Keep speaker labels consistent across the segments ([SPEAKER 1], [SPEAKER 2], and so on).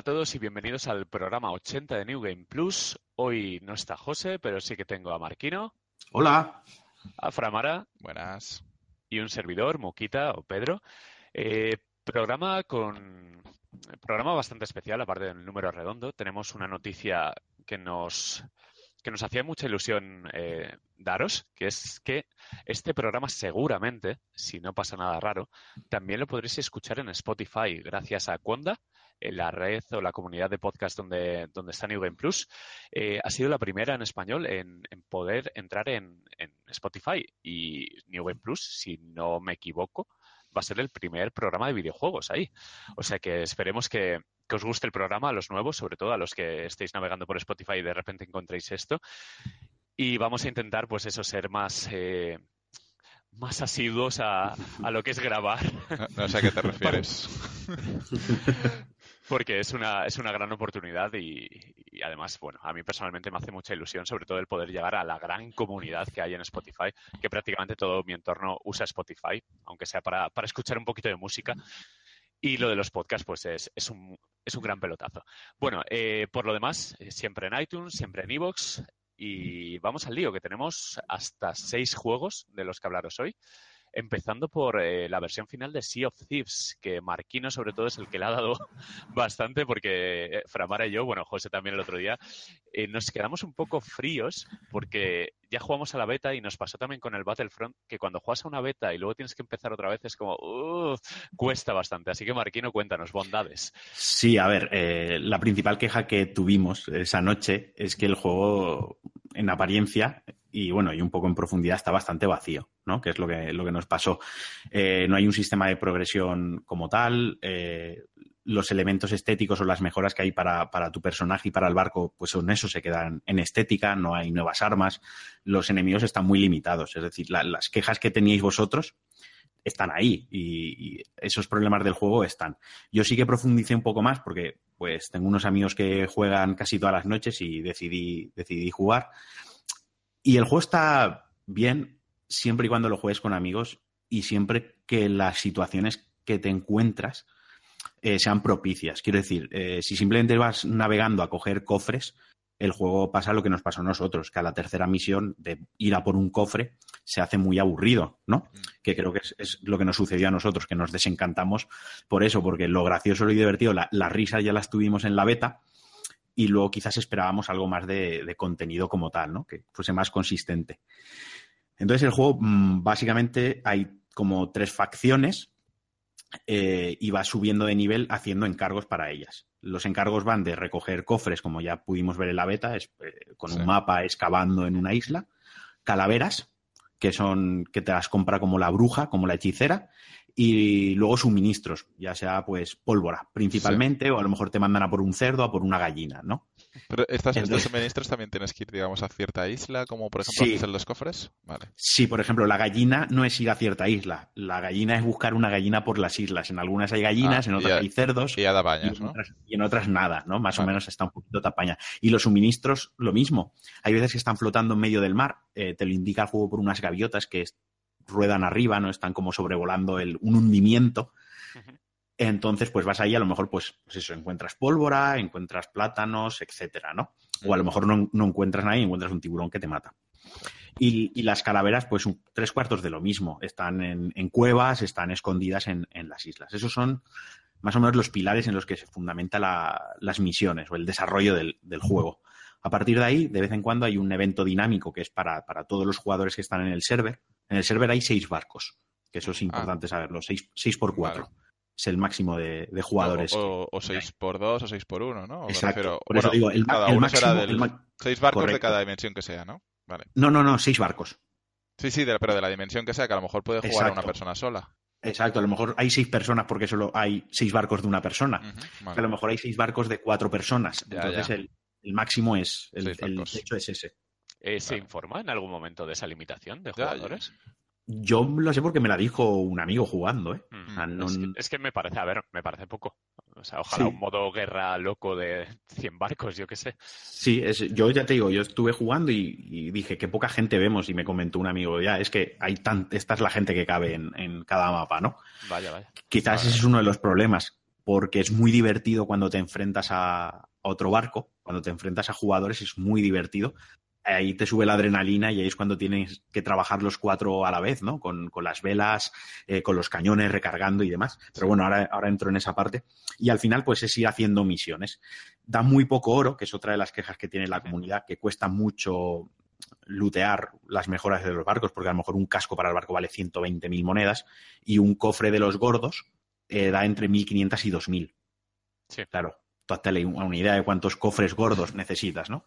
[SPEAKER 1] Hola a todos y bienvenidos al programa 80 de New Game Plus. Hoy no está José, pero sí que tengo a Marquino.
[SPEAKER 2] Hola.
[SPEAKER 1] A Framara.
[SPEAKER 3] Buenas.
[SPEAKER 1] Y un servidor, Moquita o Pedro. Eh, programa con programa bastante especial, aparte del número redondo. Tenemos una noticia que nos que nos hacía mucha ilusión eh, daros, que es que este programa seguramente, si no pasa nada raro, también lo podréis escuchar en Spotify gracias a Conda, la red o la comunidad de podcast donde, donde está New Game Plus. Eh, ha sido la primera en español en, poder entrar en, en, Spotify y New Game Plus, si no me equivoco, va a ser el primer programa de videojuegos ahí. O sea que esperemos que, que os guste el programa, a los nuevos, sobre todo a los que estéis navegando por Spotify y de repente encontréis esto. Y vamos a intentar, pues eso, ser más, eh, más asiduos a, a, lo que es grabar.
[SPEAKER 3] No, sé a qué te refieres.
[SPEAKER 1] Porque es una, es una gran oportunidad y, además, bueno, a mí personalmente me hace mucha ilusión, sobre todo el poder llegar a la gran comunidad que hay en Spotify, que prácticamente todo mi entorno usa Spotify, aunque sea para, para escuchar un poquito de música. Y lo de los podcasts, pues es, es, un, es un gran pelotazo. Bueno, eh, por lo demás, eh, siempre en iTunes, siempre en iVoox. Y vamos al lío, que tenemos hasta seis juegos de los que hablaros hoy empezando por eh, la versión final de Sea of Thieves, que Marquino sobre todo es el que le ha dado bastante porque eh, Framara y yo, bueno, José también el otro día, eh, nos quedamos un poco fríos porque ya jugamos a la beta y nos pasó también con el Battlefront que cuando juegas a una beta y luego tienes que empezar otra vez es como, uh, cuesta bastante. Así que Marquino, cuéntanos, bondades.
[SPEAKER 2] Sí, a ver, la principal queja que tuvimos esa noche es que el juego en apariencia y bueno, y un poco en profundidad está bastante vacío, ¿no? Que es lo que, lo que nos pasó. Eh, no hay un sistema de progresión como tal. Eh, los elementos estéticos o las mejoras que hay para, para, tu personaje y para el barco, pues son eso, se quedan en estética, no hay nuevas armas. Los enemigos están muy limitados. Es decir, la, las quejas que teníais vosotros están ahí y, esos problemas del juego están. Yo sí que profundicé un poco más porque pues tengo unos amigos que juegan casi todas las noches y decidí, decidí jugar. Y el juego está bien siempre y cuando lo juegues con amigos y siempre que las situaciones que te encuentras eh, sean propicias. Quiero decir, eh, si simplemente vas navegando a coger cofres, el juego pasa lo que nos pasó a nosotros, que a la tercera misión de ir a por un cofre se hace muy aburrido, ¿no? Mm. Que creo que es, es, lo que nos sucedió a nosotros, que nos desencantamos por eso, porque lo gracioso y divertido, la, la risa ya las tuvimos en la beta, y luego quizás esperábamos algo más de, de, contenido como tal, ¿no? Que fuese más consistente. Entonces el juego mmm, básicamente hay como tres facciones eh, y va subiendo de nivel haciendo encargos para ellas. Los encargos van de recoger cofres, como ya pudimos ver en la beta, es, eh, con sí. un mapa excavando en una isla, calaveras, que son que te las compra como la bruja, como la hechicera, y luego suministros, ya sea pues pólvora principalmente, sí. o a lo mejor te mandan a por un cerdo, a por una gallina, ¿no?
[SPEAKER 3] Pero estas, Entonces, estos suministros también tienes que ir, digamos, a cierta isla, como por ejemplo sí. en los cofres. Vale.
[SPEAKER 2] Sí, por ejemplo, la gallina no es ir a cierta isla. La gallina es buscar una gallina por las islas. En algunas hay gallinas,
[SPEAKER 3] ah,
[SPEAKER 2] en otras
[SPEAKER 3] a,
[SPEAKER 2] hay cerdos.
[SPEAKER 3] Y, a bañas,
[SPEAKER 2] y, en
[SPEAKER 3] ¿no?
[SPEAKER 2] otras, y en otras nada, ¿no? Más vale. o menos está un poquito tapaña. Y los suministros, lo mismo. Hay veces que están flotando en medio del mar. Eh, te lo indica el juego por unas gaviotas que ruedan arriba, ¿no? Están como sobrevolando el, un hundimiento. Uh -huh. Entonces, pues vas ahí, a lo mejor, pues, pues, eso, encuentras pólvora, encuentras plátanos, etcétera, ¿no? O a lo mejor no, no encuentras nada y encuentras un tiburón que te mata. Y, y, las calaveras, pues un, tres cuartos de lo mismo. Están en, en cuevas, están escondidas en, en, las islas. Esos son más o menos los pilares en los que se fundamenta la, las misiones o el desarrollo del, del, juego. A partir de ahí, de vez en cuando hay un evento dinámico que es para, para todos los jugadores que están en el server. En el server hay seis barcos, que eso es importante ah. saberlo, seis, seis por cuatro. Vale es el máximo de, de jugadores.
[SPEAKER 3] O, o, o 6 por 2 o 6 por 1, ¿no?
[SPEAKER 2] Exacto. Refiero,
[SPEAKER 3] por bueno,
[SPEAKER 2] eso digo, el,
[SPEAKER 3] cada
[SPEAKER 2] el
[SPEAKER 3] uno
[SPEAKER 2] máximo,
[SPEAKER 3] será del,
[SPEAKER 2] el
[SPEAKER 3] seis barcos
[SPEAKER 2] correcto.
[SPEAKER 3] de cada dimensión que sea, ¿no? Vale.
[SPEAKER 2] No, no, no, seis barcos.
[SPEAKER 3] Sí, sí, de, pero de la dimensión que sea, que a lo mejor puede jugar Exacto. una persona sola.
[SPEAKER 2] Exacto, a lo mejor hay seis personas porque solo hay seis barcos de una persona. Uh -huh, vale. A lo mejor hay seis barcos de cuatro personas.
[SPEAKER 3] Ya,
[SPEAKER 2] Entonces
[SPEAKER 3] ya.
[SPEAKER 2] El, el, máximo es, el, el hecho es ese.
[SPEAKER 1] Eh, ¿Se informa en algún momento de esa limitación de jugadores?
[SPEAKER 2] Ya, yo lo sé porque me la dijo un amigo jugando, ¿eh?
[SPEAKER 1] Mm, o sea, no... es, es, que me parece, a ver, me parece poco. O sea, ojalá sí. un modo guerra loco de 100 barcos, yo qué sé.
[SPEAKER 2] Sí, es, yo ya te digo, yo estuve jugando y, y, dije, qué poca gente vemos. Y me comentó un amigo, ya, es que hay tan, esta es la gente que cabe en, en cada mapa, ¿no?
[SPEAKER 1] Vaya, vaya.
[SPEAKER 2] Quizás ese es uno de los problemas. porque es muy divertido cuando te enfrentas a, otro barco, cuando te enfrentas a jugadores es muy divertido. Ahí te sube la adrenalina y ahí es cuando tienes que trabajar los cuatro a la vez, ¿no? Con, las velas, eh, con los cañones recargando y demás. Pero bueno, ahora, ahora entro en esa parte. Y al final, pues es ir haciendo misiones. Da muy poco oro, que es otra de las quejas que tiene la comunidad, que cuesta mucho lootear las mejoras de los barcos, porque a lo mejor un casco para el barco vale 120.000 monedas y un cofre de los gordos eh, da entre 1.500 y 2.000. Sí. Claro, tú hazte una idea de cuántos cofres gordos necesitas, ¿no?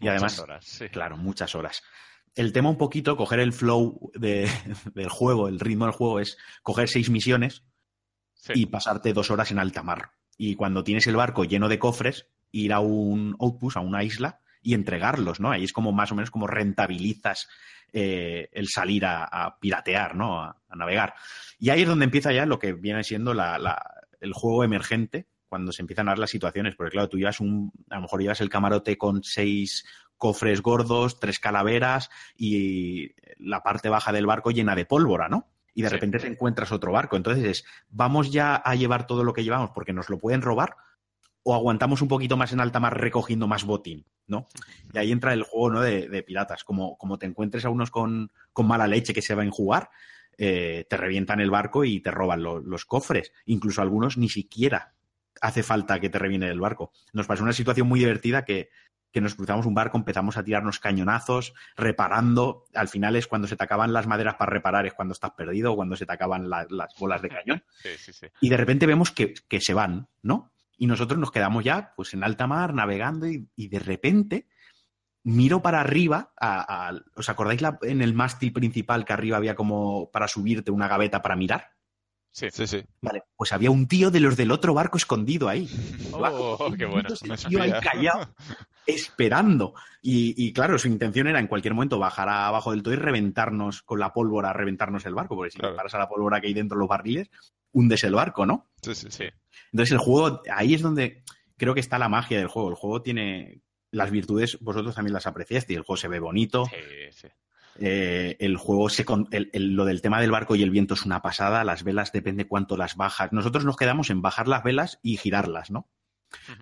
[SPEAKER 2] Y además, horas, claro, muchas horas. El tema un poquito, coger el flow del juego, el ritmo del juego, es coger seis misiones y pasarte dos horas en alta mar. Y cuando tienes el barco lleno de cofres, ir a un outpost, a una isla, y entregarlos, ¿no? Ahí es como más o menos como rentabilizas eh, el salir a, piratear, ¿no? A, navegar. Y ahí es donde empieza ya lo que viene siendo el juego emergente, cuando se empiezan a dar las situaciones, porque claro, tú llevas un, a lo mejor llevas el camarote con seis cofres gordos, tres calaveras y la parte baja del barco llena de pólvora, ¿no? Y de repente te encuentras otro barco. Entonces es, vamos ya a llevar todo lo que llevamos porque nos lo pueden robar o aguantamos un poquito más en alta mar recogiendo más botín, ¿no? Y ahí entra el juego, ¿no? De, piratas. Como, como, te encuentres a unos con, mala leche que se van a jugar, eh, te revientan el barco y te roban los cofres. Incluso algunos ni siquiera hace falta que te reviene el barco. Nos pasó una situación muy divertida que, nos cruzamos un barco, empezamos a tirarnos cañonazos, reparando. Al final es cuando se te acaban las maderas para reparar, es cuando estás perdido o cuando se te acaban las bolas de cañón. Y de repente vemos que, que se van, ¿no? Y nosotros nos quedamos ya pues en alta mar navegando y, de repente miro para arriba, ¿os acordáis en el mástil principal que arriba había como para subirte una gaveta para mirar?
[SPEAKER 3] Sí, sí, sí.
[SPEAKER 2] Vale, pues había un tío de los del otro barco escondido ahí.
[SPEAKER 3] Oh, qué bueno.
[SPEAKER 2] tío ahí callado, esperando. Y, claro, su intención era en cualquier momento bajar abajo del todo y reventarnos con la pólvora, reventarnos el barco, porque si paras a la pólvora que hay dentro de los barriles, hundes el barco, ¿no?
[SPEAKER 3] Sí, sí, sí.
[SPEAKER 2] Entonces el juego, ahí es donde creo que está la magia del juego. El juego tiene las virtudes, vosotros también las apreciaste y el juego se ve bonito. Sí, sí. Eh, el juego, se, lo del tema del barco y el viento es una pasada. Las velas depende cuánto las bajas. Nosotros nos quedamos en bajar las velas y girarlas, ¿no?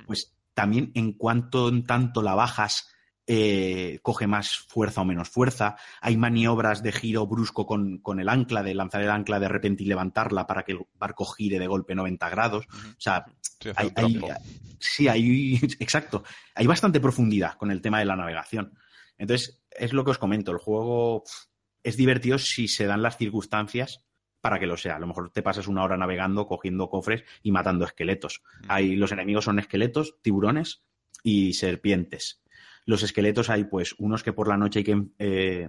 [SPEAKER 2] Pues también en cuanto en tanto la bajas, eh, coge más fuerza o menos fuerza. Hay maniobras de giro brusco con, el ancla, de lanzar el ancla de repente y levantarla para que el barco gire de golpe 90 grados. O sea, sí, hay, exacto. Hay bastante profundidad con el tema de la navegación. Entonces, es lo que os comento. El juego es divertido si se dan las circunstancias para que lo sea. A lo mejor te pasas una hora navegando, cogiendo cofres y matando esqueletos. Hay, los enemigos son esqueletos, tiburones y serpientes. Los esqueletos hay, pues, unos que por la noche hay que eh,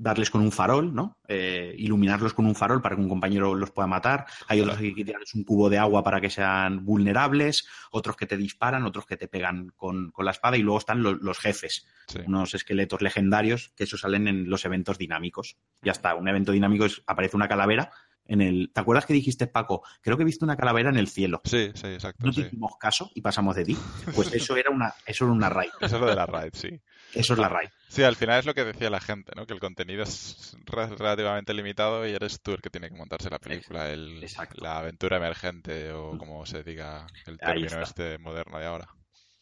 [SPEAKER 2] darles con un farol, ¿no? Eh, iluminarlos con un farol para que un compañero los pueda matar. Hay otros que tirarles un cubo de agua para que sean vulnerables, otros que te disparan, otros que te pegan con, la espada y luego están los jefes, unos esqueletos legendarios que eso salen en los eventos dinámicos. Ya está, un evento dinámico es, aparece una calavera en el. ¿Te acuerdas que dijiste, Paco? Creo que he visto una calavera en el cielo.
[SPEAKER 3] Sí, sí, exacto.
[SPEAKER 2] No te hicimos caso y pasamos de ti. Pues eso era una, eso era una raid.
[SPEAKER 3] Eso es lo de la raid, sí.
[SPEAKER 2] Eso es la raid.
[SPEAKER 3] Sí, al final es lo que decía la gente, ¿no? Que el contenido es relativamente limitado y eres tú el que tiene que montarse la película, el, la aventura emergente o como se diga el término este moderno de ahora.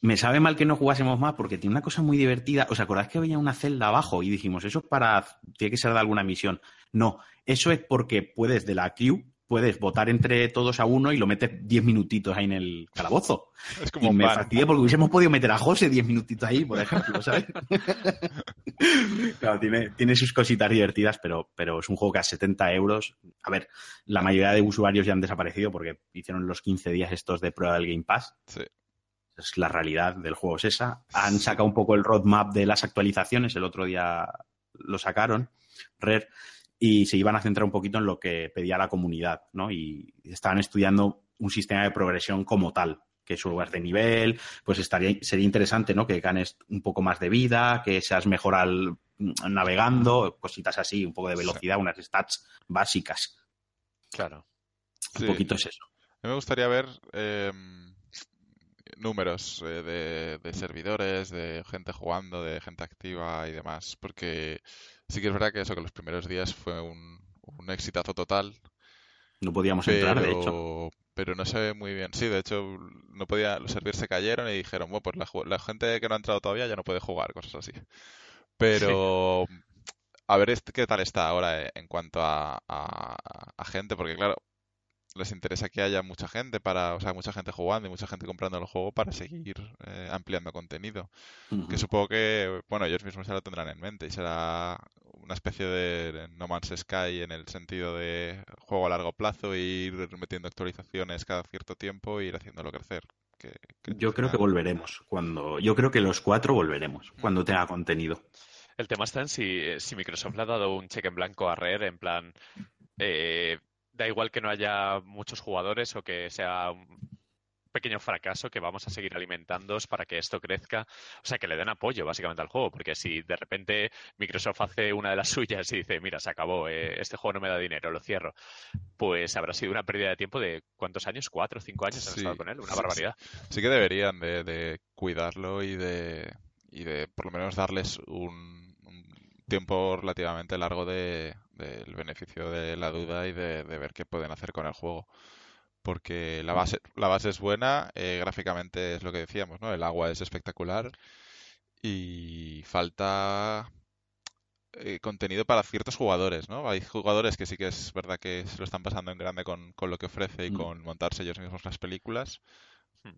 [SPEAKER 2] Me sabe mal que no jugásemos más porque tiene una cosa muy divertida. ¿Os acordáis que había una celda abajo? Y dijimos, eso es para. Tiene que ser de alguna misión. No, eso es porque puedes de la queue, puedes votar entre todos a uno y lo metes diez minutitos ahí en el calabozo. Es como y me fastidia porque hubiésemos podido meter a José diez minutitos ahí, por ejemplo, ¿sabes? claro, tiene, tiene, sus cositas divertidas, pero, pero es un juego que a 70 euros. A ver, la mayoría de usuarios ya han desaparecido porque hicieron los 15 días estos de prueba del Game Pass. Sí es la realidad del juego es esa. Han sacado un poco el roadmap de las actualizaciones, el otro día lo sacaron, Rare, y se iban a centrar un poquito en lo que pedía la comunidad, ¿no? Y estaban estudiando un sistema de progresión como tal, que subas de nivel, pues estaría, sería interesante, ¿no? Que ganes un poco más de vida, que seas mejor al navegando, cositas así, un poco de velocidad, unas stats básicas.
[SPEAKER 3] Claro.
[SPEAKER 2] Un poquito es eso.
[SPEAKER 3] A mí me gustaría ver em, números eh, de, servidores, de gente jugando, de gente activa y demás, porque sí que es verdad que eso, que los primeros días fue un, un exitazo total.
[SPEAKER 2] No podíamos entrar, de hecho.
[SPEAKER 3] pero no se ve muy bien. Sí, de hecho, no podía, los servidores se cayeron y dijeron, bueno, pues la, gente que no ha entrado todavía ya no puede jugar, cosas así. Pero a ver este, qué tal está ahora eh, en cuanto a, a, gente, porque claro, les interesa que haya mucha gente para, o sea, mucha gente jugando y mucha gente comprando el juego para seguir eh, ampliando contenido. Que supongo que, bueno, ellos mismos ya lo tendrán en mente y será una especie de No Man's Sky en el sentido de juego a largo plazo e ir metiendo actualizaciones cada cierto tiempo e ir haciéndolo crecer.
[SPEAKER 2] yo creo que volveremos cuando, yo creo que los cuatro volveremos cuando tenga contenido.
[SPEAKER 1] El tema está en si, si Microsoft le ha dado un cheque en blanco a Rare, en plan, eh, da igual que no haya muchos jugadores o que sea un pequeño fracaso que vamos a seguir alimentándoos para que esto crezca. O sea, que le den apoyo básicamente al juego, porque si de repente Microsoft hace una de las suyas y dice, mira, se acabó, eh, este juego no me da dinero, lo cierro, pues habrá sido una pérdida de tiempo de ¿cuántos años? ¿Cuatro, cinco años han estado con él? Una barbaridad.
[SPEAKER 3] Sí, que deberían de, cuidarlo y de, y de por lo menos darles un, tiempo relativamente largo de, del beneficio de la duda y de, ver qué pueden hacer con el juego. Porque la base, la base es buena, eh, gráficamente es lo que decíamos, ¿no? El agua es espectacular y falta eh, contenido para ciertos jugadores, ¿no? Hay jugadores que sí que es verdad que se lo están pasando en grande con, con lo que ofrece y mm. con montarse ellos mismos las películas.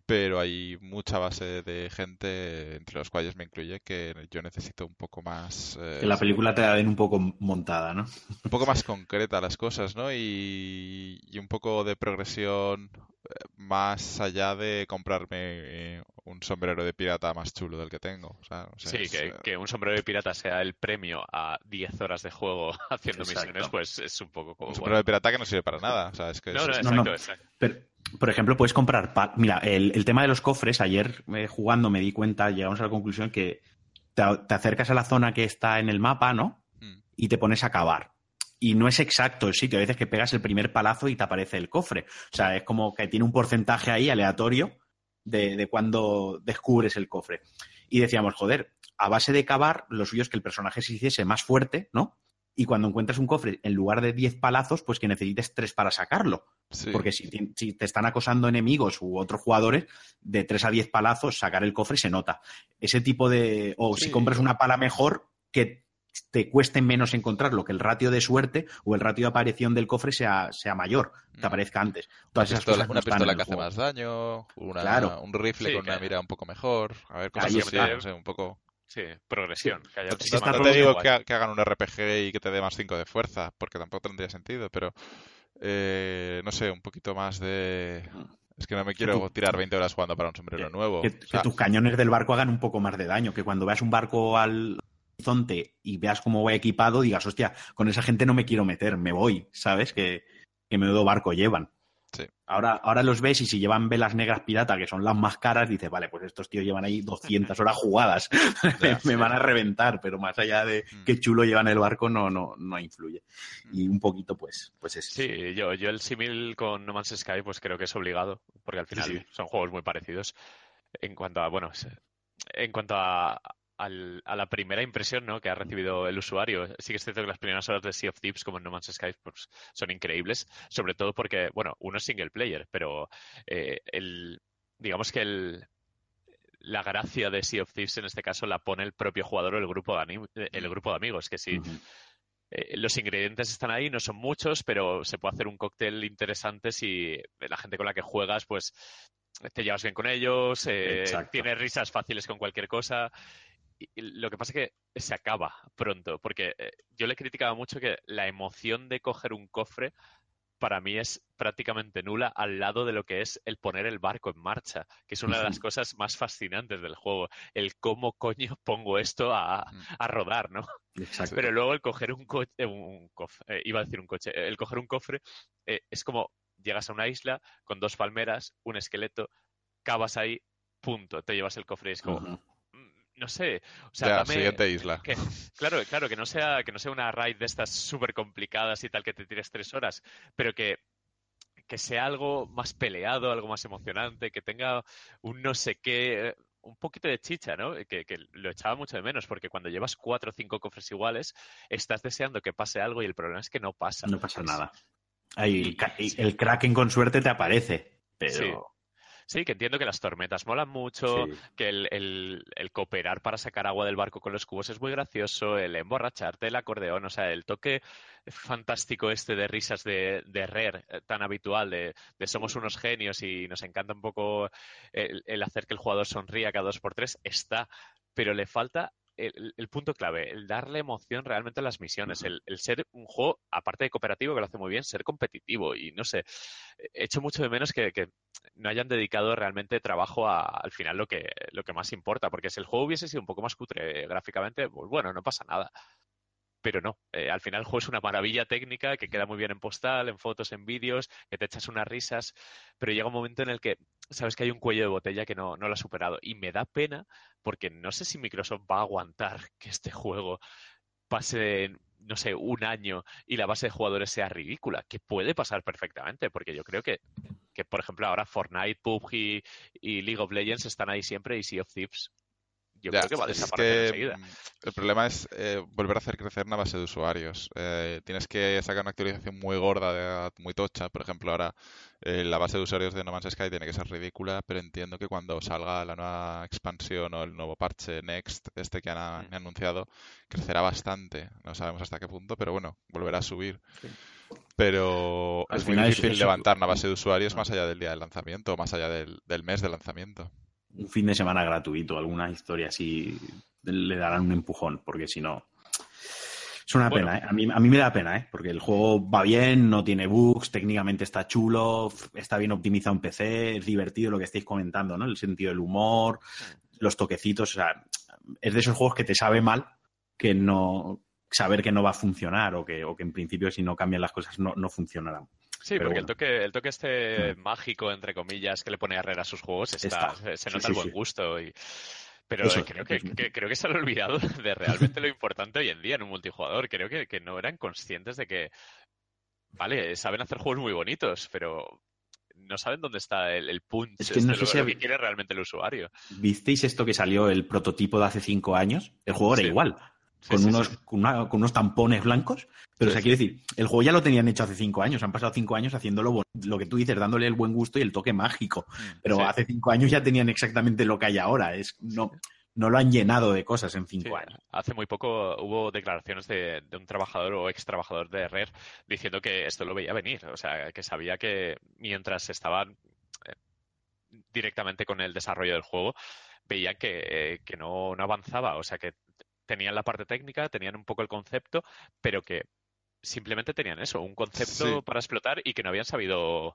[SPEAKER 3] Pero hay mucha base de gente, entre los cuales me incluye, que yo necesito un poco más...
[SPEAKER 2] Eh, que la película te la den un poco montada, ¿no?
[SPEAKER 3] Un poco más concreta las cosas, ¿no? Y, un poco de progresión más allá de comprarme eh, un sombrero de pirata más chulo del que tengo.
[SPEAKER 1] sí, que, un sombrero de pirata sea el premio a 10 horas de juego haciendo misiones, pues es un poco como...
[SPEAKER 3] Un sombrero de pirata que no sirve para nada.
[SPEAKER 1] no, no, exacto, exacto
[SPEAKER 2] por ejemplo, puedes comprar. Mira, el, tema de los cofres, ayer eh, jugando me di cuenta, llegamos a la conclusión que te, acercas a la zona que está en el mapa, ¿no? Hmm. Y te pones a cavar. Y no es exacto el sitio. A veces que pegas el primer palazo y te aparece el cofre. O sea, es como que tiene un porcentaje ahí aleatorio de, de cuando descubres el cofre. Y decíamos, joder, a base de cavar, lo suyo es que el personaje se hiciese más fuerte, ¿no? y cuando encuentras un cofre, en lugar de 10 palazos, pues que necesites 3 para sacarlo. Porque si, te están acosando enemigos u otros jugadores, de 3 a 10 palazos, sacar el cofre se nota. Ese tipo de... O si compras una pala mejor, que te cueste menos encontrarlo, que el ratio de suerte o el ratio de aparición del cofre sea, sea mayor, te mm. aparezca antes.
[SPEAKER 3] Todas esas cosas una pistola que hace más daño, un rifle con una mira un poco mejor, a ver, cosas así, un poco...
[SPEAKER 1] Sí, progresión. Que
[SPEAKER 3] no te digo que, hagan un RPG y que te dé más 5 de fuerza, porque tampoco tendría sentido, pero eh, no sé, un poquito más de... Es que no me quiero tirar 20 horas jugando para un sombrero nuevo.
[SPEAKER 2] Que, tus cañones del barco hagan un poco más de daño, que cuando veas un barco al horizonte y veas cómo va equipado, digas, hostia, con esa gente no me quiero meter, me voy, ¿sabes? Que, que menudo barco llevan. Ahora, ahora los ves y si llevan velas negras pirata, que son las más caras, dices, vale, pues estos tíos llevan ahí 200 horas jugadas, me, van a reventar, pero más allá de mm. qué chulo llevan el barco, no, no, no influye. Mm. Y un poquito, pues, pues es.
[SPEAKER 1] Sí, yo, yo el símil con No Man's Sky, pues creo que es obligado, porque al final son juegos muy parecidos. En cuanto a, bueno, en cuanto a, a la primera impresión ¿no? que ha recibido el usuario. Sí que es cierto que las primeras horas de Sea of Thieves, como en No Man's Sky, pues, son increíbles, sobre todo porque, bueno, uno es single player, pero eh, el, digamos que el, la gracia de Sea of Thieves en este caso la pone el propio jugador o el grupo de, el grupo de amigos, que sí. Eh, los ingredientes están ahí, no son muchos, pero se puede hacer un cóctel interesante si la gente con la que juegas, pues te llevas bien con ellos, eh, tienes risas fáciles con cualquier cosa lo que pasa es que se acaba pronto, porque eh, yo le criticaba mucho que la emoción de coger un cofre para mí es prácticamente nula al lado de lo que es el poner el barco en marcha, que es una de las cosas más fascinantes del juego, el cómo coño pongo esto a, mm. rodar, ¿no? Pero luego el coger un coche, eh, un cofre, eh, iba a decir un coche, el coger un cofre es como llegas a una isla con dos palmeras, un esqueleto, cavas ahí, punto, te llevas el cofre y es como, no sé, o sea,
[SPEAKER 3] siguiente isla.
[SPEAKER 1] claro, claro, que no sea que no sea una raid de estas súper complicadas y tal que te tires tres horas, pero que que sea algo más peleado, algo más emocionante, que tenga un no sé qué, un poquito de chicha, ¿no? Que, que, lo echaba mucho de menos, porque cuando llevas cuatro o cinco cofres iguales, estás deseando que pase algo y el problema es que no pasa.
[SPEAKER 2] No pasa nada. Ahí, el, el Kraken con suerte te aparece pero...
[SPEAKER 1] Sí, que entiendo que las tormentas molan mucho, que el, el, cooperar para sacar agua del barco con los cubos es muy gracioso, el emborracharte, el acordeón, o sea, el toque fantástico este de risas de, de Rare, eh, tan habitual, de, somos unos genios y nos encanta un poco el, hacer que el jugador sonría cada dos por tres, está, pero le falta el, punto clave, el darle emoción realmente a las misiones, el, ser un juego, aparte de cooperativo, que lo hace muy bien, ser competitivo. Y no sé, he hecho mucho de menos que, no hayan dedicado realmente trabajo a, al final lo que, lo que más importa, porque si el juego hubiese sido un poco más cutre gráficamente, pues bueno, no pasa nada pero no. Eh, al final el juego es una maravilla técnica que queda muy bien en postal, en fotos, en vídeos, que te echas unas risas, pero llega un momento en el que sabes que hay un cuello de botella que no, no lo ha superado. Y me da pena porque no sé si Microsoft va a aguantar que este juego pase, no sé, un año y la base de jugadores sea ridícula, que puede pasar perfectamente, porque yo creo que, que por ejemplo, ahora Fortnite, PUBG y League of Legends están ahí siempre y Sea of Thieves yo creo que va a desaparecer mm,
[SPEAKER 3] El problema es eh, volver a hacer crecer una base de usuarios. Eh, tienes que sacar una actualización muy gorda, muy tocha. Por ejemplo, ahora eh, la base de usuarios de No Man's Sky tiene que ser ridícula, pero entiendo que cuando salga la nueva expansión o el nuevo parche Next, este que han, mm. anunciado, crecerá bastante. No sabemos hasta qué punto, pero bueno, volverá a subir. Pero es muy difícil levantar una base de usuarios más allá del día del lanzamiento, más allá del mes de lanzamiento
[SPEAKER 2] un fin de semana gratuito, alguna historia así le darán un empujón, porque si no. Es una pena, ¿eh? a, mí, a mí me da pena, ¿eh? porque el juego va bien, no tiene bugs, técnicamente está chulo, está bien optimizado en PC, es divertido lo que estáis comentando, ¿no? El sentido del humor, los toquecitos, o sea, es de esos juegos que te sabe mal que no saber que no va a funcionar o que, o que en principio si no cambian las cosas no, no funcionarán.
[SPEAKER 1] Sí, porque el toque, el toque este mm. mágico, entre comillas, que le pone a Herrera a sus juegos, está, se nota el buen gusto. Y... Pero creo, que, creo que se han olvidado de realmente lo importante hoy en día en un multijugador. Creo que, que no eran conscientes de que, vale, saben hacer juegos muy bonitos, pero no saben dónde está el, punch es que, no sé lo, que quiere realmente el usuario.
[SPEAKER 2] ¿Visteis esto que salió el prototipo de hace cinco años? El juego era igual con, unos, Con, unos tampones blancos. Pero, o sea, quiero decir, el juego ya lo tenían hecho hace cinco años. Han pasado cinco años haciéndolo lo que tú dices, dándole el buen gusto y el toque mágico. Mm, pero hace cinco años ya tenían exactamente lo que hay ahora. Es, no, no lo han llenado de cosas en cinco años.
[SPEAKER 1] Hace muy poco hubo declaraciones de, un trabajador o ex trabajador de Rare diciendo que esto lo veía venir. O sea, que sabía que mientras estaban eh, directamente con el desarrollo del juego, veían que, eh, que no, no, avanzaba. O sea, que tenían la parte técnica, tenían un poco el concepto, pero que simplemente tenían eso, un concepto para explotar y que no habían sabido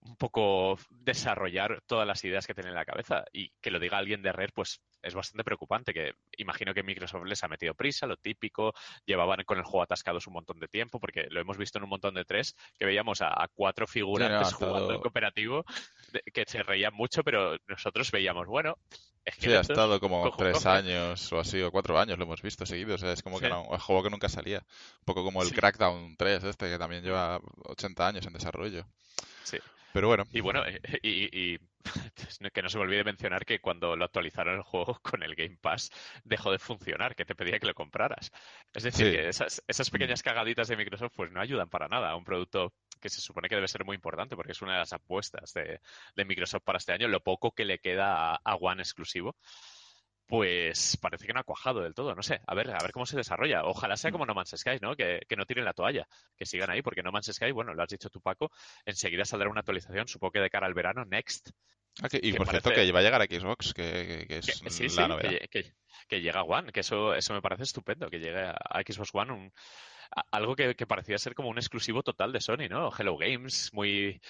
[SPEAKER 1] un poco desarrollar todas las ideas que tienen en la cabeza. Y que lo diga alguien de Rare, pues es bastante preocupante, que imagino que Microsoft les ha metido prisa, lo típico, llevaban con el juego atascados un montón de tiempo, porque lo hemos visto en un montón de tres, que veíamos a, cuatro figurantes jugando en cooperativo, que se reían mucho, pero nosotros veíamos, bueno,
[SPEAKER 3] sí, ha estado como tres años o así, o cuatro años, lo hemos visto seguidos. es como que no, un juego que nunca salía. Un poco como el Crackdown 3, este, que también lleva 80 años en desarrollo.
[SPEAKER 1] Sí.
[SPEAKER 3] Pero bueno.
[SPEAKER 1] Y bueno, eh, y, que no se me olvide mencionar que cuando lo actualizaron el juego con el Game Pass dejó de funcionar, que te pedía que lo compraras. Es decir, que esas, esas pequeñas cagaditas de Microsoft pues no ayudan para nada a un producto que se supone que debe ser muy importante porque es una de las apuestas de, Microsoft para este año, lo poco que le queda a, One exclusivo pues parece que no ha cuajado del todo. No sé, a ver, a ver cómo se desarrolla. Ojalá sea como No Man's Sky, ¿no? Que, no tiren la toalla, que sigan ahí, porque No Man's Sky, bueno, lo has dicho tú, Paco, enseguida saldrá una actualización, supongo que de cara al verano, Next.
[SPEAKER 3] Ah, y por cierto, que va a llegar a Xbox, que, es la novedad.
[SPEAKER 1] Que, llega a One, que eso, eso me parece estupendo, que llegue a Xbox One un, algo que, parecía ser como un exclusivo total de Sony, ¿no? Hello Games, muy...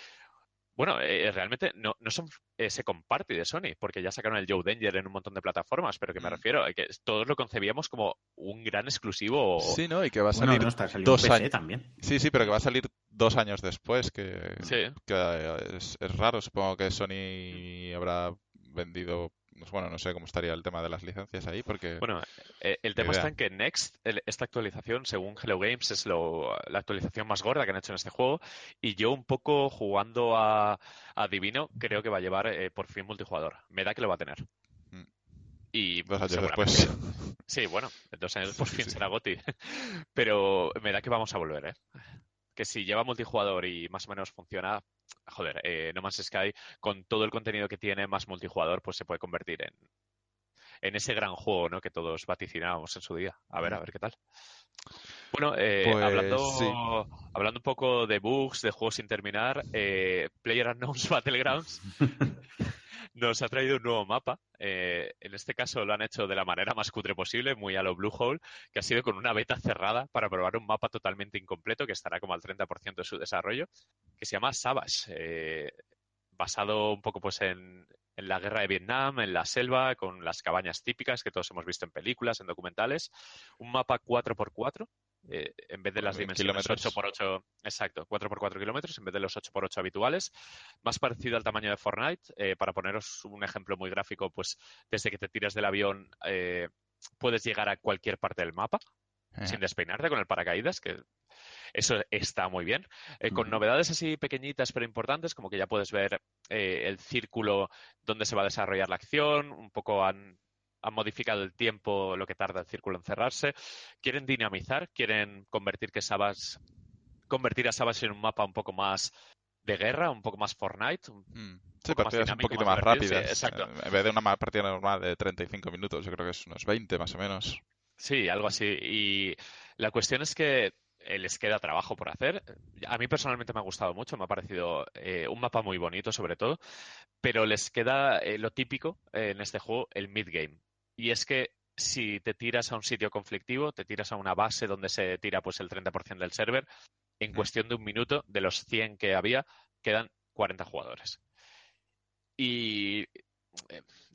[SPEAKER 1] Bueno, eh, realmente no, no son, eh, se comparte de Sony, porque ya sacaron el Joe Danger en un montón de plataformas, pero que me mm. refiero a que todos lo concebíamos como un gran exclusivo.
[SPEAKER 3] Sí, ¿no? Y que va a salir dos años
[SPEAKER 2] también.
[SPEAKER 3] Sí, sí, pero que va a salir dos años después, que, que es, es, raro. Supongo que Sony habrá vendido bueno, no sé cómo estaría el tema de las licencias ahí, porque...
[SPEAKER 1] Bueno, eh, el tema está en que Next, esta actualización, según Hello Games, es lo, la actualización más gorda que han hecho en este juego, y yo un poco jugando a, Divino, creo que va a llevar eh, por fin multijugador. Me da que lo va a tener. Mm. Y
[SPEAKER 3] dos años después.
[SPEAKER 1] Sí, bueno, dos años por fin será Goti. Pero me da que vamos a volver, ¿eh? Que si lleva multijugador y más o menos funciona, joder, eh, No Man's Sky, con todo el contenido que tiene más multijugador, pues se puede convertir en, en ese gran juego ¿no? que todos vaticinábamos en su día. A ver, a ver qué tal. Bueno, eh, pues hablando, hablando un poco de bugs, de juegos sin terminar, eh, Player Unknown's Battlegrounds nos ha traído un nuevo mapa. Eh, en este caso lo han hecho de la manera más cutre posible, muy a lo Bluehole, que ha sido con una beta cerrada para probar un mapa totalmente incompleto que estará como al 30% de su desarrollo, que se llama Savage, eh, basado un poco pues en, en la guerra de Vietnam, en la selva, con las cabañas típicas que todos hemos visto en películas, en documentales. Un mapa 4x4 eh, en vez de las dimensiones 8x8, exacto, 4x4 kilómetros, en vez de los 8x8 habituales, más parecido al tamaño de Fortnite. Eh, para poneros un ejemplo muy gráfico, pues desde que te tiras del avión eh, puedes llegar a cualquier parte del mapa sin despeinarte con el paracaídas, que eso está muy bien. con novedades así pequeñitas pero importantes, como que ya puedes ver el círculo donde se va a desarrollar la acción, un poco han han modificado el tiempo, lo que tarda el círculo en cerrarse. Quieren dinamizar, quieren convertir que Sabas, convertir a Sabas en un mapa un poco más de guerra, un poco más Fortnite.
[SPEAKER 3] Mm. sí, partidas un poquito más, rápidas. exacto. En vez de una partida normal de 35 minutos, yo creo que es unos 20 más o menos.
[SPEAKER 1] Sí, algo así. Y la cuestión es que eh, les queda trabajo por hacer. A mí personalmente me ha gustado mucho, me ha parecido eh, un mapa muy bonito sobre todo, pero les queda eh, lo típico en este juego, el mid-game. Y es que si te tiras a un sitio conflictivo, te tiras a una base donde se tira pues el 30% del server, en cuestión de un minuto, de los 100 que había, quedan 40 jugadores. Y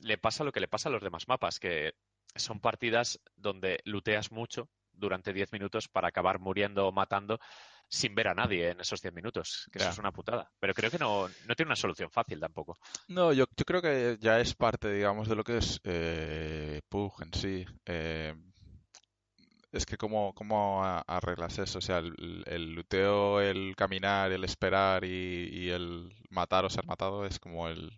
[SPEAKER 1] le pasa lo que le pasa a los demás mapas, que son partidas donde luteas mucho durante 10 minutos para acabar muriendo o matando sin ver a nadie en esos 10 minutos, que eso es una putada. Pero creo que no, tiene una solución fácil tampoco.
[SPEAKER 3] No, yo, yo creo que ya es parte, digamos, de lo que es eh, PUG en sí. Eh, es que cómo, cómo arreglas eso, o sea, el, el luteo, el caminar, el esperar y, el matar o ser matado es como el...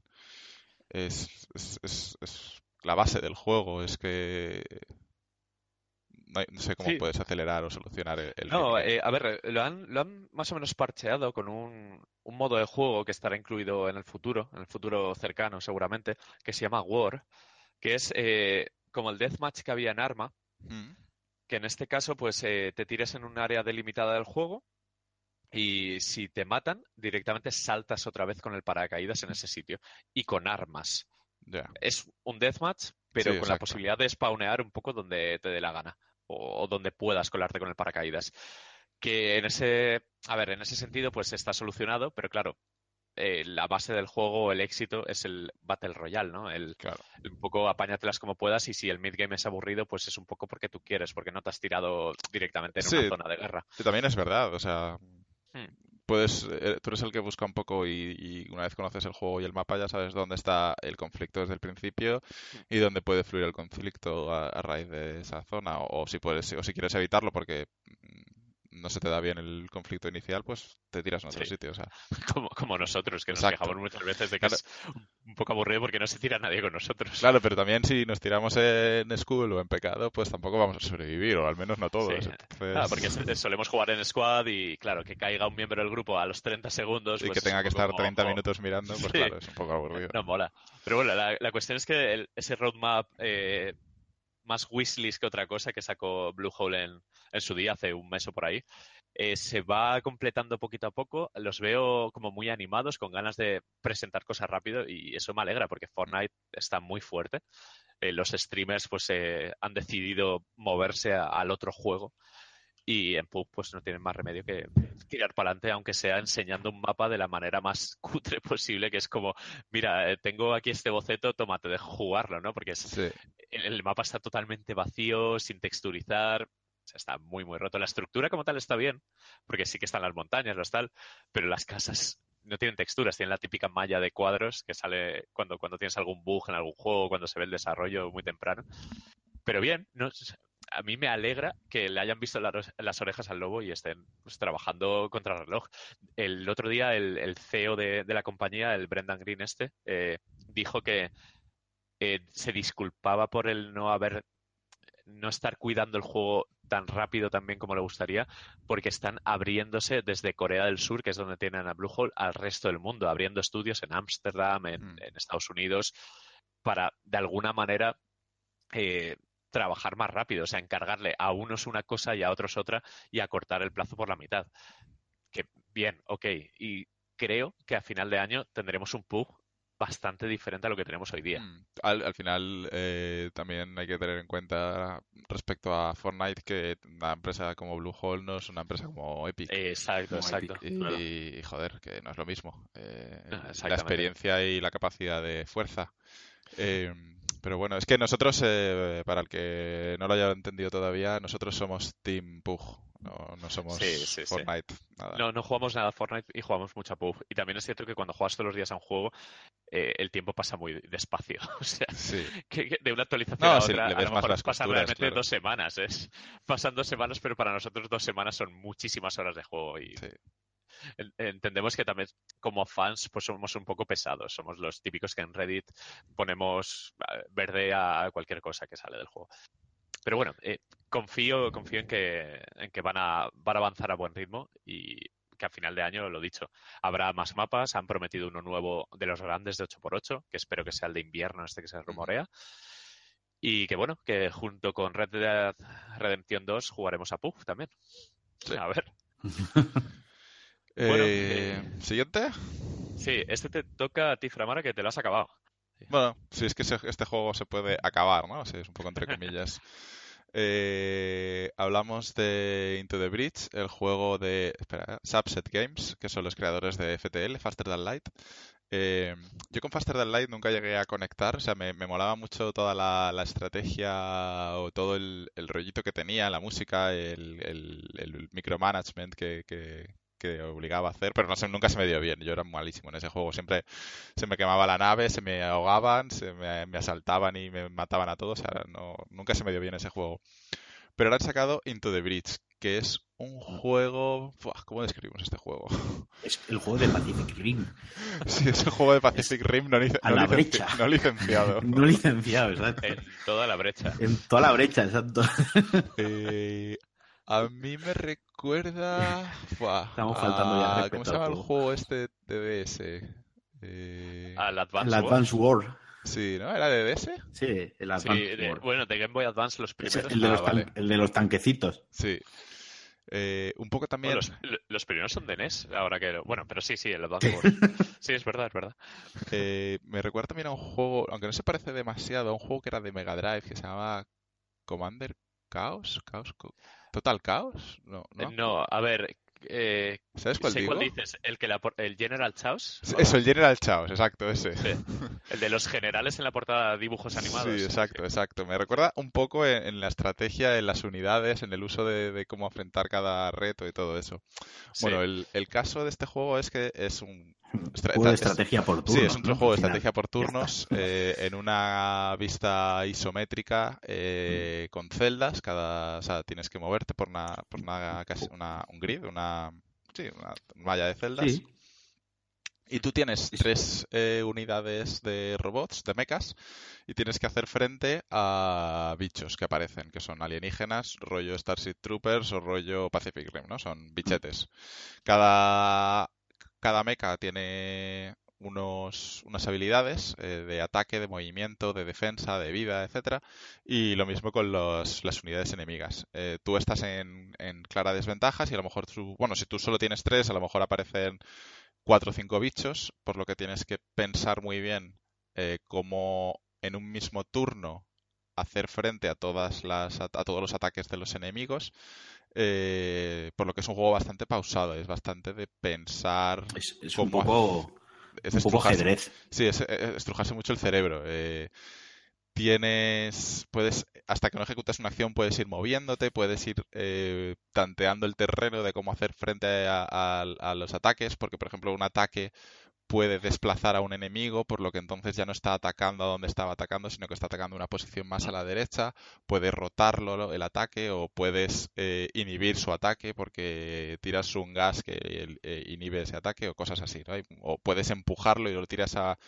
[SPEAKER 3] Es, es, es, es la base del juego, es que no, sé cómo puedes acelerar o solucionar el.
[SPEAKER 1] no, eh, a ver, lo han, lo han más o menos parcheado con un, un, modo de juego que estará incluido en el futuro, en el futuro cercano seguramente, que se llama War, que es eh, como el deathmatch que había en Arma, mm. que en este caso pues eh, te tires en un área delimitada del juego y si te matan, directamente saltas otra vez con el paracaídas en ese sitio y con armas. Es un deathmatch, pero con la posibilidad de spawnear un poco donde te dé la gana o, donde puedas colarte con el paracaídas. Que en ese, a ver, en ese sentido, pues está solucionado, pero claro, eh, la base del juego, el éxito, es el Battle Royale, ¿no? El, un poco apáñatelas como puedas y si el midgame es aburrido, pues es un poco porque tú quieres, porque no te has tirado directamente en una zona de guerra.
[SPEAKER 3] Sí, también es verdad, o sea, hmm. Puedes, eh, tú eres el que busca un poco y, una vez conoces el juego y el mapa ya sabes dónde está el conflicto desde el principio y dónde puede fluir el conflicto a, raíz de esa zona. O, si puedes o si quieres evitarlo porque no se te da bien el conflicto inicial, pues te tiras en otro sitio. O sea.
[SPEAKER 1] como, como nosotros, que nos quejamos muchas veces de que es un poco aburrido porque no se tira nadie con nosotros.
[SPEAKER 3] Claro, pero también si nos tiramos en School o en Pecado, pues tampoco vamos a sobrevivir, o al menos no todos.
[SPEAKER 1] Ah, porque solemos jugar en Squad y, claro, que caiga un miembro del grupo a los 30 segundos.
[SPEAKER 3] Y que pues tenga que estar 30 minutos mirando, pues claro, es un poco aburrido.
[SPEAKER 1] No mola. Pero bueno, la, la cuestión es que ese roadmap eh, más wishlist que otra cosa que sacó Bluehole en, en su día, hace un mes o por ahí, eh, se va completando poquito a poco. Los veo como muy animados, con ganas de presentar cosas rápido y eso me alegra porque Fortnite está muy fuerte. Eh, los streamers pues eh, han decidido moverse al otro juego y en PUB pues no tienen más remedio que tirar para adelante, aunque sea enseñando un mapa de la manera más cutre posible, que es como, mira, tengo aquí este boceto, tómate, de jugarlo, ¿no? Porque el, mapa está totalmente vacío, sin texturizar, está muy, muy roto. La estructura como tal está bien, porque sí que están las montañas, los tal, pero las casas no tienen texturas, tienen la típica malla de cuadros que sale cuando, cuando tienes algún bug en algún juego, cuando se ve el desarrollo muy temprano. Pero bien, a mí me alegra que le hayan visto las orejas al lobo y estén pues, trabajando contra el reloj. El otro día el, CEO de, la compañía, el Brendan Green este, eh, dijo que eh, se disculpaba por el no haber no estar cuidando el juego tan rápido también como le gustaría, porque están abriéndose desde Corea del Sur, que es donde tienen a Bluehole, al resto del mundo, abriendo estudios en Ámsterdam, en, mm. Estados Unidos, para de alguna manera eh, trabajar más rápido, o sea, encargarle a unos una cosa y a otros otra y acortar el plazo por la mitad. Que bien, ok. Y creo que a final de año tendremos un PUG bastante diferente a lo que tenemos hoy día. Mm,
[SPEAKER 3] al, final, eh, también hay que tener en cuenta respecto a Fortnite que una empresa como Bluehole no es una empresa como Epic.
[SPEAKER 1] Exacto, exacto.
[SPEAKER 3] Y, joder, que no es lo mismo. Eh, la experiencia y la capacidad de fuerza. Eh, pero bueno, es que nosotros, para el que no lo haya entendido todavía, nosotros somos Team Pug. No, no somos Fortnite.
[SPEAKER 1] No, no jugamos nada a Fortnite y jugamos mucho a PUBG. Y también es cierto que cuando juegas todos los días a un juego, eh, el tiempo pasa muy despacio. o sea, que, de una actualización a otra, a lo mejor pasan realmente dos semanas. Es, pasan dos semanas, pero para nosotros dos semanas son muchísimas horas de juego. Y entendemos que también como fans pues somos un poco pesados. Somos los típicos que en Reddit ponemos eh, verde a cualquier cosa que sale del juego. Pero bueno, eh, confío, confío en que, en que van, a, van a avanzar a buen ritmo y que a final de año, lo dicho, habrá más mapas. Han prometido uno nuevo de los grandes de 8x8, que espero que sea el de invierno, este que se rumorea. Y que bueno, que junto con Red Dead Redemption 2 jugaremos a PUG también. A ver.
[SPEAKER 3] bueno, eh, eh, ¿Siguiente?
[SPEAKER 1] Sí, este te toca a ti, Framara, que te lo has acabado.
[SPEAKER 3] Bueno, si es que este juego se puede acabar, ¿no? es un poco entre comillas. Eh, hablamos de Into the Bridge, el juego de espera, Subset Games, que son los creadores de FTL, Faster Than Light. Eh, yo con Faster Than Light nunca llegué a conectar, o sea, me, molaba mucho toda la, estrategia o todo el, rollito que tenía, la música, el, el, micromanagement que, que obligaba a hacer, pero no sé, nunca se me dio bien. Yo era malísimo en ese juego. Siempre se me quemaba la nave, se me ahogaban, se me, asaltaban y me mataban a todos. O sea, no, nunca se me dio bien ese juego. Pero ahora han sacado Into the Bridge, que es un juego. ¿Cómo describimos este juego?
[SPEAKER 2] Es el juego de Pacific Rim.
[SPEAKER 3] Sí, es el juego de Pacific Rim no, a la brecha. no licenciado.
[SPEAKER 2] no licenciado, exacto.
[SPEAKER 1] En toda la brecha.
[SPEAKER 2] En toda la brecha, exacto.
[SPEAKER 3] Eh, a mí me recuerda.
[SPEAKER 2] Estamos faltando ya.
[SPEAKER 3] ¿Cómo se llama el juego este de DS?
[SPEAKER 1] Eh... Al Advance,
[SPEAKER 2] el Advance War.
[SPEAKER 3] Sí, ¿no? ¿Era de DS?
[SPEAKER 2] Sí, el Advance
[SPEAKER 1] sí,
[SPEAKER 2] War.
[SPEAKER 1] Bueno, de Game Boy Advance los primeros.
[SPEAKER 2] El de, los, ah, el de los tanquecitos.
[SPEAKER 3] Sí. Eh, un poco también.
[SPEAKER 1] los, primeros son de NES, ahora que. Bueno, pero sí, sí, el Advance War. sí, es verdad, es verdad.
[SPEAKER 3] Eh, me recuerda también a un juego, aunque no se parece demasiado, a un juego que era de Mega Drive que se llamaba Commander Chaos. Chaos ¿Total Chaos? No, no.
[SPEAKER 1] no a ver, eh,
[SPEAKER 3] ¿Sabes cuál, digo?
[SPEAKER 1] dices? ¿El, que el General Chaos?
[SPEAKER 3] Eso, el General Chaos, exacto, ese.
[SPEAKER 1] El de los generales en la portada de dibujos animados.
[SPEAKER 3] Sí, exacto, exacto. Me recuerda un poco en, la estrategia, en las unidades, en el uso de, cómo enfrentar cada reto y todo eso. Bueno, el, el, caso de este juego es que es un
[SPEAKER 2] juego de estrategia por turnos.
[SPEAKER 3] Sí, es un juego de estrategia por turnos eh, en una vista isométrica eh, con celdas. Cada, o sea, tienes que moverte por una, por una un grid, una, sí, una malla de celdas. Y tú tienes tres eh, unidades de robots, de mechas, y tienes que hacer frente a bichos que aparecen, que son alienígenas, rollo Starship Troopers o rollo Pacific Rim, ¿no? Son bichetes. Cada cada mecha tiene unos, unas habilidades eh, de ataque, de movimiento, de defensa, de vida, etcétera, y lo mismo con los, las unidades enemigas. Eh, tú estás en, en, clara desventaja y a lo mejor, bueno, si tú solo tienes tres, a lo mejor aparecen cuatro o cinco bichos, por lo que tienes que pensar muy bien eh, cómo en un mismo turno hacer frente a todas las a todos los ataques de los enemigos eh, por lo que es un juego bastante pausado, es bastante de pensar.
[SPEAKER 2] Es, un poco. Es un poco ajedrez.
[SPEAKER 3] Sí, es, estrujarse mucho el cerebro. Eh, tienes. Puedes. Hasta que no ejecutas una acción, puedes ir moviéndote, puedes ir eh, tanteando el terreno de cómo hacer frente a los ataques, porque, por ejemplo, un ataque puede desplazar a un enemigo, por lo que entonces ya no está atacando a donde estaba atacando, sino que está atacando una posición más a la derecha, puedes rotarlo el ataque o puedes eh, inhibir su ataque porque tiras un gas que eh, inhibe ese ataque o cosas así, o puedes empujarlo y lo tiras a,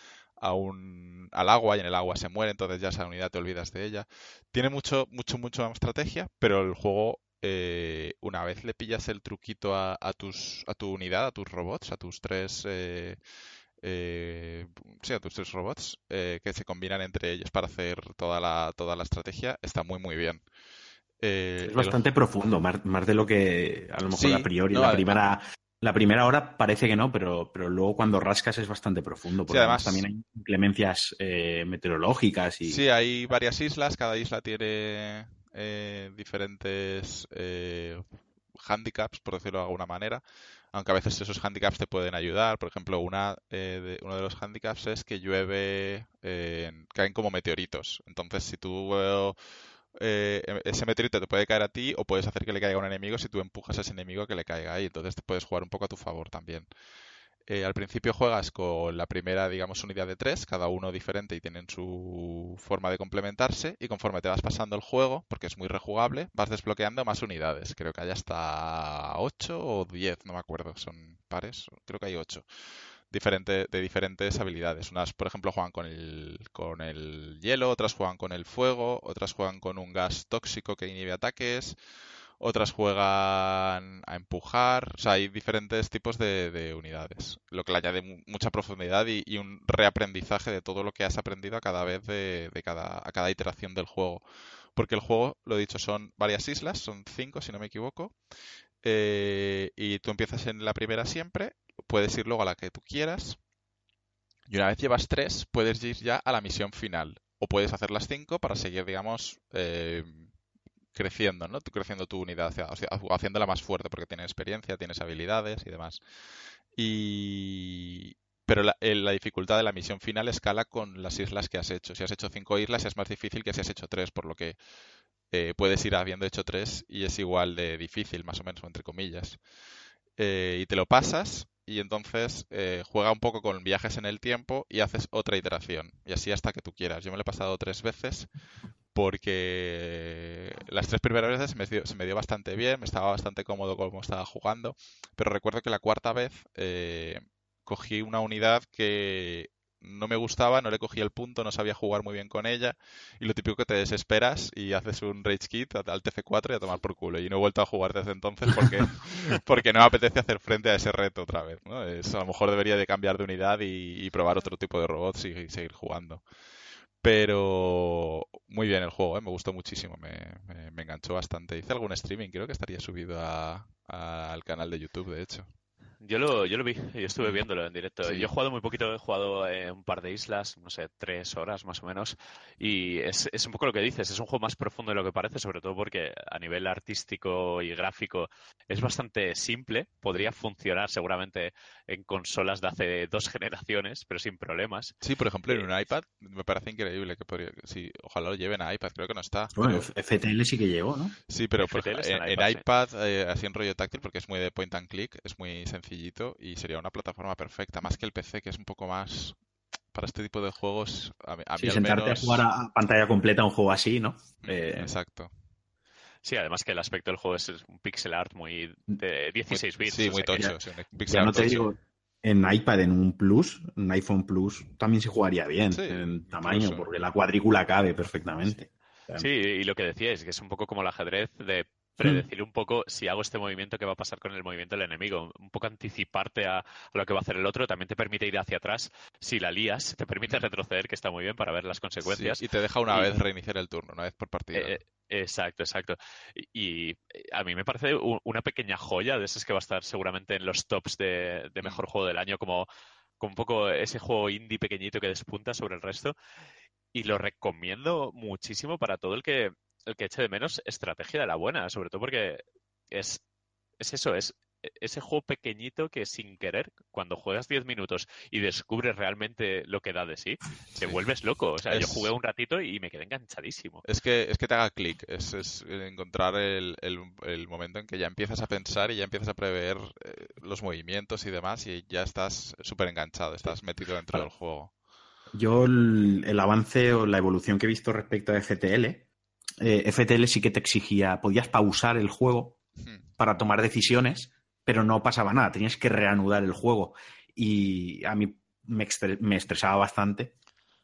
[SPEAKER 3] un, al agua y en el agua se muere, entonces ya esa unidad te olvidas de ella. Tiene mucho, mucho, mucho estrategia, pero el juego eh, una vez le pillas el truquito a, tus, a tu unidad, a tus robots, a tus tres... Eh, eh, sí, a tus tres robots que se combinan entre ellos para hacer toda la, toda la estrategia, está muy muy bien.
[SPEAKER 2] es bastante profundo, más, de lo que a lo mejor a priori la primera la primera hora parece que no, pero, pero luego cuando rascas es bastante profundo, porque además, también hay inclemencias meteorológicas y...
[SPEAKER 3] Sí, hay varias islas, cada isla tiene eh, diferentes eh, handicaps, por decirlo de alguna manera, aunque a veces esos handicaps te pueden ayudar. Por ejemplo, una, eh, de, uno de los handicaps es que llueve, caen como meteoritos. Entonces, si tú ese meteorito te puede caer a ti o puedes hacer que le caiga a un enemigo si tú empujas a ese enemigo que le caiga ahí. Entonces te puedes jugar un poco a tu favor también. Eh, al principio juegas con la primera, digamos, unidad de tres, cada uno diferente y tienen su forma de complementarse. Y conforme te vas pasando el juego, porque es muy rejugable, vas desbloqueando más unidades. Creo que hay hasta 8 o 10, no me acuerdo, son pares, creo que hay 8. Diferente, de diferentes habilidades. Unas, por ejemplo, juegan con el, con el hielo, otras juegan con el fuego, otras juegan con un gas tóxico que inhibe ataques otras juegan a empujar, o sea, hay diferentes tipos de, unidades, lo que le añade mucha profundidad y, un reaprendizaje de todo lo que has aprendido a cada vez de, cada, a cada iteración del juego. Porque el juego, lo he dicho, son varias islas, son cinco si no me equivoco, eh, y tú empiezas en la primera siempre, puedes ir luego a la que tú quieras, y una vez llevas tres, puedes ir ya a la misión final. O puedes hacer las cinco para seguir, digamos, eh, creciendo, ¿no? Creciendo tu unidad, haciéndola más fuerte porque tienes experiencia, tienes habilidades y demás. Y... Pero la, dificultad de la misión final escala con las islas que has hecho. Si has hecho cinco islas es más difícil que si has hecho tres, por lo que eh, puedes ir habiendo hecho tres y es igual de difícil, más o menos, entre comillas. Eh, y te lo pasas y entonces eh, juega un poco con viajes en el tiempo y haces otra iteración. Y así hasta que tú quieras. Yo me lo he pasado tres veces porque las tres primeras veces se me, dio, bastante bien, me estaba bastante cómodo como estaba jugando, pero recuerdo que la cuarta vez eh, cogí una unidad que no me gustaba, no le cogí el punto, no sabía jugar muy bien con ella y lo típico que te desesperas y haces un rage kit al TF4 y a tomar por culo y no he vuelto a jugar desde entonces porque, porque no me apetece hacer frente a ese reto otra vez, ¿no? Es, a lo mejor debería de cambiar de unidad y, probar otro tipo de robots y seguir jugando. Pero muy bien el juego, ¿eh? me gustó muchísimo, me, me, enganchó bastante. Hice algún streaming, creo que estaría subido al canal de YouTube, de hecho.
[SPEAKER 1] Yo lo, yo lo vi, yo estuve viéndolo en directo. Yo he jugado muy poquito, he jugado en un par de islas, no sé, tres horas más o menos. Y es, es un poco lo que dices, es un juego más profundo de lo que parece, sobre todo porque a nivel artístico y gráfico es bastante simple. Podría funcionar seguramente en consolas de hace dos generaciones, pero sin problemas.
[SPEAKER 3] Sí, por ejemplo, en un iPad me parece increíble que podría, sí, ojalá lo lleven a iPad, creo que no está.
[SPEAKER 2] Bueno, FTL sí que llegó, ¿no?
[SPEAKER 3] Sí, pero en, iPad, eh, así en rollo táctil, porque es muy de point and click, es muy sencillo y sería una plataforma perfecta, más que el PC, que es un poco más para este tipo de juegos. A, a
[SPEAKER 2] sentarte a jugar a pantalla completa un juego así, ¿no?
[SPEAKER 3] Mm, eh, exacto.
[SPEAKER 1] Sí, además que el aspecto del juego es un pixel art muy de 16 bits.
[SPEAKER 3] Sí, muy tocho.
[SPEAKER 2] Ya, no te digo, en iPad, en un Plus, un iPhone Plus, también se jugaría bien en tamaño, porque la cuadrícula cabe perfectamente.
[SPEAKER 1] Sí, y lo que decíais, que es un poco como el ajedrez de predecir un poco si hago este movimiento, qué va a pasar con el movimiento del enemigo. Un poco anticiparte a, lo que va a hacer el otro. También te permite ir hacia atrás si la lías. Te permite retroceder, que está muy bien para ver las consecuencias.
[SPEAKER 3] y te deja una vez reiniciar el turno, una vez por partida. Eh,
[SPEAKER 1] exacto, exacto. Y, a mí me parece una pequeña joya de esas que va a estar seguramente en los tops de, mm. mejor juego del año, como, como un poco ese juego indie pequeñito que despunta sobre el resto. Y lo recomiendo muchísimo para todo el que el que eche de menos estrategia de la buena, sobre todo porque es, es eso, es ese juego pequeñito que sin querer, cuando juegas 10 minutos y descubres realmente lo que da de sí, te vuelves loco. O sea, yo jugué un ratito y me quedé enganchadísimo.
[SPEAKER 3] Es que, es que te haga clic, es, es, encontrar el, el, momento en que ya empiezas a pensar y ya empiezas a prever eh, los movimientos y demás y ya estás súper enganchado, estás metido dentro del juego.
[SPEAKER 2] Yo el, el, avance o la evolución que he visto respecto a FTL eh, FTL sí que te exigía, podías pausar el juego hmm. para tomar decisiones, pero no pasaba nada, tenías que reanudar el juego. Y a mí me, estresaba bastante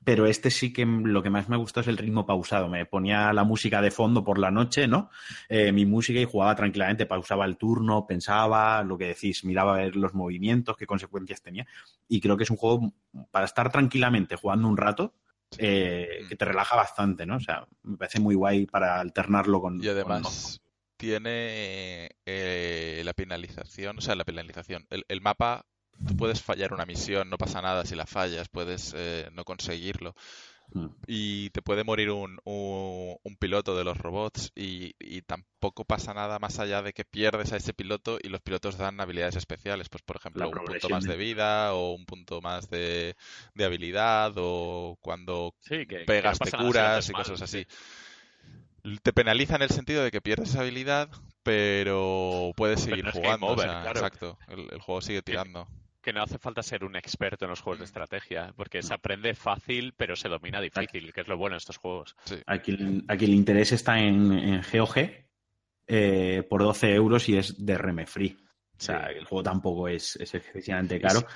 [SPEAKER 2] pero este sí que lo que más me gustó es el ritmo pausado. Me ponía la música de fondo por la noche, ¿no? Eh, mi música y jugaba tranquilamente, pausaba el turno, pensaba, lo que decís, miraba a ver los movimientos, qué consecuencias tenía. Y creo que es un juego para estar tranquilamente jugando un rato, eh, que te relaja bastante, ¿no? O sea, me parece muy guay para alternarlo con.
[SPEAKER 3] Y además tiene eh, la penalización, o sea, la penalización. El, mapa, tú puedes fallar una misión, no pasa nada si la fallas, puedes eh, no conseguirlo. Mm. Y te puede morir un, un, piloto de los robots y, tampoco pasa nada más allá de que pierdes a ese piloto y los pilotos dan habilidades especiales. Pues, por ejemplo, un punto más de vida o un punto más de, habilidad o cuando pegas te curas y cosas así. Te penaliza en el sentido de que pierdes habilidad, pero puedes seguir jugando. Exacto, el, juego sigue tirando
[SPEAKER 1] que no hace falta ser un experto en los juegos de estrategia, porque se aprende fácil, pero se domina difícil, que es lo bueno de estos juegos.
[SPEAKER 2] Aquí, el interés está en, GOG eh, por 12 euros y es de RM free. O sea, el juego tampoco es, es excesivamente caro.
[SPEAKER 1] Sí,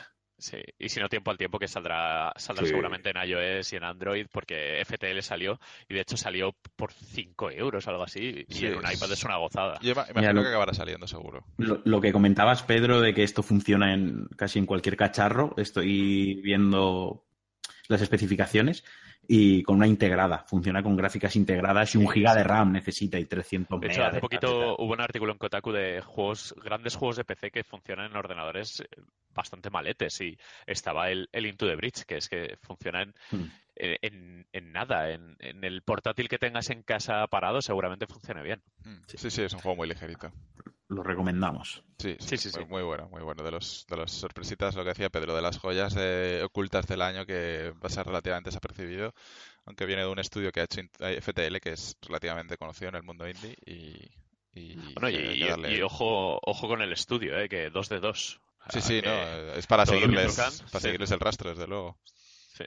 [SPEAKER 1] y si no tiempo al tiempo que saldrá, saldrá seguramente en iOS y en Android porque FTL salió y de hecho salió por 5 euros o algo así y en un iPad es una gozada.
[SPEAKER 3] Yo imagino que acabará saliendo seguro.
[SPEAKER 2] Lo, que comentabas, Pedro, de que esto funciona en casi en cualquier cacharro, estoy viendo las especificaciones y con una integrada. Funciona con gráficas integradas y un giga de RAM necesita y 300
[SPEAKER 1] De hecho, hace poquito hubo un artículo en Kotaku de juegos, grandes juegos de PC que funcionan en ordenadores eh, bastante maletes y estaba el, el Into the Bridge, que es que funciona en, hmm. en, nada. En, el portátil que tengas en casa parado seguramente funcione bien.
[SPEAKER 3] Hmm. Sí, sí, es un juego muy ligerito.
[SPEAKER 2] Lo recomendamos.
[SPEAKER 3] Sí, sí, sí, muy, bueno, muy bueno. De los, de las sorpresitas, lo que decía Pedro, de las joyas ocultas del año que va a ser relativamente desapercibido, aunque viene de un estudio que ha hecho FTL, que es relativamente conocido en el mundo indie y...
[SPEAKER 1] y, ojo, ojo con el estudio, ¿eh? que dos de dos.
[SPEAKER 3] Sí, sí, no, es para seguirles, para seguirles el rastro, desde luego.
[SPEAKER 1] Sí.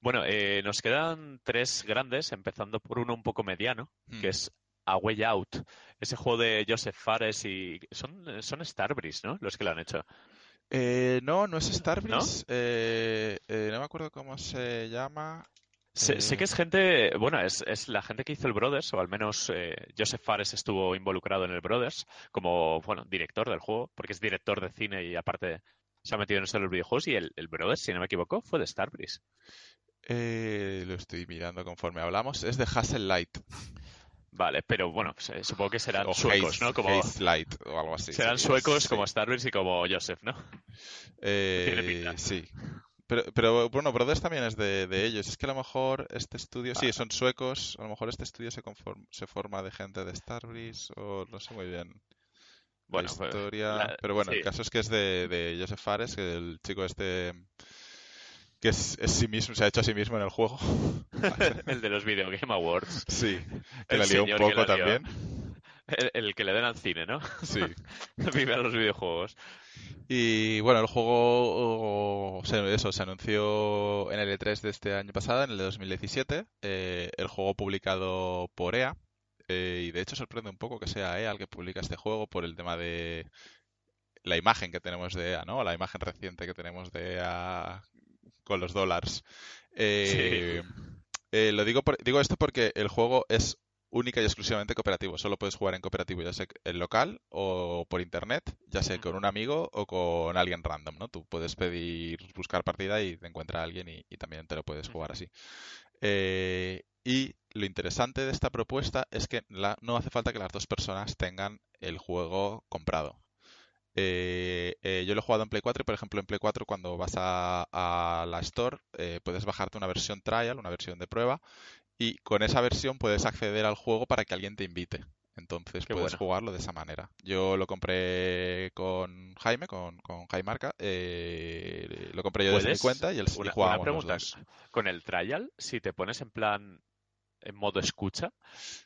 [SPEAKER 1] Bueno, eh, nos quedan tres grandes, empezando por uno un poco mediano, que hmm. es A Way Out. Ese juego de Joseph Fares y... Son, son Starbreeze, ¿no? Los que lo han hecho.
[SPEAKER 3] Eh, no, no es Starbreeze. Eh, ¿no? me acuerdo cómo se llama.
[SPEAKER 1] Sé, que es gente, bueno, es, es, la gente que hizo el Brothers, o al menos eh, Joseph Fares estuvo involucrado en el Brothers como, bueno, director del juego, porque es director de cine y aparte se ha metido en esto de los videojuegos y el, el Brothers, si no me equivoco, fue de Starbreeze.
[SPEAKER 3] Eh, lo estoy mirando conforme hablamos. Es de Hassel Light.
[SPEAKER 1] Vale, pero bueno, supongo que serán suecos, ¿no?
[SPEAKER 3] Como Light o algo así.
[SPEAKER 1] Serán suecos como Starbreeze y como Joseph, ¿no?
[SPEAKER 3] Eh, sí. Pero, pero bueno, Brothers también es de, ellos. Es que a lo mejor este estudio, sí, son suecos, a lo mejor este estudio se, se forma de gente de Starbreeze o no sé muy bien. Bueno, la pues, historia. pero bueno, el caso es que es de, de Joseph Fares, que el chico este que es, sí mismo, se ha hecho a sí mismo en el juego.
[SPEAKER 1] el de los Video Game Awards.
[SPEAKER 3] Sí, que la lió un poco también.
[SPEAKER 1] El, que le den al cine, ¿no?
[SPEAKER 3] Sí.
[SPEAKER 1] Vive a los videojuegos.
[SPEAKER 3] Y bueno, el juego, eso, se anunció en el E3 de este año pasado, en el de 2017. Eh, el juego publicado por EA. Eh, y de hecho sorprende un poco que sea EA el que publica este juego por el tema de la imagen que tenemos de EA, ¿no? La imagen reciente que tenemos de EA con los dólares. Eh, lo digo, digo esto porque el juego es única y exclusivamente cooperativo. Solo puedes jugar en cooperativo, ya sea en local o por internet, ya sea con un amigo o con alguien random, ¿no? Tú puedes pedir, buscar partida y te encuentra alguien y, también te lo puedes jugar así. Eh, y lo interesante de esta propuesta es que no hace falta que las dos personas tengan el juego comprado. Eh, eh, yo lo he jugado en Play 4 y, por ejemplo, en Play 4 cuando vas a, a la Store puedes bajarte una versión trial, una versión de prueba, y con esa versión puedes acceder al juego para que alguien te invite. Entonces puedes jugarlo de esa manera. Yo lo compré con Jaime, con, con Jaime Marca. Eh, lo compré yo desde mi cuenta y él
[SPEAKER 1] una,
[SPEAKER 3] jugábamos
[SPEAKER 1] pregunta, Con el trial, si te pones en plan en modo escucha,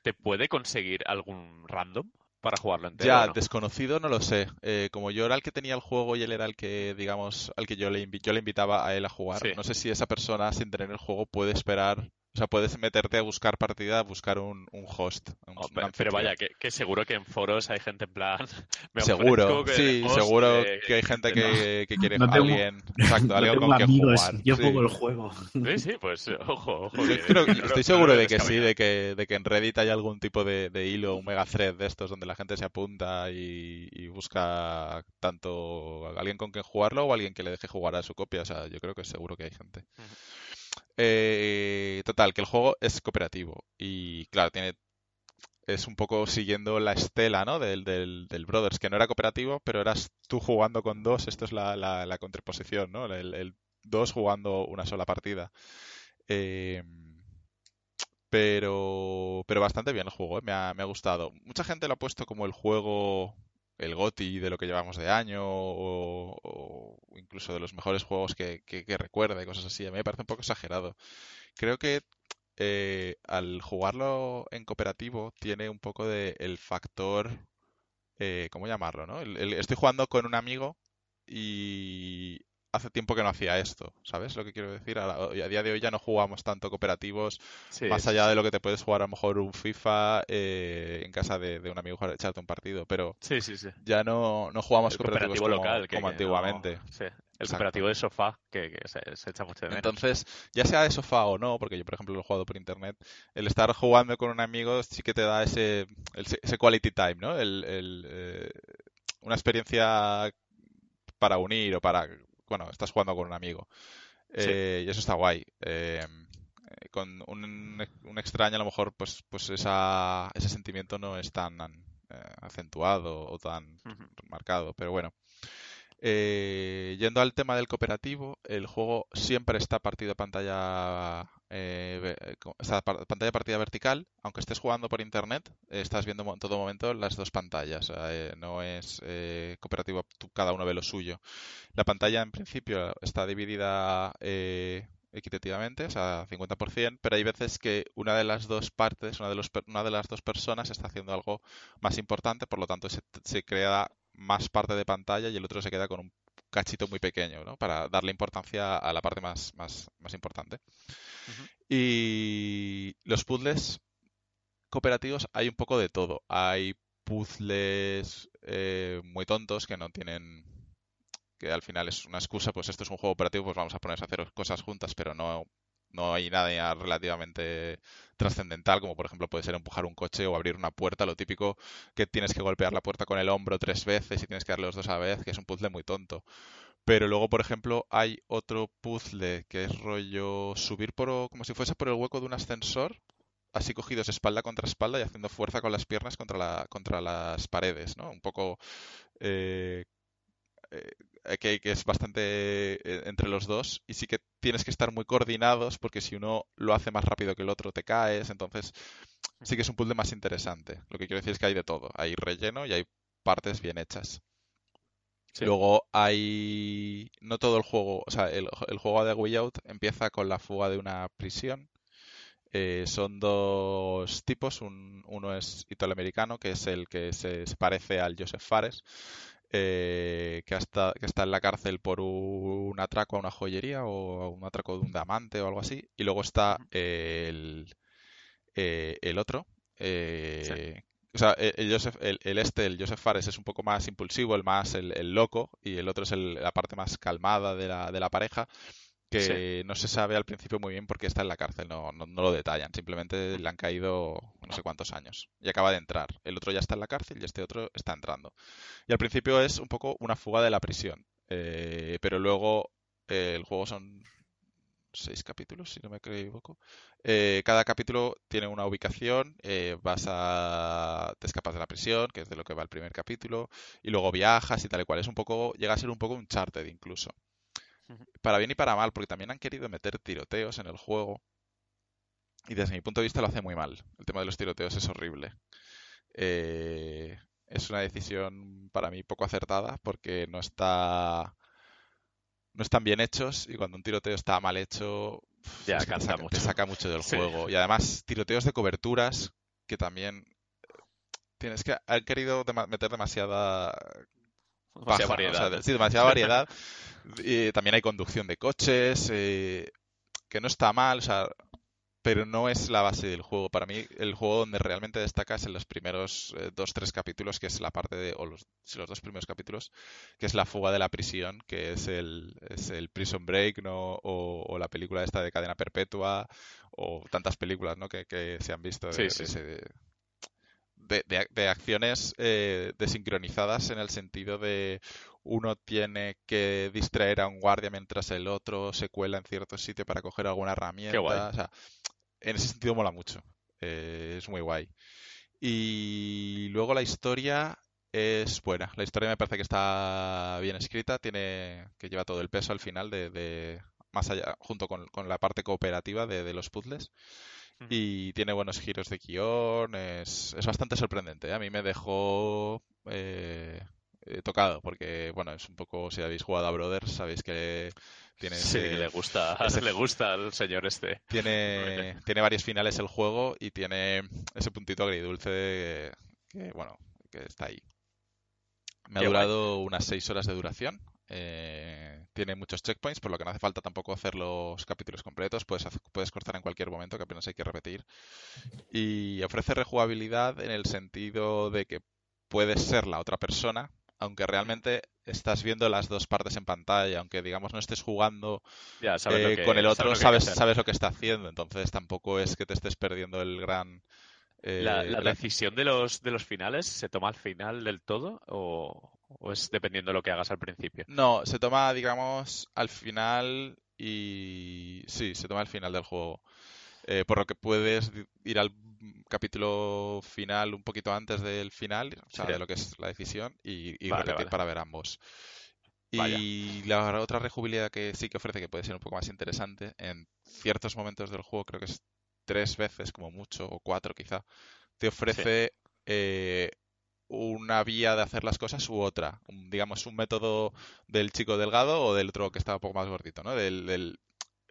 [SPEAKER 1] ¿te puede conseguir algún random? para jugarlo entero.
[SPEAKER 3] Ya, desconocido no lo sé. Eh, como yo era el que tenía el juego y él era el que, digamos, al que yo le, yo le invitaba a él a jugar, no sé si esa persona sin tener el juego puede esperar O sea, puedes meterte a buscar partida, a buscar un, host.
[SPEAKER 1] pero vaya, que, seguro que en foros hay gente en plan.
[SPEAKER 3] seguro, sí, seguro que hay gente que, quiere a alguien. Exacto, alguien con quien jugar.
[SPEAKER 2] Yo juego el juego.
[SPEAKER 1] Sí, sí, pues ojo, ojo.
[SPEAKER 3] estoy seguro de que sí, de que, de que en Reddit hay algún tipo de, hilo, un mega thread de estos donde la gente se apunta y, busca tanto alguien con quien jugarlo o alguien que le deje jugar a su copia. O sea, yo creo que seguro que hay gente. Eh, total, que el juego es cooperativo y claro, tiene es un poco siguiendo la estela ¿no? del, del, Brothers, que no era cooperativo, pero eras tú jugando con dos, esto es la, la, contraposición, ¿no? El, dos jugando una sola partida. Eh, pero, pero bastante bien el juego, ¿eh? me, ha, me ha gustado. Mucha gente lo ha puesto como el juego el GOTI de lo que llevamos de año o, incluso de los mejores juegos que, que recuerde, cosas así. A mí me parece un poco exagerado. Creo que eh, al jugarlo en cooperativo tiene un poco de el factor, eh, ¿cómo llamarlo? ¿no? estoy jugando con un amigo y hace tiempo que no hacía esto, ¿sabes lo que quiero decir? A, día de hoy ya no jugamos tanto cooperativos, más allá de lo que te puedes jugar a lo mejor un FIFA eh, en casa de, un amigo para echarte un partido, pero
[SPEAKER 1] sí, sí, sí.
[SPEAKER 3] ya no, no jugamos cooperativos como, local, como antiguamente.
[SPEAKER 1] El cooperativo de sofá, que, se, echa mucho de menos.
[SPEAKER 3] Entonces, ya sea de sofá o no, porque yo, por ejemplo, lo he jugado por internet, el estar jugando con un amigo sí que te da ese, ese quality time, ¿no? El, eh, una experiencia para unir o para bueno, estás jugando con un amigo. Eh, y eso está guay. Eh, con un, extraño a lo mejor pues, pues esa, ese sentimiento no es tan eh, acentuado o tan marcado. Pero bueno. yendo al tema del cooperativo, el juego siempre está partido a pantalla eh, esta pantalla partida vertical, aunque estés jugando por internet, estás viendo en todo momento las dos pantallas. Eh, no es eh, cooperativo, cada uno ve lo suyo. La pantalla en principio está dividida equitativamente, o sea, 50%, pero hay veces que una de las dos partes, una de, los, una de las dos personas está haciendo algo más importante, por lo tanto se, se crea más parte de pantalla y el otro se queda con un cachito muy pequeño, ¿no? Para darle importancia a la parte más, más, más importante. Y los puzzles cooperativos hay un poco de todo. Hay puzzles eh, muy tontos que no tienen que al final es una excusa, pues esto es un juego operativo, pues vamos a ponerse a hacer cosas juntas, pero no, no hay nada relativamente trascendental, como por ejemplo puede ser empujar un coche o abrir una puerta, lo típico que tienes que golpear la puerta con el hombro tres veces y tienes que darle los dos a la vez, que es un puzzle muy tonto. Pero luego, por ejemplo, hay otro puzzle que es rollo subir por, como si fuese por el hueco de un ascensor, así cogidos espalda contra espalda y haciendo fuerza con las piernas contra, la, contra las paredes, ¿no? Un poco eh, eh, que, es bastante eh, entre los dos y sí que tienes que estar muy coordinados porque si uno lo hace más rápido que el otro te caes, entonces sí que es un puzzle más interesante. Lo que quiero decir es que hay de todo, hay relleno y hay partes bien hechas. Luego hay. No todo el juego. O sea, el, juego de Way Out empieza con la fuga de una prisión. Eh, son dos tipos. uno es italoamericano, que es el que se, parece al Joseph Fares. Eh, que, hasta, que está en la cárcel por un atraco a una joyería o un atraco de un diamante o algo así. Y luego está el, eh, el otro, o sea, e, el, Joseph, el, este, el Joseph Fares, es un poco más impulsivo, el más el, loco, y el otro es la parte más calmada de la, de la pareja, que no se sabe al principio muy bien por qué está en la cárcel, no, no, lo detallan, simplemente le han caído no sé cuántos años y acaba de entrar. El otro ya está en la cárcel y este otro está entrando. Y al principio es un poco una fuga de la prisión, eh, pero luego eh, el juego son seis capítulos, si no me equivoco. Eh, cada capítulo tiene una ubicación, eh, vas a... te escapas de la prisión, que es de lo que va el primer capítulo, y luego viajas y tal y cual. Es un poco, llega a ser un poco un charted incluso. Para bien y para mal, porque también han querido meter tiroteos en el juego. Y desde mi punto de vista lo hace muy mal. El tema de los tiroteos es horrible. Eh, es una decisión para mí poco acertada porque no está no están bien hechos y cuando un tiroteo está mal hecho,
[SPEAKER 1] ya, te, saca, mucho.
[SPEAKER 3] te, saca, mucho. del juego. Y además, tiroteos de coberturas que también tienes que han querido meter demasiada
[SPEAKER 1] variedad.
[SPEAKER 3] sí, demasiada variedad. y también hay conducción de coches, eh, que no está mal, o sea, pero no es la base del juego. Para mí, el juego donde realmente destaca es en los primeros eh, dos, tres capítulos, que es la parte de, o los, los dos primeros capítulos, que es la fuga de la prisión, que es el, es el Prison Break, ¿no? O, la película esta de cadena perpetua, o tantas películas, ¿no? Que, se han visto de, de, acciones eh, desincronizadas en el sentido de uno tiene que distraer a un guardia mientras el otro se cuela en cierto sitio para coger alguna herramienta. O sea, en ese sentido mola mucho. Eh, es muy guay. Y luego la historia es buena. La historia me parece que está bien escrita, tiene que lleva todo el peso al final de, más allá, junto con, la parte cooperativa de, los puzzles. Y tiene buenos giros de guion, es, bastante sorprendente. ¿eh? A mí me dejó eh, tocado, porque, bueno, es un poco, si habéis jugado a Brothers, sabéis que tiene
[SPEAKER 1] sí, le gusta, le gusta al señor este.
[SPEAKER 3] Tiene, tiene varios finales el juego y tiene ese puntito agridulce que, bueno, que está ahí. Me ha durado unas seis horas de duración. Eh, tiene muchos checkpoints, por lo que no hace falta tampoco hacer los capítulos completos. Puedes, puedes cortar en cualquier momento, que apenas hay que repetir. Y ofrece rejugabilidad en el sentido de que puedes ser la otra persona, aunque realmente estás viendo las dos partes en pantalla, aunque digamos no estés jugando eh, con el otro, sabes, sabes lo que está haciendo, entonces tampoco es que te estés perdiendo el gran...
[SPEAKER 1] Eh, ¿La, decisión de los, de los finales se toma al final del todo o, es dependiendo de lo que hagas al principio?
[SPEAKER 3] No, se toma, digamos, al final y... Sí, se toma al final del juego. Eh, por lo que puedes ir al capítulo final un poquito antes del final, o sea, de lo que es la decisión, y, repetir para ver ambos. Y la otra rejubilidad que sí que ofrece, que puede ser un poco más interesante, en ciertos momentos del juego, creo que es tres veces como mucho, o cuatro quizá, te ofrece eh, una vía de hacer las cosas u otra. digamos, un método del chico delgado o del otro que está un poco más gordito, ¿no? Del, del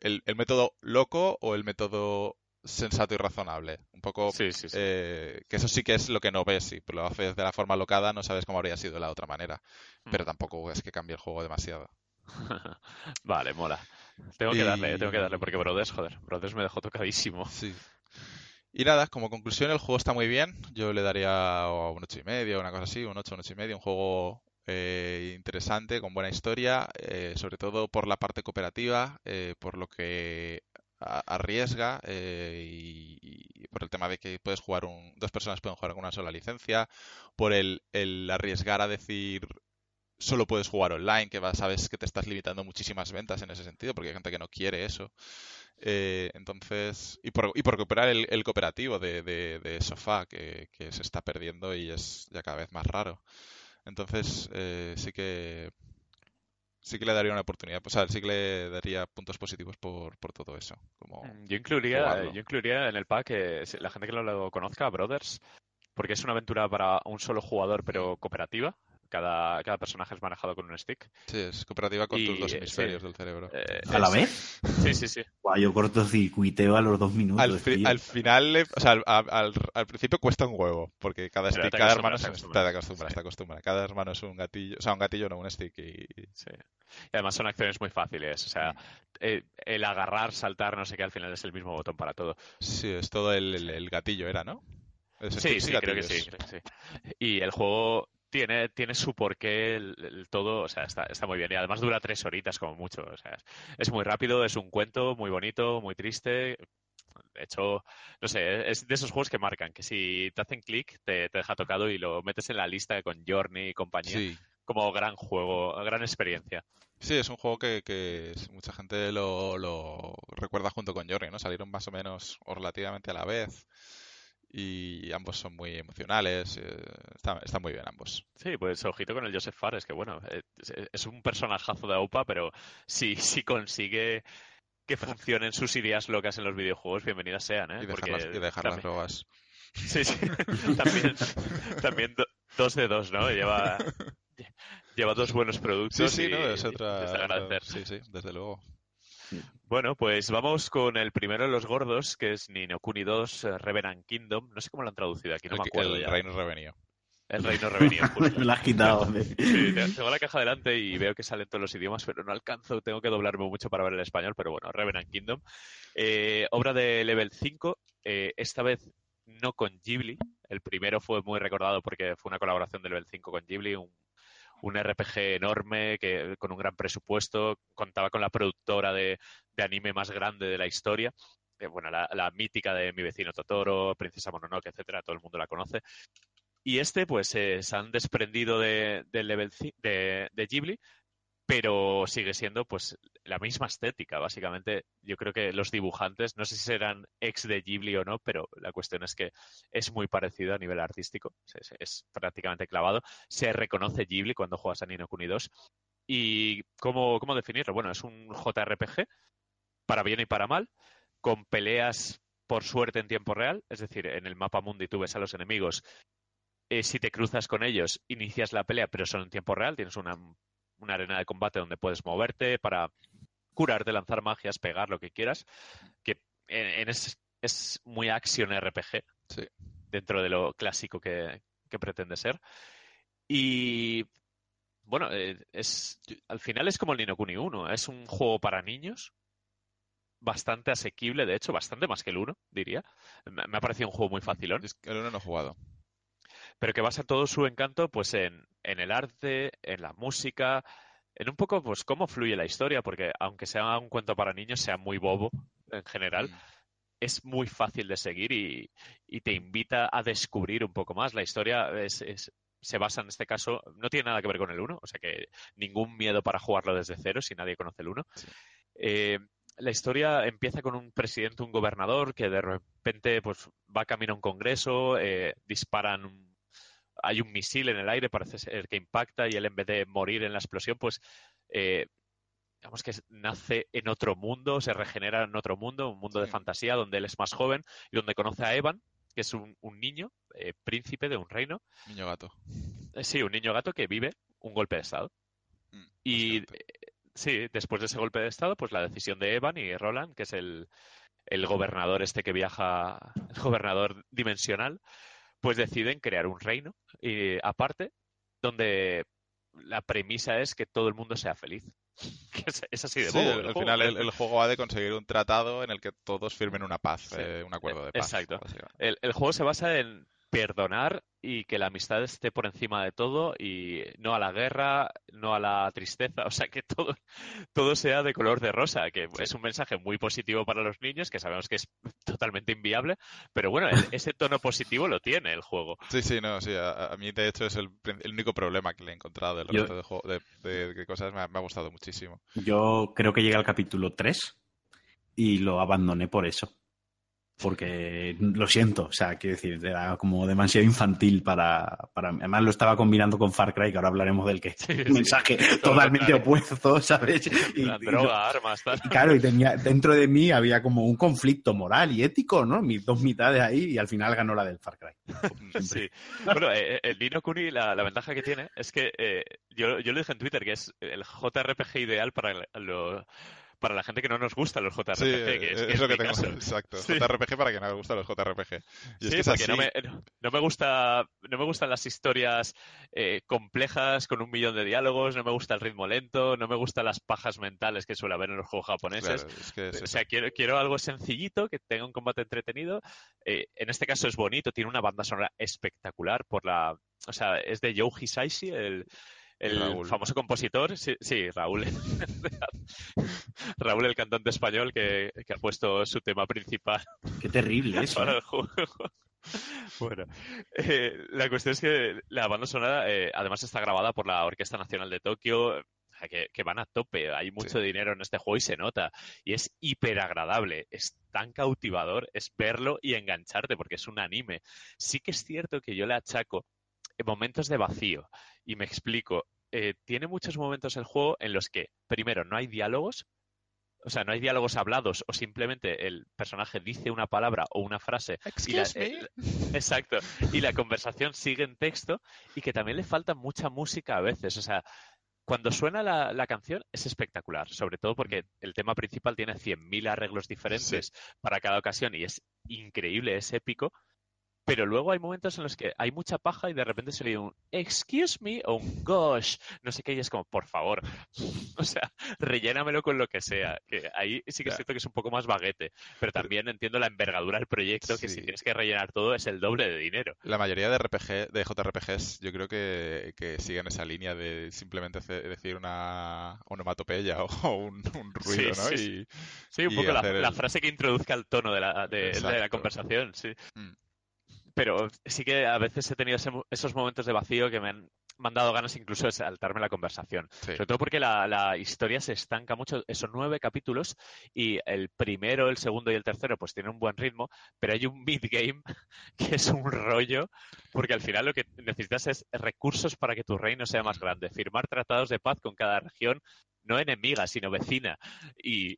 [SPEAKER 3] el, método loco o el método sensato y razonable. Un poco eh, que eso sí que es lo que no ves. Si lo haces de la forma locada, no sabes cómo habría sido de la otra manera. Hmm. Pero tampoco es que cambie el juego demasiado.
[SPEAKER 1] vale, mola. Tengo que darle, tengo que darle, porque Brothers, joder, Brothers me dejó tocadísimo.
[SPEAKER 3] Sí. Y nada, como conclusión, el juego está muy bien. Yo le daría un ocho y medio, una cosa así, un 8, un ocho y medio. Un juego eh, interesante, con buena historia, eh, sobre todo por la parte cooperativa, eh, por lo que arriesga y, por el tema de que puedes jugar un, dos personas pueden jugar con una sola licencia, por el arriesgar a decir solo puedes jugar online, que sabes que te estás limitando muchísimas ventas en ese sentido, porque hay gente que no quiere eso. entonces, y por, y por recuperar el, cooperativo de, de, sofá que, que, se está perdiendo y es ya cada vez más raro. Entonces, eh, sí que sí que le daría una oportunidad, o sea, sí que le daría puntos positivos por, por todo eso. Como
[SPEAKER 1] mm, yo incluiría, yo incluiría en el pack que la gente que lo conozca, Brothers, porque es una aventura para un solo jugador pero cooperativa cada, cada personaje es manejado con un stick.
[SPEAKER 3] Sí, es cooperativa con tus dos hemisferios del cerebro.
[SPEAKER 2] Eh, ¿A la vez?
[SPEAKER 1] Sí, sí, sí.
[SPEAKER 2] Guau, yo cortocircuiteo a los dos minutos.
[SPEAKER 3] Al, final, o sea, al, al, principio cuesta un huevo, porque cada stick, cada hermano se está acostumbra, está acostumbra. Cada hermano es un gatillo, o sea, un gatillo no, un stick. Y...
[SPEAKER 1] Sí. Y además son acciones muy fáciles, o sea, eh, el agarrar, saltar, no sé qué, al final es el mismo botón para todo.
[SPEAKER 3] Sí, es todo el, el, gatillo, era, ¿no?
[SPEAKER 1] Sí, sí, creo que sí, creo que sí. Y el juego tiene, tiene su porqué el, todo, o sea, está, está, muy bien. Y además dura tres horitas como mucho. O sea, es, muy rápido, es un cuento muy bonito, muy triste. De hecho, no sé, es de esos juegos que marcan, que si te hacen clic, te, deja tocado y lo metes en la lista con Journey y compañía. Como gran juego, gran experiencia.
[SPEAKER 3] Sí, es un juego que, que mucha gente lo, lo, recuerda junto con Journey, ¿no? Salieron más o menos o relativamente a la vez y ambos son muy emocionales. Eh, están muy bien ambos.
[SPEAKER 1] Sí, pues ojito con el Joseph Fares, que bueno, eh, es, un personajazo de AUPA, pero si, si consigue que funcionen sus ideas locas en los videojuegos, bienvenidas sean, ¿eh?
[SPEAKER 3] Y dejarlas, y dejarlas rogas.
[SPEAKER 1] Sí, sí. también, también dos de dos, ¿no? Lleva, lleva dos buenos productos.
[SPEAKER 3] Sí, sí, no, es otra. sí, sí, desde luego.
[SPEAKER 1] Bueno, pues vamos con el primero de los gordos, que es Nino Kuni 2 eh, Revenant Kingdom. No sé cómo lo han traducido aquí, no me acuerdo
[SPEAKER 3] el
[SPEAKER 1] ya.
[SPEAKER 3] Reino Revenido.
[SPEAKER 1] El reino revenido.
[SPEAKER 2] Me lo has quitado.
[SPEAKER 1] sí, tengo la caja delante y veo que salen todos los idiomas, pero no alcanzo, tengo que doblarme mucho para ver el español, pero bueno, Revenant Kingdom. Eh, obra de Level 5, eh, esta vez no con Ghibli. El primero fue muy recordado porque fue una colaboración de Level 5 con Ghibli, un, RPG enorme que con un gran presupuesto, contaba con la productora de, anime más grande de la historia. bueno, la, mítica de mi vecino Totoro, Princesa Mononoke, etcétera, todo el mundo la conoce. Y este, pues, eh, se han desprendido de, level de, de Ghibli, pero sigue siendo pues la misma estética, básicamente. Yo creo que los dibujantes, no sé si serán ex de Ghibli o no, pero la cuestión es que es muy parecido a nivel artístico, es, prácticamente clavado. Se reconoce Ghibli cuando juegas a Nino Kuni 2. ¿Y cómo, cómo definirlo? Bueno, es un JRPG, para bien y para mal, con peleas por suerte en tiempo real, es decir, en el mapa mundi tú ves a los enemigos eh, si te cruzas con ellos, inicias la pelea, pero son en tiempo real, tienes una una arena de combate donde puedes moverte para curarte, lanzar magias, pegar lo que quieras, que en, es, es, muy action RPG dentro de lo clásico que, pretende ser. Y bueno, eh, es al final es como el Nino Kuni 1, es un juego para niños bastante asequible, de hecho, bastante más que el 1, diría. Me, ha parecido un juego muy facilón.
[SPEAKER 3] el 1 no he jugado
[SPEAKER 1] pero que basa todo su encanto pues en, el arte, en la música, en un poco pues cómo fluye la historia, porque aunque sea un cuento para niños, sea muy bobo en general, mm. es muy fácil de seguir y, te invita a descubrir un poco más. La historia se basa en este caso, no tiene nada que ver con el 1, o sea que ningún miedo para jugarlo desde cero si nadie conoce el 1. Eh, la historia empieza con un presidente, un gobernador que de repente pues va camino a un congreso, eh, disparan hay un misil en el aire, parece ser que impacta y él en vez de morir en la explosión, pues eh, digamos que nace en otro mundo, se regenera en otro mundo, un mundo de fantasía donde él es más joven y donde conoce a Evan, que es un, niño, eh, príncipe de un reino.
[SPEAKER 3] Niño gato.
[SPEAKER 1] Eh, sí, un niño gato que vive un golpe de Estado. Mm, y sí, después de ese golpe de Estado, pues la decisión de Evan y Roland, que es el, el gobernador este que viaja, el gobernador dimensional, pues deciden crear un reino y, aparte donde la premisa es que todo el mundo sea feliz. es, así de
[SPEAKER 3] sí, al final el, juego va de conseguir un tratado en el que todos firmen una paz, eh, un acuerdo de paz.
[SPEAKER 1] Exacto. El, el, juego se basa en perdonar y que la amistad esté por encima de todo y no a la guerra, no a la tristeza, o sea, que todo, todo sea de color de rosa, que es un mensaje muy positivo para los niños, que sabemos que es totalmente inviable, pero bueno, ese tono positivo lo tiene el juego.
[SPEAKER 3] Sí, sí, no, sí, a, mí de hecho es el, único problema que le he encontrado del resto de, juego, de, cosas, me ha, me ha gustado muchísimo.
[SPEAKER 2] Yo creo que llegué al capítulo 3 y lo abandoné por eso porque lo siento, o sea, quiero decir, era como demasiado infantil para, para... Además lo estaba combinando con Far Cry, que ahora hablaremos del que un mensaje totalmente opuesto, ¿sabes?
[SPEAKER 1] Y, droga, armas, tal.
[SPEAKER 2] claro, y tenía, dentro de mí había como un conflicto moral y ético, ¿no? Mis dos mitades ahí y al final ganó la del Far Cry.
[SPEAKER 1] sí. Bueno, eh, eh, el Dino Kuni, la, ventaja que tiene es que eh, yo, yo lo dije en Twitter, que es el JRPG ideal para lo para la gente que no nos gusta los JRPG.
[SPEAKER 3] Sí, que es, lo que tengo. Exacto. JRPG para que no le gustan los JRPG.
[SPEAKER 1] sí, porque no me, no me, gusta, no me gustan las historias eh, complejas con un millón de diálogos, no me gusta el ritmo lento, no me gustan las pajas mentales que suele haber en los juegos japoneses. o sea, quiero, quiero algo sencillito, que tenga un combate entretenido. Eh, en este caso es bonito, tiene una banda sonora espectacular por la... O sea, es de Joe Hisaishi, el el famoso compositor, sí, sí Raúl. Raúl, el cantante español que, ha puesto su tema principal.
[SPEAKER 2] Qué terrible eso. Para
[SPEAKER 1] el juego. Bueno, eh, la cuestión es que la banda sonora eh, además está grabada por la Orquesta Nacional de Tokio, que, que, van a tope, hay mucho dinero en este juego y se nota. Y es hiper agradable, es tan cautivador, es verlo y engancharte, porque es un anime. Sí que es cierto que yo le achaco momentos de vacío. Y me explico. Eh, tiene muchos momentos el juego en los que, primero, no hay diálogos, o sea, no hay diálogos hablados o simplemente el personaje dice una palabra o una frase.
[SPEAKER 3] Y
[SPEAKER 1] exacto. Y la conversación sigue en texto y que también le falta mucha música a veces. O sea, cuando suena la, canción es espectacular, sobre todo porque el tema principal tiene 100.000 arreglos diferentes para cada ocasión y es increíble, es épico pero luego hay momentos en los que hay mucha paja y de repente se oye un excuse me o un gosh, no sé qué, y es como, por favor, o sea, rellénamelo con lo que sea, que ahí sí que es cierto que es un poco más baguete, pero también entiendo la envergadura del proyecto, que si tienes que rellenar todo es el doble de dinero.
[SPEAKER 3] La mayoría de RPG, de JRPGs, yo creo que, siguen esa línea de simplemente decir una onomatopeya o un, ruido, ¿no?
[SPEAKER 1] Sí, sí. un poco la, frase que introduzca el tono de la, de, la conversación, sí. Mm pero sí que a veces he tenido esos momentos de vacío que me han, dado ganas incluso de saltarme la conversación. Sobre todo porque la, historia se estanca mucho. Son nueve capítulos y el primero, el segundo y el tercero pues tienen un buen ritmo, pero hay un mid-game que es un rollo porque al final lo que necesitas es recursos para que tu reino sea más grande. Firmar tratados de paz con cada región, no enemiga, sino vecina. Y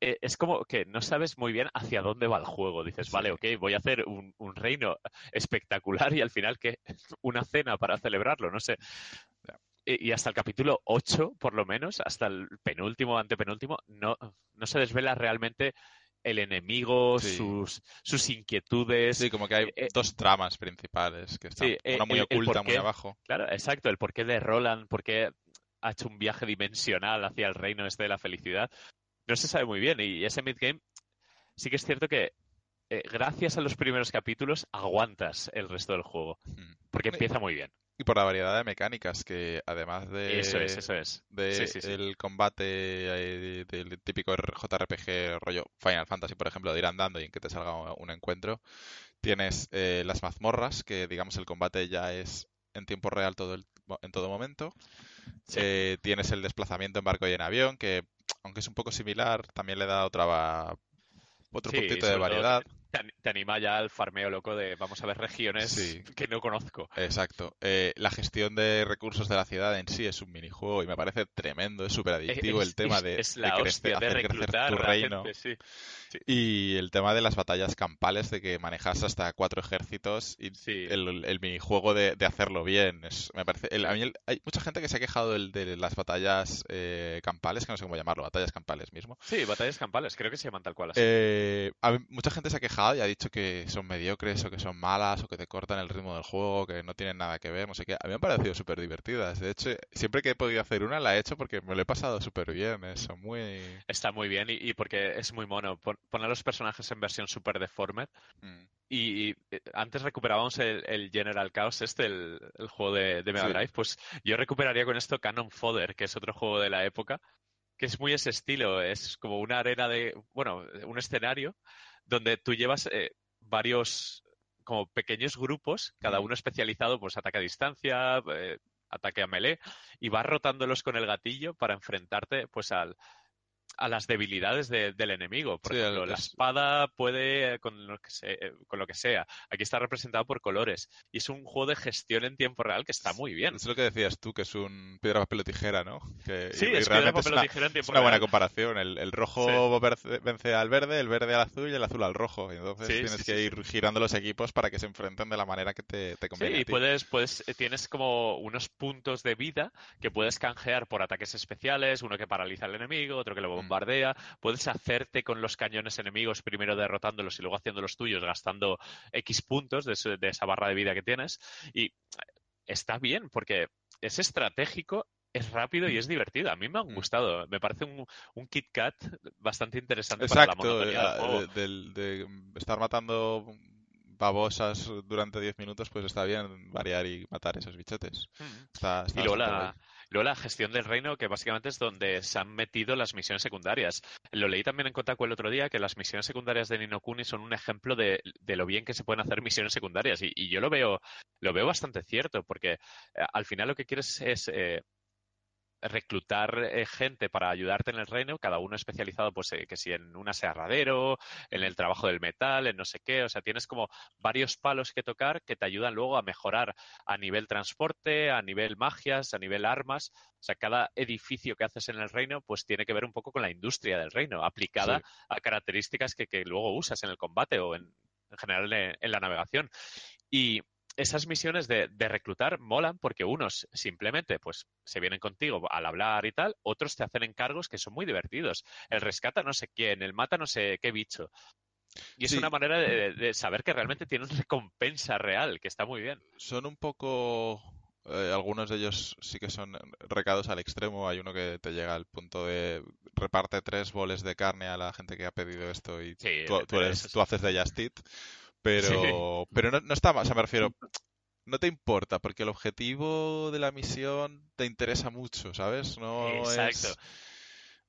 [SPEAKER 1] eh, es como que no sabes muy bien hacia dónde va el juego. Dices, vale, ok, voy a hacer un, reino espectacular y al final que una cena para celebrarlo, no sé. Y, hasta el capítulo 8, por lo menos, hasta el penúltimo, antepenúltimo, no, no se desvela realmente el enemigo, sus, sus inquietudes.
[SPEAKER 3] Sí, como que hay eh, dos tramas principales, que están una muy oculta, muy abajo.
[SPEAKER 1] Claro, exacto, el porqué de Roland, por qué ha hecho un viaje dimensional hacia el reino este de la felicidad no se sabe muy bien. Y ese midgame sí que es cierto que eh, gracias a los primeros capítulos aguantas el resto del juego. Porque empieza muy bien.
[SPEAKER 3] Y por la variedad de mecánicas que además de
[SPEAKER 1] eso es, eso es.
[SPEAKER 3] de el combate eh, del típico JRPG rollo Final Fantasy, por ejemplo, de ir andando y en que te salga un encuentro, tienes eh, las mazmorras, que digamos el combate ya es en tiempo real todo el, en todo momento. tienes el desplazamiento en barco y en avión, que aunque es un poco similar, también le da otra otro puntito de variedad
[SPEAKER 1] te, anima ya al farmeo loco de vamos a ver regiones que no conozco.
[SPEAKER 3] Exacto. Eh, la gestión de recursos de la ciudad en sí es un minijuego y me parece tremendo, es súper adictivo el tema de,
[SPEAKER 1] crecer, tu reino.
[SPEAKER 3] Y el tema de las batallas campales, de que manejas hasta cuatro ejércitos y el, minijuego de, hacerlo bien. Es, me parece, a mí hay mucha gente que se ha quejado de las batallas eh, campales, que no sé cómo llamarlo, batallas campales mismo.
[SPEAKER 1] Sí, batallas campales, creo que se llaman tal cual.
[SPEAKER 3] Eh, mucha gente se ha quejado y ha dicho que son mediocres o que son malas o que te cortan el ritmo del juego, que no tienen nada que ver, no sé qué. A mí me han parecido súper divertidas. De hecho, siempre que he podido hacer una la he hecho porque me lo he pasado súper bien. Eso, muy...
[SPEAKER 1] Está muy bien y, porque es muy mono. Poner los personajes en versión súper deformed. Mm. Y, eh, antes recuperábamos el, General Chaos, este, el, juego de, Mega Drive. Pues yo recuperaría con esto Canon Fodder, que es otro juego de la época que es muy ese estilo, es como una arena de, bueno, un escenario donde tú llevas eh, varios como pequeños grupos, cada uno especializado, pues ataque a distancia, eh, ataque a melee, y vas rotándolos con el gatillo para enfrentarte pues al, a las debilidades del enemigo. Por ejemplo, la espada puede con lo, que con lo que sea. Aquí está representado por colores. Y es un juego de gestión en tiempo real que está muy bien.
[SPEAKER 3] Es lo que decías tú, que es un piedra, papel o tijera, ¿no? Que,
[SPEAKER 1] sí, es piedra, papel o tijera en
[SPEAKER 3] tiempo
[SPEAKER 1] Es una
[SPEAKER 3] buena comparación. El, rojo vence al verde, el verde al azul y el azul al rojo. Y entonces tienes que ir girando los equipos para que se enfrenten de la manera que te, te conviene.
[SPEAKER 1] Sí, y puedes, puedes, eh, tienes como unos puntos de vida que puedes canjear por ataques especiales, uno que paraliza al enemigo, otro que lo bombardea, puedes hacerte con los cañones enemigos primero derrotándolos y luego haciendo los tuyos gastando X puntos de, esa barra de vida que tienes y está bien porque es estratégico es rápido y es divertido. A mí me han mm. gustado. Me parece un, un Kit Kat bastante interesante para la monotonía
[SPEAKER 3] del De, estar matando babosas durante 10 minutos, pues está bien variar y matar esos bichotes.
[SPEAKER 1] Mm. y luego Luego la gestión del reino, que básicamente es donde se han metido las misiones secundarias. Lo leí también en Kotaku el otro día, que las misiones secundarias de Nino Kuni son un ejemplo de, lo bien que se pueden hacer misiones secundarias. Y, yo lo veo, lo veo bastante cierto, porque eh, al final lo que quieres es eh, reclutar eh, gente para ayudarte en el reino, cada uno especializado, pues eh, que si en un aserradero, en el trabajo del metal, en no sé qué, o sea, tienes como varios palos que tocar que te ayudan luego a mejorar a nivel transporte, a nivel magias, a nivel armas, o sea, cada edificio que haces en el reino, pues tiene que ver un poco con la industria del reino, aplicada a características que, luego usas en el combate o en, general en, en la navegación. Y esas misiones de, reclutar molan porque unos simplemente pues se vienen contigo al hablar y tal, otros te hacen encargos que son muy divertidos. El rescata no sé quién, el mata no sé qué bicho. Y es una manera de, saber que realmente tiene una recompensa real, que está muy bien.
[SPEAKER 3] Son un poco eh, algunos de ellos sí que son recados al extremo. Hay uno que te llega al punto de reparte tres boles de carne a la gente que ha pedido esto y tú, haces de Just Pero, pero no, no, está mal, o sea, me refiero, no te importa porque el objetivo de la misión te interesa mucho, ¿sabes? No Exacto. Es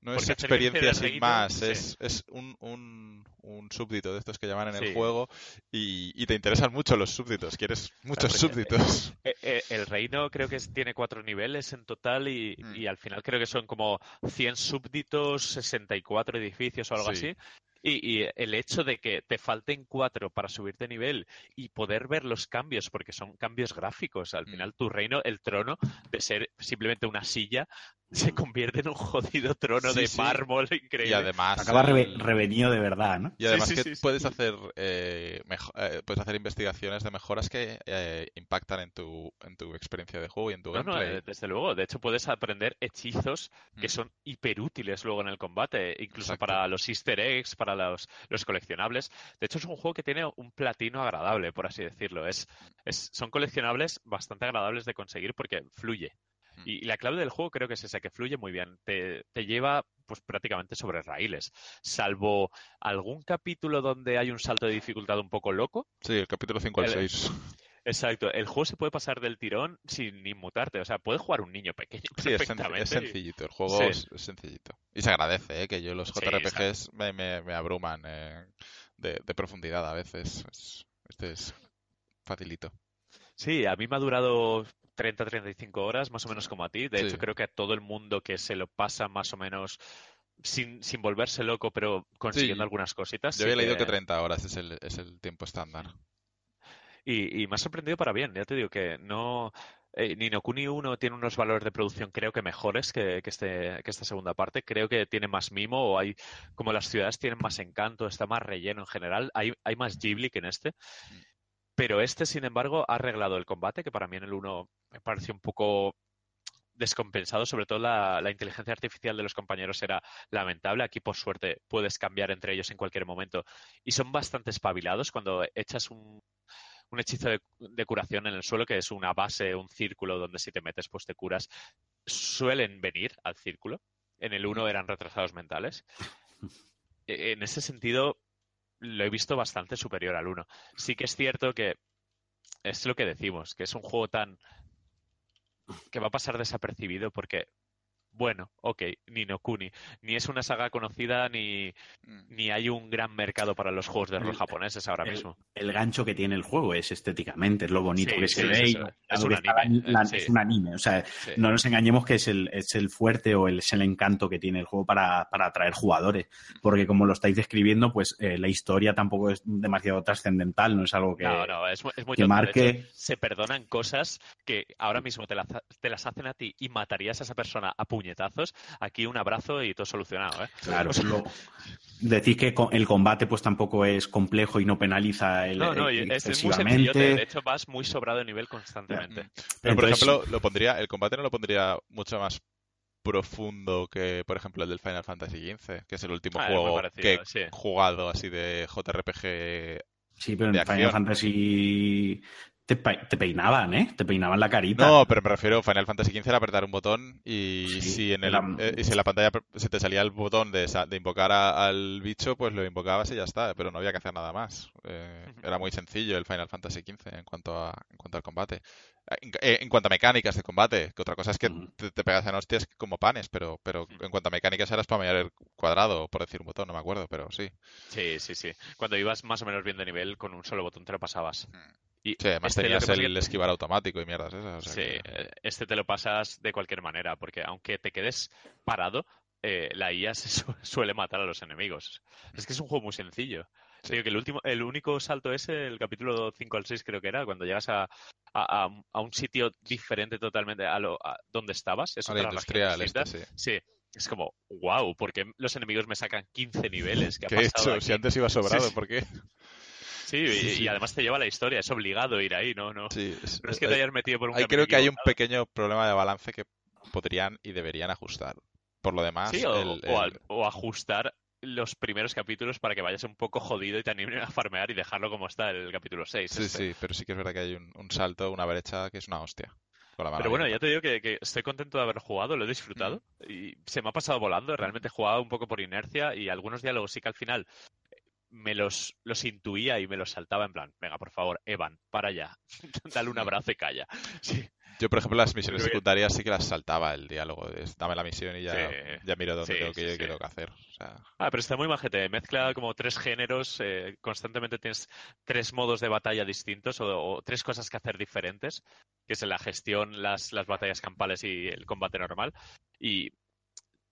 [SPEAKER 3] no es experiencia sin más, es, es un, un, un, súbdito de estos que llaman en el juego y, y, te interesan mucho los súbditos, quieres muchos súbditos.
[SPEAKER 1] Eh, eh, el reino creo que tiene cuatro niveles en total y, mm. y, al final creo que son como 100 súbditos, 64 edificios o algo así. Y, el hecho de que te falten cuatro para subir de nivel y poder ver los cambios, porque son cambios gráficos. Al mm. final, tu reino, el trono, de ser simplemente una silla, se convierte en un jodido trono de mármol increíble.
[SPEAKER 2] Y además. Acaba revenido de verdad, ¿no?
[SPEAKER 3] Y además que puedes hacer eh, eh, puedes hacer investigaciones de mejoras que eh, impactan en tu, en tu experiencia de juego y en tu no, gameplay.
[SPEAKER 1] desde luego. De hecho, puedes aprender hechizos que mm. son hiperútiles luego en el combate, incluso para los easter eggs, para los, los, coleccionables. De hecho, es un juego que tiene un platino agradable, por así decirlo. Es, es, son coleccionables bastante agradables de conseguir porque fluye. Mm. Y, la clave del juego creo que es esa, que fluye muy bien. Te, te, lleva pues prácticamente sobre raíles. Salvo algún capítulo donde hay un salto de dificultad un poco loco.
[SPEAKER 3] Sí, el capítulo 5 al 6.
[SPEAKER 1] Exacto, el juego se puede pasar del tirón sin inmutarte, o sea, puede jugar un niño pequeño.
[SPEAKER 3] Sí, es, sencillito, el juego es, sencillito. Y se agradece, ¿eh? que yo los JRPGs me, me, abruman eh, de, de, profundidad a veces. Este es facilito.
[SPEAKER 1] Sí, a mí me ha durado 30-35 horas, más o menos como a ti. De hecho, creo que a todo el mundo que se lo pasa más o menos sin, sin volverse loco, pero consiguiendo algunas cositas.
[SPEAKER 3] Yo había leído que... 30 horas es el, es el tiempo estándar.
[SPEAKER 1] Y, me ha sorprendido para bien, ya te digo que no... Eh, Nino Kuni 1 tiene unos valores de producción creo que mejores que, que, este, que esta segunda parte. Creo que tiene más mimo o hay, como las ciudades tienen más encanto, está más relleno en general. Hay, hay más Ghibli que en este. Mm. Pero este, sin embargo, ha arreglado el combate, que para mí en el 1 me pareció un poco descompensado, sobre todo la, inteligencia artificial de los compañeros era lamentable. Aquí, por suerte, puedes cambiar entre ellos en cualquier momento y son bastante espabilados cuando echas un, hechizo de, curación en el suelo, que es una base, un círculo donde si te metes, pues te curas. Suelen venir al círculo. En el 1 eran retrasados mentales. E, en ese sentido, lo he visto bastante superior al 1. Sí que es cierto que es lo que decimos, que es un juego tan que va a pasar desapercibido porque bueno, ok, ni no Kuni. Ni es una saga conocida ni, mm. ni hay un gran mercado para los juegos de rol japoneses ahora mismo.
[SPEAKER 2] El gancho que tiene el juego es estéticamente, es lo bonito que se ve. Es, un anime, es, un anime. O sea, no nos engañemos que es el, es el fuerte o el, es el encanto que tiene el juego para, para atraer jugadores. Porque como lo estáis describiendo, pues eh, la historia tampoco es demasiado trascendental, no es algo que,
[SPEAKER 1] no, no, es, muy que marque. se perdonan cosas que ahora mismo te, te las hacen a ti y matarías a esa persona a puñetazos, aquí un abrazo y todo solucionado. ¿eh?
[SPEAKER 2] Claro, decir que el combate pues tampoco es complejo y no penaliza el.
[SPEAKER 1] No, no, es muy sencillo. De hecho, vas muy sobrado de nivel constantemente.
[SPEAKER 3] Pero, por ejemplo, lo pondría, el combate no lo pondría mucho más profundo que, por ejemplo, el del Final Fantasy XV, que es el último ah, juego que he jugado así de JRPG.
[SPEAKER 2] Sí, pero en Final Fantasy te, peinaban, ¿eh? Te peinaban la carita.
[SPEAKER 3] No, pero me refiero, Final Fantasy XV era apretar un botón y si en el, eh, y si en la pantalla se te salía el botón de, de invocar al bicho, pues lo invocabas y ya está, pero no había que hacer nada más. Eh, era muy sencillo el Final Fantasy XV en cuanto, a, en cuanto al combate. Eh, en, cuanto a mecánicas de combate, que otra cosa es que te, pegas en hostias como panes, pero, pero en cuanto a mecánicas eras para el cuadrado, por decir un botón, no me acuerdo, pero sí.
[SPEAKER 1] Sí, sí, sí. Cuando ibas más o menos bien de nivel, con un solo botón te lo pasabas.
[SPEAKER 3] Y sí, además este tenías el, esquivar automático y mierdas esas.
[SPEAKER 1] sí, eh, este te lo pasas de cualquier manera, porque aunque te quedes parado, eh, la IA se suele matar a los enemigos. Es que es un juego muy sencillo. que el último, el único salto ese, el capítulo 5 al 6 creo que era, cuando llegas a, a, un sitio diferente totalmente a, lo, donde estabas. Es otra
[SPEAKER 3] industrial, este, sí.
[SPEAKER 1] sí. Es como, wow, porque los enemigos me sacan 15 niveles. ¿Qué,
[SPEAKER 3] ha hecho? Si antes iba sobrado, ¿por qué?
[SPEAKER 1] Sí, y, además te lleva la historia, es obligado ir ahí, ¿no? No, sí, es, que te hayas metido por un
[SPEAKER 3] ahí Creo que hay un pequeño problema de balance que podrían y deberían ajustar. Por lo demás,
[SPEAKER 1] sí, o, ajustar los primeros capítulos para que vayas un poco jodido y te animen a farmear y dejarlo como está el capítulo 6.
[SPEAKER 3] Sí, sí, pero sí que es verdad que hay un, salto, una brecha que es una hostia.
[SPEAKER 1] Pero bueno, ya te digo que, estoy contento de haber jugado, lo he disfrutado mm. y se me ha pasado volando. Realmente he jugado un poco por inercia y algunos diálogos sí que al final me los, los intuía y me los saltaba en plan, venga, por favor, Evan, para allá, dale un abrazo y calla. Sí.
[SPEAKER 3] Yo, por ejemplo, las misiones secundarias sí que las saltaba el diálogo. dame la misión y ya, ya miro dónde tengo que ir y qué tengo que hacer.
[SPEAKER 1] Ah, pero está muy majete. Mezcla como tres géneros. Eh, constantemente tienes tres modos de batalla distintos o, tres cosas que hacer diferentes, que es la gestión, las, las batallas campales y el combate normal. Y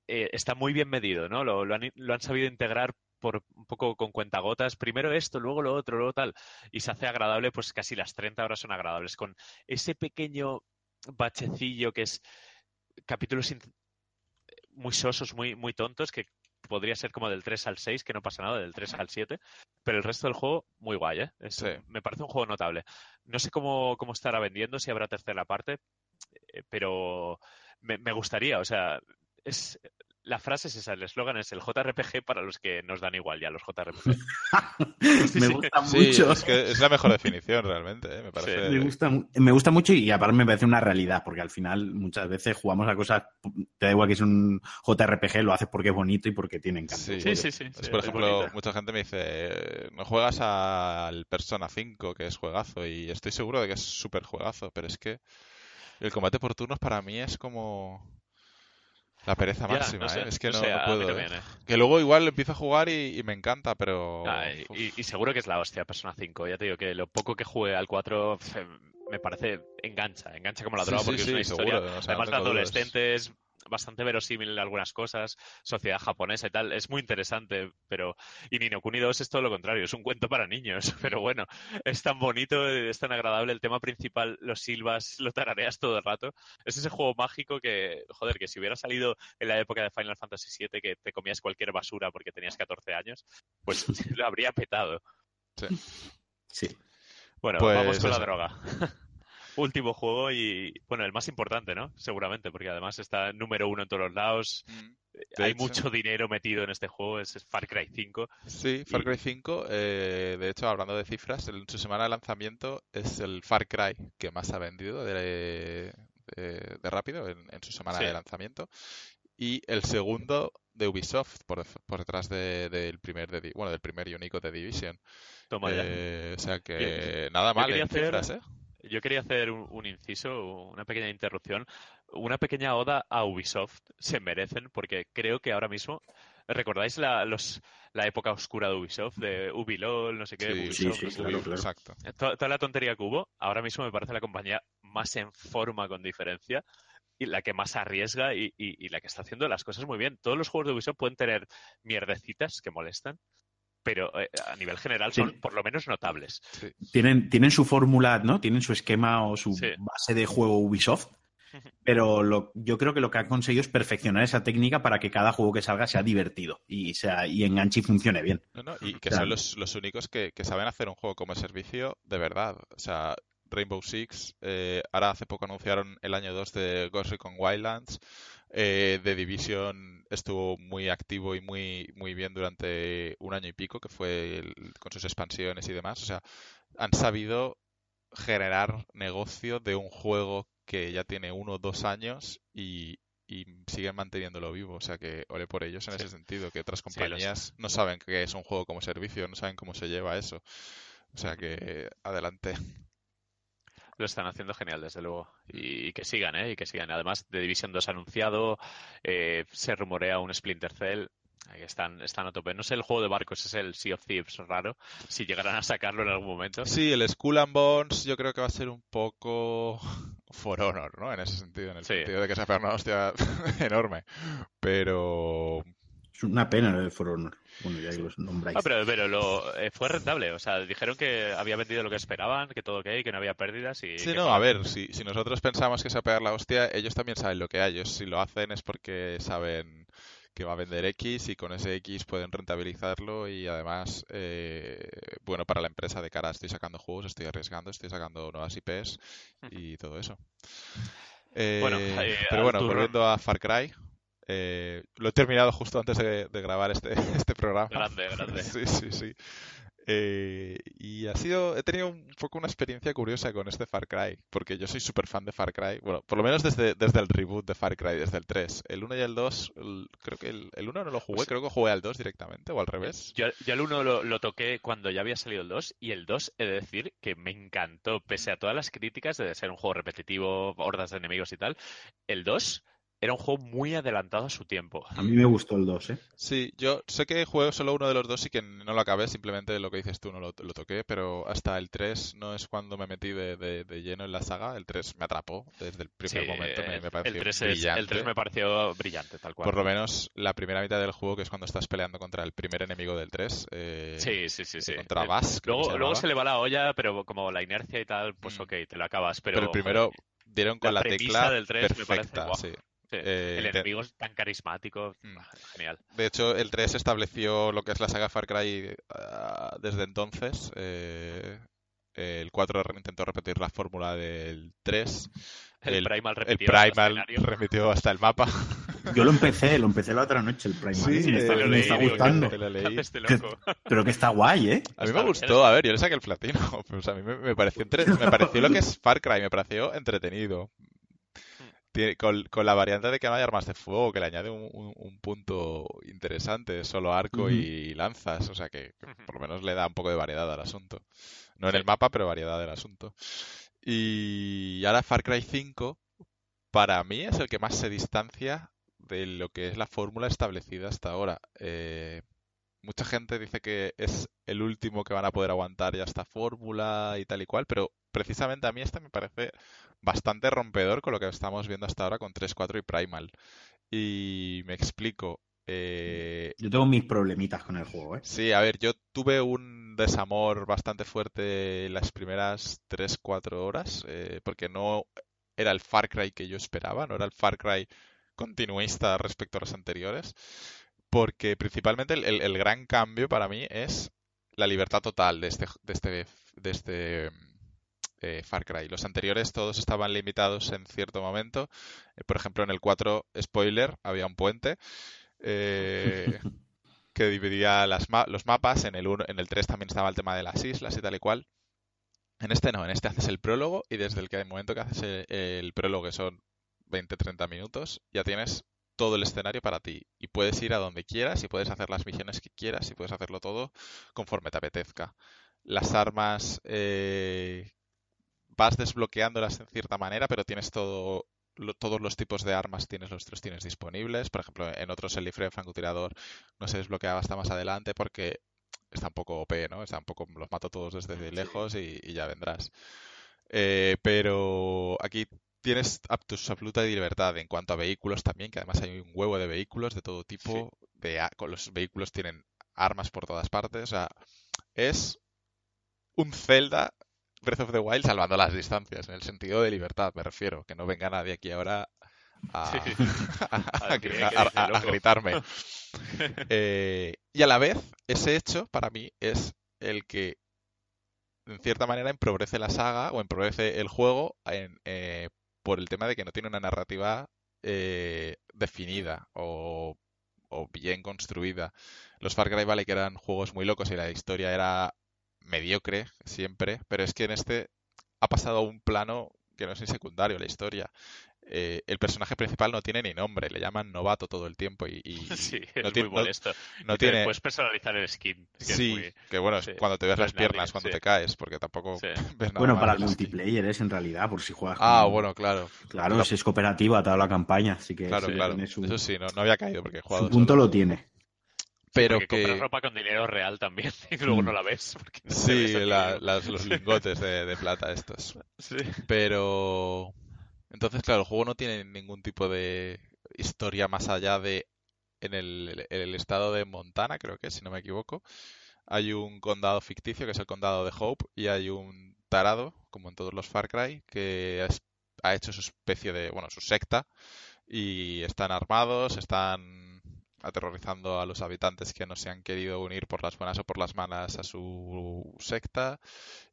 [SPEAKER 1] eh, está muy bien medido, ¿no? Lo, han, lo han sabido integrar por un poco con cuentagotas, primero esto, luego lo otro, luego tal, y se hace agradable, pues casi las 30 horas son agradables, con ese pequeño bachecillo que es capítulos muy sosos, muy, muy tontos, que podría ser como del 3 al 6, que no pasa nada, del 3 al 7, pero el resto del juego, muy guay, ¿eh? Me parece un juego notable. No sé cómo, cómo estará vendiendo, si habrá tercera parte, eh, pero me, me gustaría, o sea, es la frase es esa, el eslogan es el JRPG para los que nos dan igual ya los JRPG.
[SPEAKER 2] me gusta mucho.
[SPEAKER 3] Es, que es la mejor definición realmente, ¿eh? me parece.
[SPEAKER 2] Me, gusta, me gusta mucho y aparte me parece una realidad, porque al final muchas veces jugamos a cosas, te da igual que es un JRPG, lo haces porque es bonito y porque tiene encanto.
[SPEAKER 1] Sí, sí, sí.
[SPEAKER 3] por ejemplo, mucha gente me dice, no juegas al Persona 5, que es juegazo, y estoy seguro de que es súper juegazo, pero es que el combate por turnos para mí es como la pereza máxima, ¿eh? Es que no, puedo. ¿eh? Que luego igual empiezo a jugar y, me encanta, pero.
[SPEAKER 1] Ah, y, seguro que es la hostia Persona 5. Ya te digo que lo poco que jugué al 4 me parece engancha, engancha como la droga porque es una historia. además de adolescentes, bastante verosímil en algunas cosas, sociedad japonesa y tal, es muy interesante, pero y Nino Kuni 2 es todo lo contrario, es un cuento para niños, pero bueno, es tan bonito, es tan agradable, el tema principal lo silbas, lo tarareas todo el rato, es ese juego mágico que, joder, que si hubiera salido en la época de Final Fantasy VII que te comías cualquier basura porque tenías 14 años, pues lo habría petado.
[SPEAKER 3] Sí.
[SPEAKER 2] Sí.
[SPEAKER 1] Bueno, pues vamos con la droga último juego y, bueno, el más importante, ¿no? Seguramente, porque además está número uno en todos los lados. Mm. Hay mucho dinero metido en este juego, es, Far Cry 5.
[SPEAKER 3] Sí, Far Cry 5, eh, de hecho, hablando de cifras, en su semana de lanzamiento es el Far Cry que más ha vendido de, de, rápido en, su semana de lanzamiento. Y el segundo de Ubisoft por, por detrás del primer de, bueno del primer y único de Division.
[SPEAKER 1] Toma eh,
[SPEAKER 3] o sea que nada mal en cifras, ¿eh?
[SPEAKER 1] Yo quería hacer un, inciso, una pequeña interrupción, una pequeña oda a Ubisoft. Se merecen porque creo que ahora mismo, ¿recordáis la, los, la época oscura de Ubisoft? De Ubilol, no sé qué.
[SPEAKER 2] Ubisoft, sí, sí, claro,
[SPEAKER 3] Exacto.
[SPEAKER 1] Toda, la tontería que hubo, ahora mismo me parece la compañía más en forma con diferencia y la que más arriesga y, y, la que está haciendo las cosas muy bien. Todos los juegos de Ubisoft pueden tener mierdecitas que molestan, pero eh, a nivel general son por lo menos notables.
[SPEAKER 2] Tienen, tienen su fórmula, ¿no? Tienen su esquema o su base de juego Ubisoft, pero lo, yo creo que lo que han conseguido es perfeccionar esa técnica para que cada juego que salga sea divertido y sea y enganche y funcione bien.
[SPEAKER 3] y que son los, los únicos que, que, saben hacer un juego como servicio de verdad. O sea, Rainbow Six, eh, ahora hace poco anunciaron el año 2 de Ghost Recon Wildlands. Eh, The Division estuvo muy activo y muy, muy bien durante un año y pico, que fue con sus expansiones y demás. O sea, han sabido generar negocio de un juego que ya tiene uno o dos años y, siguen manteniéndolo vivo. O sea que ole por ellos en ese sentido, que otras compañías no saben que es un juego como servicio, no saben cómo se lleva eso. O sea que adelante
[SPEAKER 1] lo están haciendo genial, desde luego. Y, que sigan, ¿eh? Y que sigan. Además, de Division 2 anunciado, eh, se rumorea un Splinter Cell. Ahí están, están a tope. No sé, el juego de barcos es el Sea of Thieves raro, si llegarán a sacarlo en algún momento.
[SPEAKER 3] Sí, el Skull and Bones yo creo que va a ser un poco For Honor, ¿no? En ese sentido, en el sentido de que se ha una hostia enorme. Pero
[SPEAKER 2] es una pena el For Honor. Bueno, ya los nombráis.
[SPEAKER 1] Ah, pero, pero lo, eh, fue rentable. O sea, dijeron que había vendido lo que esperaban, que todo ok, que no había pérdidas. Y
[SPEAKER 3] sí, no, a ver, si, si nosotros pensamos que se va a pegar la hostia, ellos también saben lo que hay. Ellos si lo hacen es porque saben que va a vender X y con ese X pueden rentabilizarlo y además, eh, bueno, para la empresa de cara estoy sacando juegos, estoy arriesgando, estoy sacando nuevas IPs y todo eso. bueno, eh, pero bueno, volviendo a Far Cry, Eh, lo he terminado justo antes de, grabar este, este programa.
[SPEAKER 1] Grande, grande.
[SPEAKER 3] sí, sí, sí. Eh, y ha sido, he tenido un poco una experiencia curiosa con este Far Cry, porque yo soy súper fan de Far Cry, bueno, por lo menos desde, desde el reboot de Far Cry, desde el 3. El 1 y el 2, creo que el, el, 1 no lo jugué, pues creo que jugué al 2 directamente, o al revés.
[SPEAKER 1] Yo, yo el 1 lo, lo, toqué cuando ya había salido el 2, y el 2 he de decir que me encantó, pese a todas las críticas de ser un juego repetitivo, hordas de enemigos y tal, el 2 era un juego muy adelantado a su tiempo.
[SPEAKER 2] A mí me gustó el 2, ¿eh?
[SPEAKER 3] Sí, yo sé que juego solo uno de los dos y que no lo acabé, simplemente lo que dices tú no lo, toqué, pero hasta el 3 no es cuando me metí de, lleno en la saga. El 3 me atrapó desde el primer momento, me, pareció el 3 brillante.
[SPEAKER 1] el 3 me pareció brillante, tal cual.
[SPEAKER 3] Por lo menos la primera mitad del juego, que es cuando estás peleando contra el primer enemigo del 3.
[SPEAKER 1] Eh, sí, sí, sí. sí.
[SPEAKER 3] Contra Bass.
[SPEAKER 1] Luego, se, luego se le va la olla, pero como la inercia y tal, pues mm. ok, te lo acabas. Pero,
[SPEAKER 3] pero el primero dieron con la, tecla del 3 perfecta, me parece, sí.
[SPEAKER 1] Eh, el enemigo es tan carismático, mm. ah, genial.
[SPEAKER 3] De hecho, el 3 estableció lo que es la saga Far Cry ah, desde entonces. Eh, el 4 intentó repetir la fórmula del 3.
[SPEAKER 1] El, Primal,
[SPEAKER 3] repitió, el Primal remitió hasta el mapa.
[SPEAKER 2] Yo lo empecé, lo empecé la otra noche, el Primal. Sí, me, está, me está gustando.
[SPEAKER 1] Este
[SPEAKER 2] pero que está guay, ¿eh?
[SPEAKER 3] A mí me gustó, a ver, yo le saqué el platino. Pues a mí me, pareció me pareció lo que es Far Cry, me pareció entretenido con, la variante de que no hay armas de fuego, que le añade un, punto interesante, solo arco y lanzas, o sea que, por lo menos le da un poco de variedad al asunto. No en el mapa, pero variedad del asunto. Y ahora Far Cry 5, para mí es el que más se distancia de lo que es la fórmula establecida hasta ahora. Eh, mucha gente dice que es el último que van a poder aguantar ya esta fórmula y tal y cual, pero precisamente a mí este me parece bastante rompedor con lo que estamos viendo hasta ahora con 3, 4 y Primal. Y me explico. Eh...
[SPEAKER 2] Yo tengo mis problemitas con el juego, ¿eh?
[SPEAKER 3] Sí, a ver, yo tuve un desamor bastante fuerte las primeras 3, 4 horas, eh, porque no era el Far Cry que yo esperaba, no era el Far Cry continuista respecto a los anteriores, porque principalmente el, el gran cambio para mí es la libertad total de este, de este, de este eh, Far Cry. Los anteriores todos estaban limitados en cierto momento. Eh, por ejemplo, en el 4, spoiler, había un puente eh, que dividía los mapas. En el, 1, en el 3 también estaba el tema de las islas y tal y cual. En este no, en este haces el prólogo y desde el, que, el momento que haces el, prólogo, que son 20-30 minutos, ya tienes todo el escenario para ti y puedes ir a donde quieras y puedes hacer las misiones que quieras y puedes hacerlo todo conforme te apetezca. Las armas vas desbloqueándolas en cierta manera, pero tienes todo todos los tipos de armas tienes los tres tienes disponibles. Por ejemplo, en otros el rifle de francotirador no se desbloqueaba hasta más adelante porque está un poco OP, ¿no? Está un poco, los mato todos desde lejos y, ya vendrás. Eh, pero aquí tienes tu absoluta libertad en cuanto a vehículos también, que además hay un huevo de vehículos de todo tipo. De, con los vehículos tienen armas por todas partes. O sea, es un Zelda Breath of the Wild salvando las distancias, en el sentido de libertad, me refiero, que no venga nadie aquí ahora a, gritarme. Eh, y a la vez, ese hecho para mí es el que en cierta manera empobrece la saga o empobrece el juego eh, por el tema de que no tiene una narrativa eh, definida o, o, bien construida. Los Far Cry Valley que eran juegos muy locos y la historia era mediocre siempre, pero es que en este ha pasado a un plano que no es ni secundario la historia. Eh, el personaje principal no tiene ni nombre, le llaman novato todo el tiempo y,
[SPEAKER 1] sí, no tiene, muy molesto.
[SPEAKER 3] No, tiene...
[SPEAKER 1] Puedes personalizar el skin.
[SPEAKER 3] sí, que bueno, cuando te ves las piernas, cuando te caes, porque tampoco ves nada
[SPEAKER 2] Bueno, para el multiplayer es en realidad, por si juegas.
[SPEAKER 3] Ah, bueno, claro.
[SPEAKER 2] Claro, si es cooperativa toda la campaña, así que.
[SPEAKER 3] Claro, claro. Eso sí, no, había caído porque he jugado.
[SPEAKER 2] Su punto lo tiene
[SPEAKER 3] pero que
[SPEAKER 1] compras ropa con dinero real también y luego no la ves.
[SPEAKER 3] sí, los lingotes de, plata estos.
[SPEAKER 1] Sí.
[SPEAKER 3] Pero entonces, claro, el juego no tiene ningún tipo de historia más allá de en el, el, estado de Montana, creo que, si no me equivoco. Hay un condado ficticio que es el condado de Hope y hay un tarado, como en todos los Far Cry, que ha hecho su especie de, bueno, su secta y están armados, están aterrorizando a los habitantes que no se han querido unir por las buenas o por las malas a su secta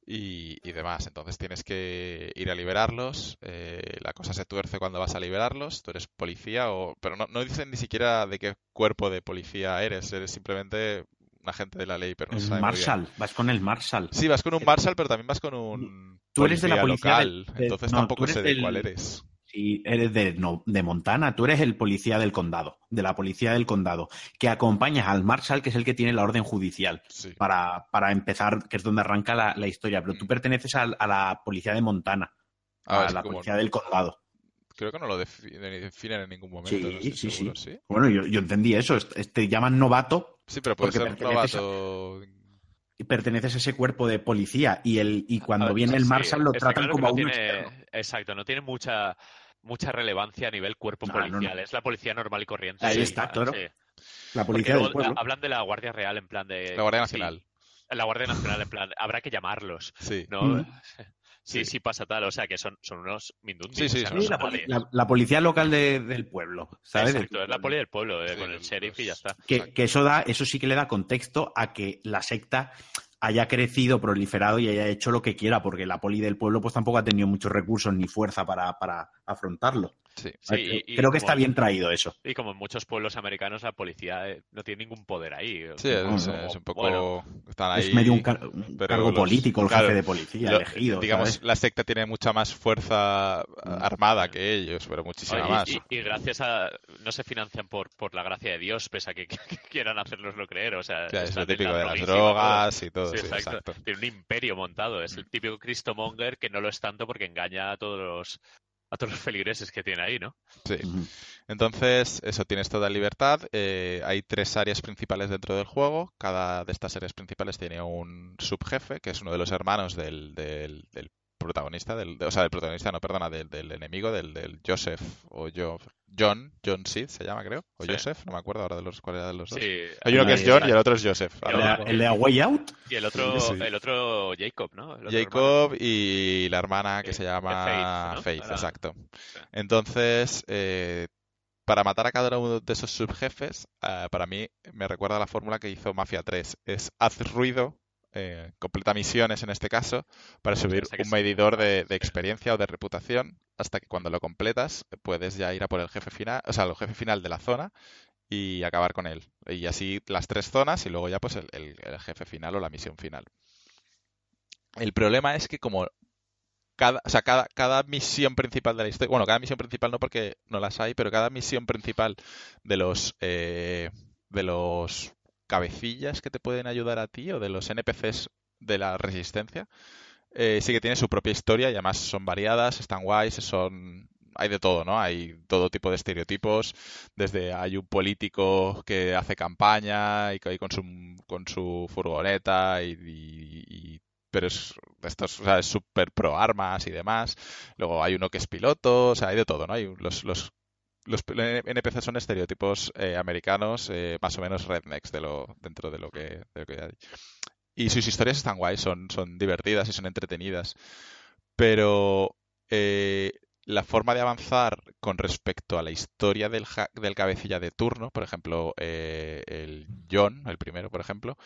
[SPEAKER 3] y, demás. Entonces tienes que ir a liberarlos. Eh, la cosa se tuerce cuando vas a liberarlos. Tú eres policía, o, pero no, no dicen ni siquiera de qué cuerpo de policía eres. Eres simplemente un agente de la ley, pero no
[SPEAKER 2] el Marshal, vas con el Marshal.
[SPEAKER 3] Sí, vas con un Marshal, pero también vas con un.
[SPEAKER 2] Tú eres de la policía
[SPEAKER 3] local, entonces tampoco sé de cuál eres.
[SPEAKER 2] Si eres de, de Montana, tú eres el policía del condado, de la policía del condado, que acompañas al Marshal, que es el que tiene la orden judicial, para, para, empezar, que es donde arranca la, historia. Pero tú mm. perteneces a, la policía de Montana, ah, a la policía del condado.
[SPEAKER 3] Creo que no lo definen en ningún momento. Sí, sí, sí,
[SPEAKER 2] Bueno, yo, yo, entendí eso. Te llaman novato.
[SPEAKER 3] Sí, pero puede ser novato.
[SPEAKER 2] y perteneces a ese cuerpo de policía y el y cuando viene el Marshal lo tratan como a un
[SPEAKER 1] Exacto, no tiene mucha mucha relevancia a nivel cuerpo policial. Es la policía normal y corriente.
[SPEAKER 2] Ahí está, claro. La policía del pueblo.
[SPEAKER 1] Hablan de la Guardia Real en plan de.
[SPEAKER 3] La Guardia Nacional.
[SPEAKER 1] la Guardia Nacional en plan. Habrá que llamarlos. Sí. ¿no? Mm. Sí, sí, pasa tal. O sea, que son, son unos mindundis.
[SPEAKER 2] Sí, sí, la, policía local del pueblo, ¿sabes?
[SPEAKER 1] Exacto, es la policía del pueblo, eh, con el sheriff y ya está.
[SPEAKER 2] Que, que, eso, da, eso sí que le da contexto a que la secta haya crecido, proliferado y haya hecho lo que quiera, porque la poli del pueblo pues tampoco ha tenido muchos recursos ni fuerza para, para afrontarlo.
[SPEAKER 1] Sí,
[SPEAKER 2] Creo que está bien traído eso.
[SPEAKER 1] Y como en muchos pueblos americanos, la policía eh, no tiene ningún poder ahí.
[SPEAKER 3] Sí, es, un poco.
[SPEAKER 2] Es medio un, cargo político el jefe de policía elegido.
[SPEAKER 3] Digamos, la secta tiene mucha más fuerza mm. armada que ellos, pero muchísima más.
[SPEAKER 1] Y, gracias a. No se financian por, por la gracia de Dios, pese a que, quieran hacernoslo creer. O sea,
[SPEAKER 3] es lo típico de las drogas y todo. exacto.
[SPEAKER 1] Tiene un imperio montado. Es el típico Cristo Monger que no lo es tanto porque engaña a todos los a todos los feligreses que tiene ahí, ¿no?
[SPEAKER 3] Sí. Entonces, eso, tienes toda libertad. Eh, hay tres áreas principales dentro del juego. Cada de estas áreas principales tiene un subjefe, que es uno de los hermanos del, del, del protagonista, del, o sea, del protagonista, no, perdona, del, del enemigo, del, del Joseph o yo, John, John Sid se llama, creo, o Joseph, no me acuerdo ahora de los cuál era de los dos. Hay uno que es John y el otro es Joseph.
[SPEAKER 2] El, de A Way Out.
[SPEAKER 1] Y el otro, el otro Jacob, ¿no?
[SPEAKER 3] Jacob y la hermana que se llama Faith, exacto. Entonces, eh, para matar a cada uno de esos subjefes, eh, para mí me recuerda a la fórmula que hizo Mafia 3. Es haz ruido eh, completa misiones en este caso, para subir un medidor de, experiencia o de reputación, hasta que cuando lo completas puedes ya ir a por el jefe final, o sea, el jefe final de la zona y acabar con él. Y así las tres zonas y luego ya pues el, jefe final o la misión final. El problema es que como cada, o sea, cada, cada, misión principal de la historia, bueno, cada misión principal no porque no las hay, pero cada misión principal de los eh, de los cabecillas que te pueden ayudar a ti o de los NPCs de la resistencia, eh, sí que tiene su propia historia y además son variadas, están guays, son hay de todo, ¿no? Hay todo tipo de estereotipos, desde hay un político que hace campaña y que con su, con su furgoneta y, pero es estos, o sea, es súper pro armas y demás. Luego hay uno que es piloto, o sea, hay de todo, ¿no? Hay los, los los NPC son estereotipos eh, americanos, eh, más o menos rednecks de lo, dentro de lo, que, hay. Y sus historias están guays, son, son divertidas y son entretenidas. Pero eh, la forma de avanzar con respecto a la historia del, del cabecilla de turno, por ejemplo, el John, el primero, por ejemplo,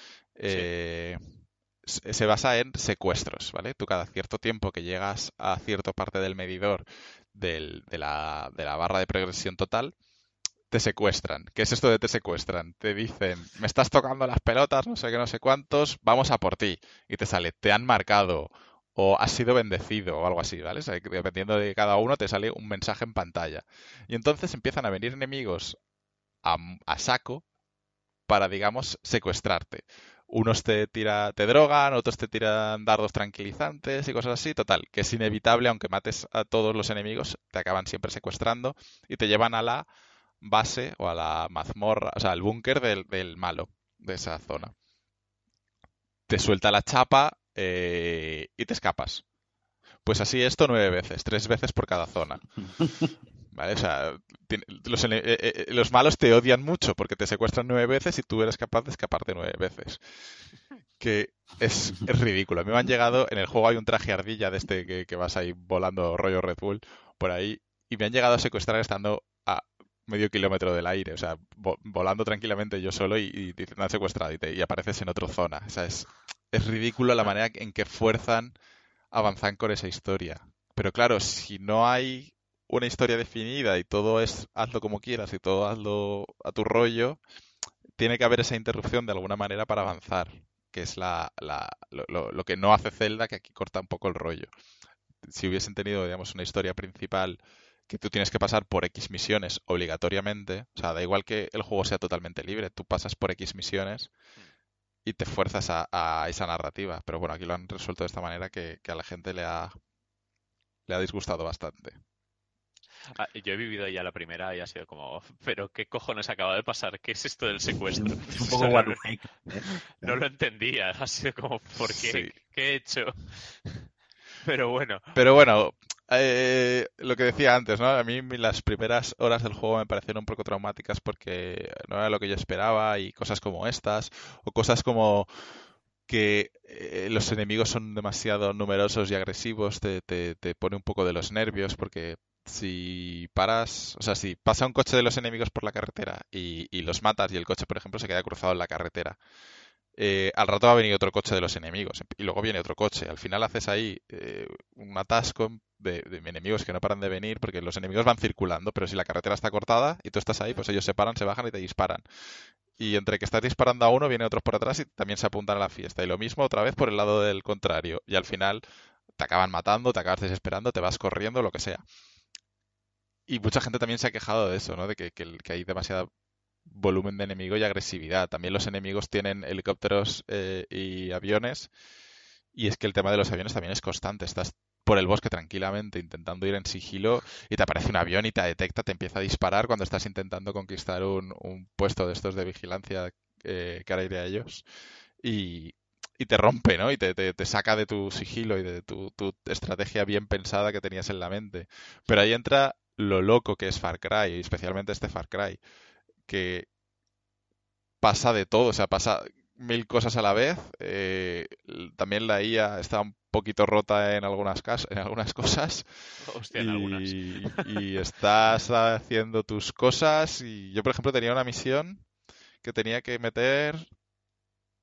[SPEAKER 3] se basa en secuestros, ¿vale? Tú cada cierto tiempo que llegas a cierta parte del medidor de, la, de la barra de progresión total, te secuestran. ¿Qué es esto de te secuestran? Te dicen, me estás tocando las pelotas, no sé qué, no sé cuántos, vamos a por ti. Y te sale, te han marcado o has sido bendecido o algo así, ¿vale? dependiendo de cada uno te sale un mensaje en pantalla. Y entonces empiezan a venir enemigos a, a saco para, digamos, secuestrarte unos te tira, te drogan, otros te tiran dardos tranquilizantes y cosas así. Total, que es inevitable, aunque mates a todos los enemigos, te acaban siempre secuestrando y te llevan a la base o a la mazmorra, o sea, al búnker del, malo de esa zona. Te suelta la chapa eh, y te escapas. Pues así esto nueve veces, tres veces por cada zona. ¿Vale? O sea, los, eh, eh, eh, los, malos te odian mucho porque te secuestran nueve veces y tú eres capaz de escaparte nueve veces. Que es, ridículo. A mí me han llegado, en el juego hay un traje ardilla de este que, que vas ahí volando rollo Red Bull por ahí y me han llegado a secuestrar estando a medio kilómetro del aire, o sea, volando tranquilamente yo solo y, y diciendo secuestrado y, y apareces en otra zona. O sea, es, es ridículo la manera en que fuerzan avanzar con esa historia. Pero claro, si no hay una historia definida y todo es hazlo como quieras y todo hazlo a tu rollo, tiene que haber esa interrupción de alguna manera para avanzar, que es la, lo, lo, que no hace Zelda, que aquí corta un poco el rollo. Si hubiesen tenido, digamos, una historia principal que tú tienes que pasar por X misiones obligatoriamente, o sea, da igual que el juego sea totalmente libre, tú pasas por X misiones y te fuerzas a, esa narrativa. Pero bueno, aquí lo han resuelto de esta manera que, a la gente le ha, le ha disgustado bastante.
[SPEAKER 1] Ah, yo he vivido ya la primera y ha sido como, pero ¿qué cojones acaba de pasar? ¿Qué es esto del secuestro?
[SPEAKER 2] un poco ¿eh?
[SPEAKER 1] no, lo entendía, ha sido como, ¿por qué? ¿Qué he hecho? Pero bueno.
[SPEAKER 3] Pero bueno, eh, lo que decía antes, ¿no? A mí las primeras horas del juego me parecieron un poco traumáticas porque no era lo que yo esperaba y cosas como estas, o cosas como que eh, los enemigos son demasiado numerosos y agresivos, te, te, te, pone un poco de los nervios porque si paras, o sea, si pasa un coche de los enemigos por la carretera y, y los matas y el coche, por ejemplo, se queda cruzado en la carretera eh, al rato va a venir otro coche de los enemigos y luego viene otro coche. Al final haces ahí eh, un atasco de, enemigos que no paran de venir porque los enemigos van circulando, pero si la carretera está cortada y tú estás ahí, pues ellos se paran, se bajan y te disparan. Y entre que estás disparando a uno, vienen otros por atrás y también se apuntan a la fiesta. Y lo mismo otra vez por el lado del contrario. Y al final te acaban matando, te acabas desesperando, te vas corriendo, lo que sea. Y mucha gente también se ha quejado de eso, ¿no? De que, que hay demasiada volumen de enemigo y agresividad. También los enemigos tienen helicópteros eh, y aviones. Y es que el tema de los aviones también es constante. Estás por el bosque tranquilamente intentando ir en sigilo y te aparece un avión y te detecta, te empieza a disparar cuando estás intentando conquistar un, puesto de estos de vigilancia eh, de a ellos. Y, y te rompe, ¿no? Y te, te, saca de tu sigilo y de tu, tu, estrategia bien pensada que tenías en la mente. Pero ahí entra lo loco que es Far Cry, especialmente este Far Cry que pasa de todo, o sea, pasa mil cosas a la vez. Eh, también la IA está un poquito rota en algunas, en algunas cosas.
[SPEAKER 1] Hostia, en algunas.
[SPEAKER 3] y estás haciendo tus cosas. Y yo, por ejemplo, tenía una misión que tenía que meter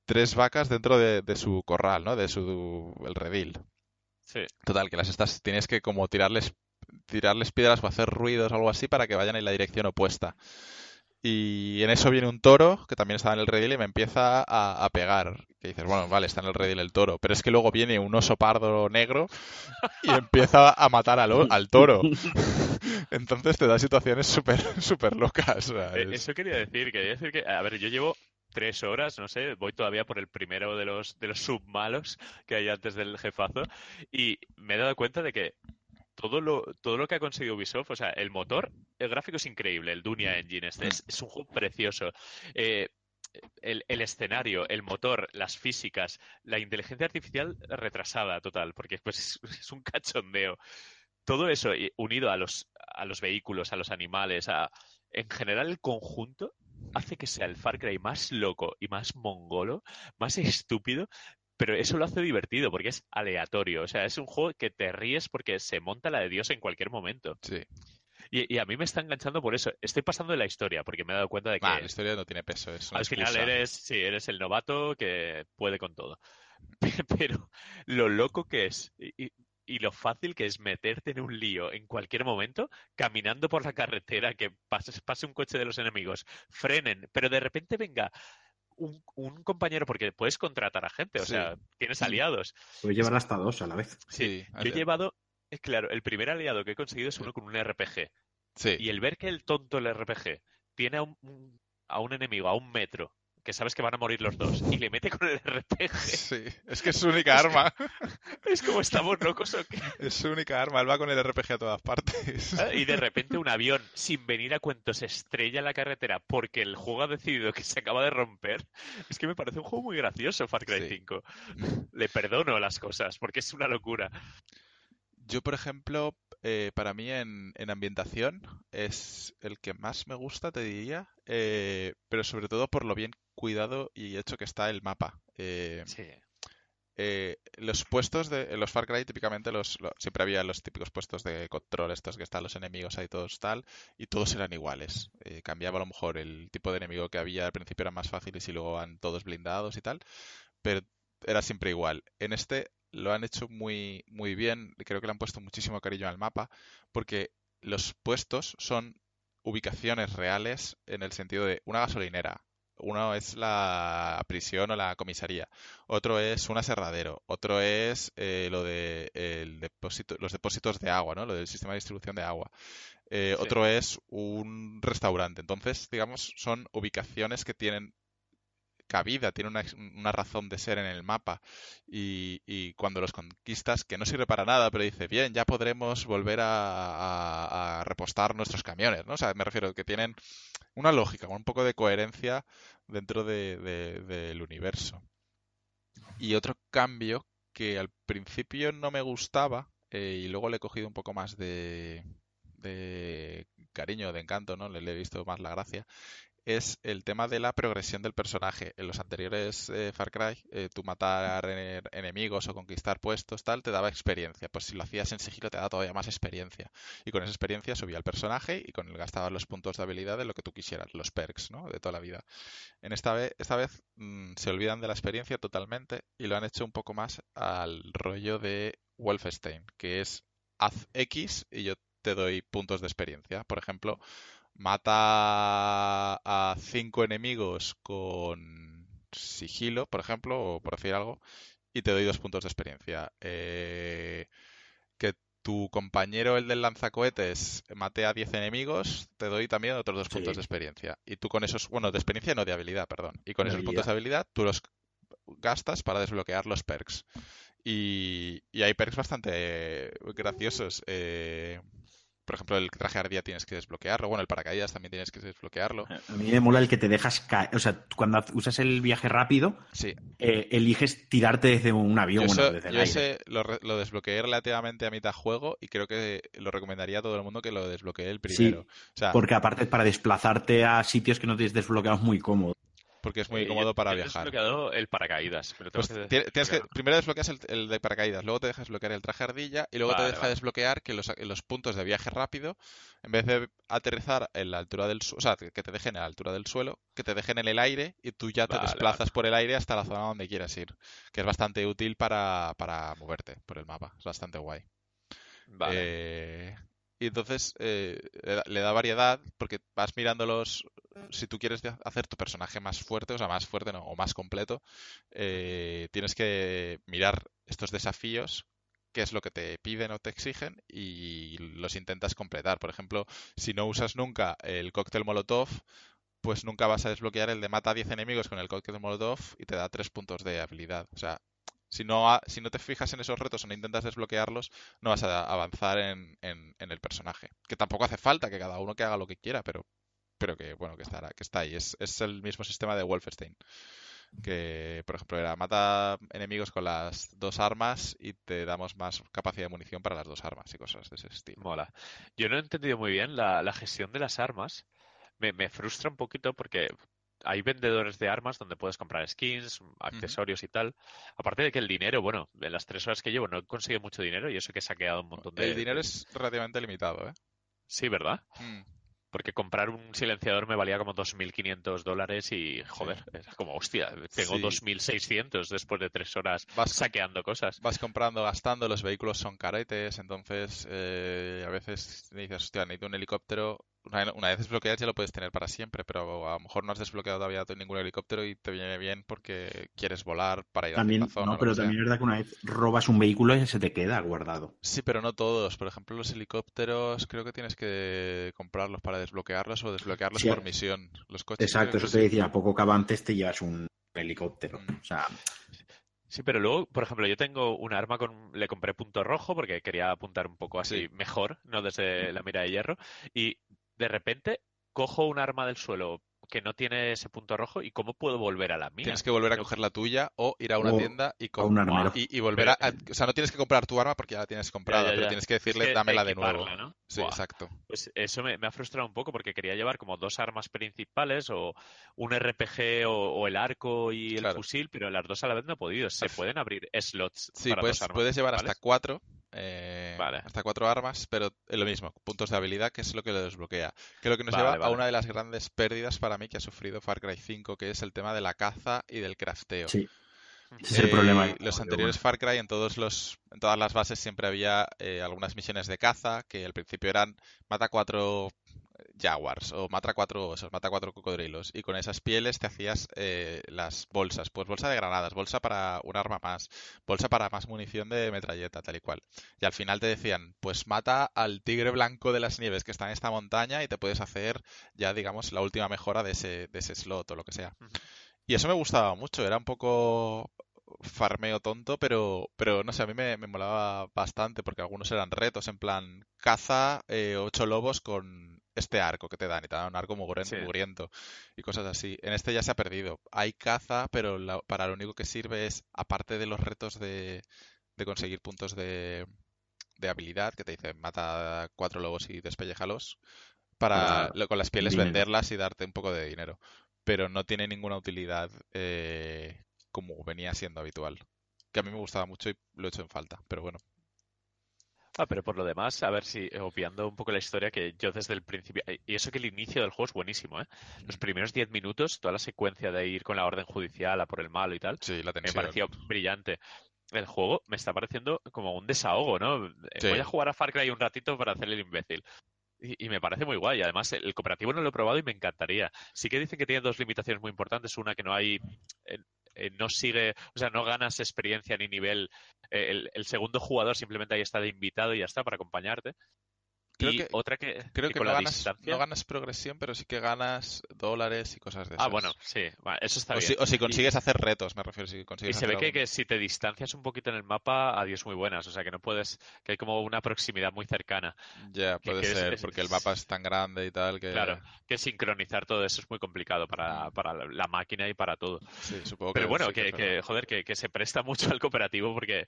[SPEAKER 3] tres vacas dentro de, su corral, ¿no? De su el redil.
[SPEAKER 1] Sí.
[SPEAKER 3] Total, que las estás, tienes que como tirarles tirarles piedras o hacer ruidos o algo así para que vayan en la dirección opuesta. Y en eso viene un toro que también estaba en el redil y me empieza a, pegar. Que dices, bueno, vale, está en el redil el toro. Pero es que luego viene un oso pardo negro y empieza a matar al, al toro. Entonces te da situaciones súper super locas.
[SPEAKER 1] E, eso quería decir, quería decir que, a ver, yo llevo tres horas, no sé, voy todavía por el primero de los, de los submalos que hay antes del jefazo y me he dado cuenta de que todo lo, todo lo que ha conseguido Ubisoft, o sea, el motor, el gráfico es increíble, el Dunia Engine, este es, un juego precioso. Eh, el, escenario, el motor, las físicas, la inteligencia artificial retrasada total, porque pues es, un cachondeo. Todo eso unido a los, a los vehículos, a los animales, a, en general el conjunto hace que sea el Far Cry más loco y más mongolo, más estúpido, pero eso lo hace divertido porque es aleatorio. O sea, es un juego que te ríes porque se monta la de Dios en cualquier momento.
[SPEAKER 3] Sí.
[SPEAKER 1] Y, a mí me está enganchando por eso. Estoy pasando de la historia porque me he dado cuenta de que.
[SPEAKER 3] la historia no tiene peso. Es
[SPEAKER 1] al final eres, sí, eres el novato que puede con todo. Pero lo loco que es y, y, lo fácil que es meterte en un lío en cualquier momento, caminando por la carretera, que pase, pase un coche de los enemigos, frenen, pero de repente venga un, compañero, porque puedes contratar a gente, o sea, tienes aliados.
[SPEAKER 2] Puedes llevar hasta dos a la vez.
[SPEAKER 1] Sí, yo he llevado, es claro, el primer aliado que he conseguido es uno con un RPG.
[SPEAKER 3] Sí.
[SPEAKER 1] Y el ver que el tonto el RPG tiene a un, a un enemigo a un metro que sabes que van a morir los dos, y le mete con el RPG.
[SPEAKER 3] Sí, es que es su única arma.
[SPEAKER 1] es como estamos locos o qué.
[SPEAKER 3] Es su única arma, él va con el RPG a todas partes.
[SPEAKER 1] Ah, y de repente un avión, sin venir a cuento, se estrella en la carretera porque el juego ha decidido que se acaba de romper. Es que me parece un juego muy gracioso, Far Cry 5. Le perdono las cosas, porque es una locura.
[SPEAKER 3] Yo, por ejemplo, eh, para mí en, ambientación es el que más me gusta, te diría, eh, pero sobre todo por lo bien cuidado y hecho que está el mapa. Eh,
[SPEAKER 1] sí.
[SPEAKER 3] eh, los puestos de los Far Cry típicamente los, siempre había los típicos puestos de control estos que están los enemigos ahí todos tal y todos eran iguales eh, cambiaba a lo mejor el tipo de enemigo que había al principio eran más fáciles y luego van todos blindados y tal pero era siempre igual en este lo han hecho muy muy bien creo que le han puesto muchísimo cariño al mapa porque los puestos son ubicaciones reales en el sentido de una gasolinera uno es la prisión o la comisaría, otro es un aserradero, otro es eh, lo de el depósito, los depósitos de agua, ¿no? Lo del sistema de distribución de agua. Eh, otro es un restaurante. Entonces, digamos, son ubicaciones que tienen cabida, tienen una, razón de ser en el mapa y, cuando los conquistas, que no sirve para nada, pero dice, bien, ya podremos volver a, a repostar nuestros camiones, ¿no? O sea, me refiero que tienen una lógica, un poco de coherencia dentro del universo. Y otro cambio que al principio no me gustaba eh, y luego le he cogido un poco más de, de cariño, de encanto, ¿no? Le, he visto más la gracia, es el tema de la progresión del personaje. En los anteriores eh, Far Cry, eh, tú matar enemigos o conquistar puestos, tal, te daba experiencia. Pues si lo hacías en sigilo te daba todavía más experiencia. Y con esa experiencia subía el personaje y con él gastabas los puntos de habilidad de lo que tú quisieras, los perks, ¿no? De toda la vida. En esta vez, esta vez mm, se olvidan de la experiencia totalmente y lo han hecho un poco más al rollo de Wolfenstein, que es haz X y yo te doy puntos de experiencia. Por ejemplo, mata a cinco enemigos con sigilo, por ejemplo, o por decir algo, y te doy dos puntos de experiencia. Eh, que tu compañero, el del lanzacohetes, mate a 10 enemigos, te doy también otros dos puntos de experiencia. Y tú con esos, bueno, de experiencia no de habilidad, perdón. Y con esos puntos de habilidad tú los gastas para desbloquear los perks. Y, y hay perks bastante graciosos. Eh, por ejemplo, el traje ardía tienes que desbloquearlo. Bueno, el paracaídas también tienes que desbloquearlo.
[SPEAKER 2] A mí me mola el que te dejas caer. O sea, cuando usas el viaje rápido,
[SPEAKER 3] sí.
[SPEAKER 2] Eh, eliges tirarte desde un avión.
[SPEAKER 3] Yo,
[SPEAKER 2] desde
[SPEAKER 3] el yo ese lo, lo, desbloqueé relativamente a mitad juego y creo que lo recomendaría a todo el mundo que lo desbloquee el primero.
[SPEAKER 2] Sí, porque aparte para desplazarte a sitios que no tienes desbloqueados muy cómodo
[SPEAKER 3] porque es muy eh, cómodo para viajar.
[SPEAKER 1] desbloqueado el paracaídas. Pero
[SPEAKER 3] pues tienes que, primero desbloqueas el, de paracaídas, luego te dejas desbloquear el traje ardilla y luego te deja desbloquear que los, los, puntos de viaje rápido, en vez de aterrizar en la altura del suelo, o sea, que te dejen a la altura del suelo, que te dejen en el aire y tú ya te desplazas por el aire hasta la zona donde quieras ir. Que es bastante útil para, para moverte por el mapa. Es bastante guay.
[SPEAKER 1] Vale.
[SPEAKER 3] Eh, y entonces eh, le da variedad porque vas mirando los... Si tú quieres hacer tu personaje más fuerte, o sea, más fuerte no, o más completo, eh, tienes que mirar estos desafíos, qué es lo que te piden o te exigen y los intentas completar. Por ejemplo, si no usas nunca el cóctel Molotov, pues nunca vas a desbloquear el de mata a 10 enemigos con el cóctel Molotov y te da 3 puntos de habilidad. O sea, si no, si no te fijas en esos retos o no intentas desbloquearlos, no vas a avanzar en, en, el personaje. Que tampoco hace falta que cada uno que haga lo que quiera, pero, pero que bueno, que estará, que está ahí. Es, es el mismo sistema de Wolfenstein. Que, por ejemplo, era mata enemigos con las dos armas y te damos más capacidad de munición para las dos armas y cosas de ese estilo.
[SPEAKER 1] Mola. Yo no he entendido muy bien la, la gestión de las armas. Me, me, frustra un poquito porque hay vendedores de armas donde puedes comprar skins, accesorios y tal. Aparte de que el dinero, bueno, en las tres horas que llevo no he conseguido mucho dinero y eso que he saqueado un montón de...
[SPEAKER 3] El dinero es relativamente limitado, ¿eh?
[SPEAKER 1] Sí, ¿verdad?
[SPEAKER 3] Mm.
[SPEAKER 1] Porque comprar un silenciador me valía como 2.500 dólares y, joder, es como, hostia, tengo 2.600 después de tres horas vas saqueando cosas.
[SPEAKER 3] Vas comprando, gastando, los vehículos son caretes, entonces eh, a veces dices, hostia, necesito un helicóptero, una, vez desbloqueas ya lo puedes tener para siempre, pero a lo mejor no has desbloqueado todavía ningún helicóptero y te viene bien porque quieres volar para ir
[SPEAKER 2] también,
[SPEAKER 3] a la zona.
[SPEAKER 2] No, pero también es verdad que una vez robas un vehículo y se te queda guardado.
[SPEAKER 3] Sí, pero no todos. Por ejemplo, los helicópteros creo que tienes que comprarlos para desbloquearlos o desbloquearlos por misión. Los coches.
[SPEAKER 2] Exacto, eso te decía, a poco que antes te llevas un helicóptero. Mm. O sea,
[SPEAKER 1] Sí, pero luego, por ejemplo, yo tengo un arma con. Le compré punto rojo porque quería apuntar un poco así mejor, no desde la mira de hierro. Y de repente cojo un arma del suelo que no tiene ese punto rojo y cómo puedo volver a la mía.
[SPEAKER 3] Tienes que volver a coger la tuya o ir a una tienda y, y, volver a, O sea, no tienes que comprar tu arma porque ya la tienes comprada, pero tienes que decirle dámela de nuevo. Sí, exacto.
[SPEAKER 1] Pues eso me, ha frustrado un poco porque quería llevar como dos armas principales o un RPG o, el arco y el fusil, pero las dos a la vez no he podido. Se pueden abrir slots.
[SPEAKER 3] Sí, pues, puedes llevar hasta cuatro eh, hasta cuatro armas, pero es lo mismo, puntos de habilidad, que es lo que lo desbloquea. Que lo que nos lleva a una de las grandes pérdidas para mí que ha sufrido Far Cry 5, que es el tema de la caza y del crafteo.
[SPEAKER 2] Sí. Ese es el problema.
[SPEAKER 3] Eh, los anteriores Far Cry en todos los en todas las bases siempre había eh, algunas misiones de caza que al principio eran mata cuatro jaguars o mata cuatro osos, mata cuatro cocodrilos y con esas pieles te hacías eh, las bolsas, pues bolsa de granadas, bolsa para un arma más, bolsa para más munición de metralleta, tal y cual. Y al final te decían, pues mata al tigre blanco de las nieves que está en esta montaña y te puedes hacer ya digamos la última mejora de ese, de ese slot o lo que sea. Y eso me gustaba mucho, era un poco farmeo tonto, pero, pero no sé, a mí me, molaba bastante porque algunos eran retos, en plan, caza eh, ocho lobos con este arco que te dan, y te dan un arco mugriento, y cosas así. En este ya se ha perdido. Hay caza, pero para lo único que sirve es, aparte de los retos de, de conseguir puntos de, de habilidad, que te dicen mata cuatro lobos y despellejalos, para con las pieles venderlas y darte un poco de dinero. Pero no tiene ninguna utilidad eh, como venía siendo habitual. Que a mí me gustaba mucho y lo he hecho en falta, pero bueno.
[SPEAKER 1] Ah, pero por lo demás, a ver si, obviando un poco la historia, que yo desde el principio, y eso que el inicio del juego es buenísimo, ¿eh? Los primeros 10 minutos, toda la secuencia de ir con la orden judicial a por el malo y tal,
[SPEAKER 3] sí, la
[SPEAKER 1] me pareció brillante. El juego me está pareciendo como un desahogo, ¿no? Eh, voy a jugar a Far Cry un ratito para hacer el imbécil. Y, me parece muy guay. Además, el cooperativo no lo he probado y me encantaría. Sí que dicen que tiene dos limitaciones muy importantes. Una, que no hay eh, eh, no sigue, o sea, no ganas experiencia ni nivel. Eh, el, el, segundo jugador simplemente ahí está de invitado y ya está para acompañarte.
[SPEAKER 3] Creo que, otra que, creo que, no, ganas, progresión, pero sí que ganas dólares y cosas de esas.
[SPEAKER 1] Ah, bueno, sí, eso está
[SPEAKER 3] o
[SPEAKER 1] bien.
[SPEAKER 3] Si, o si consigues hacer retos, me refiero. Si
[SPEAKER 1] consigues y se ve que, si te distancias un poquito en el mapa, adiós muy buenas. O sea, que no puedes, que hay como una proximidad muy cercana.
[SPEAKER 3] Ya, puede ser, porque el mapa es tan grande y tal que...
[SPEAKER 1] Claro, que sincronizar todo eso es muy complicado para, mm. la máquina y para todo.
[SPEAKER 3] Sí, supongo
[SPEAKER 1] que... Pero bueno, que, joder, que, se presta mucho al cooperativo porque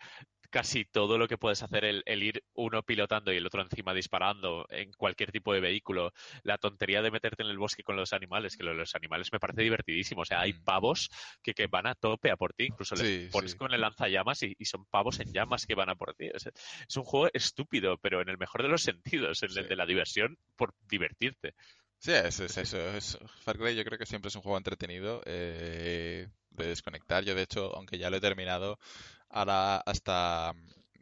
[SPEAKER 1] casi todo lo que puedes hacer, el, el ir uno pilotando y el otro encima disparando, en cualquier tipo de vehículo, la tontería de meterte en el bosque con los animales, que los animales me parece divertidísimo. O sea, hay mm. pavos que, que van a tope a por ti, incluso les pones con el lanzallamas y, y, son pavos en llamas que van a por ti. Es, es, un juego estúpido, pero en el mejor de los sentidos, en el de la diversión por divertirte.
[SPEAKER 3] Sí, es, eso. Es, Far Cry yo creo que siempre es un juego entretenido eh, de desconectar. Yo, de hecho, aunque ya lo he terminado, ahora hasta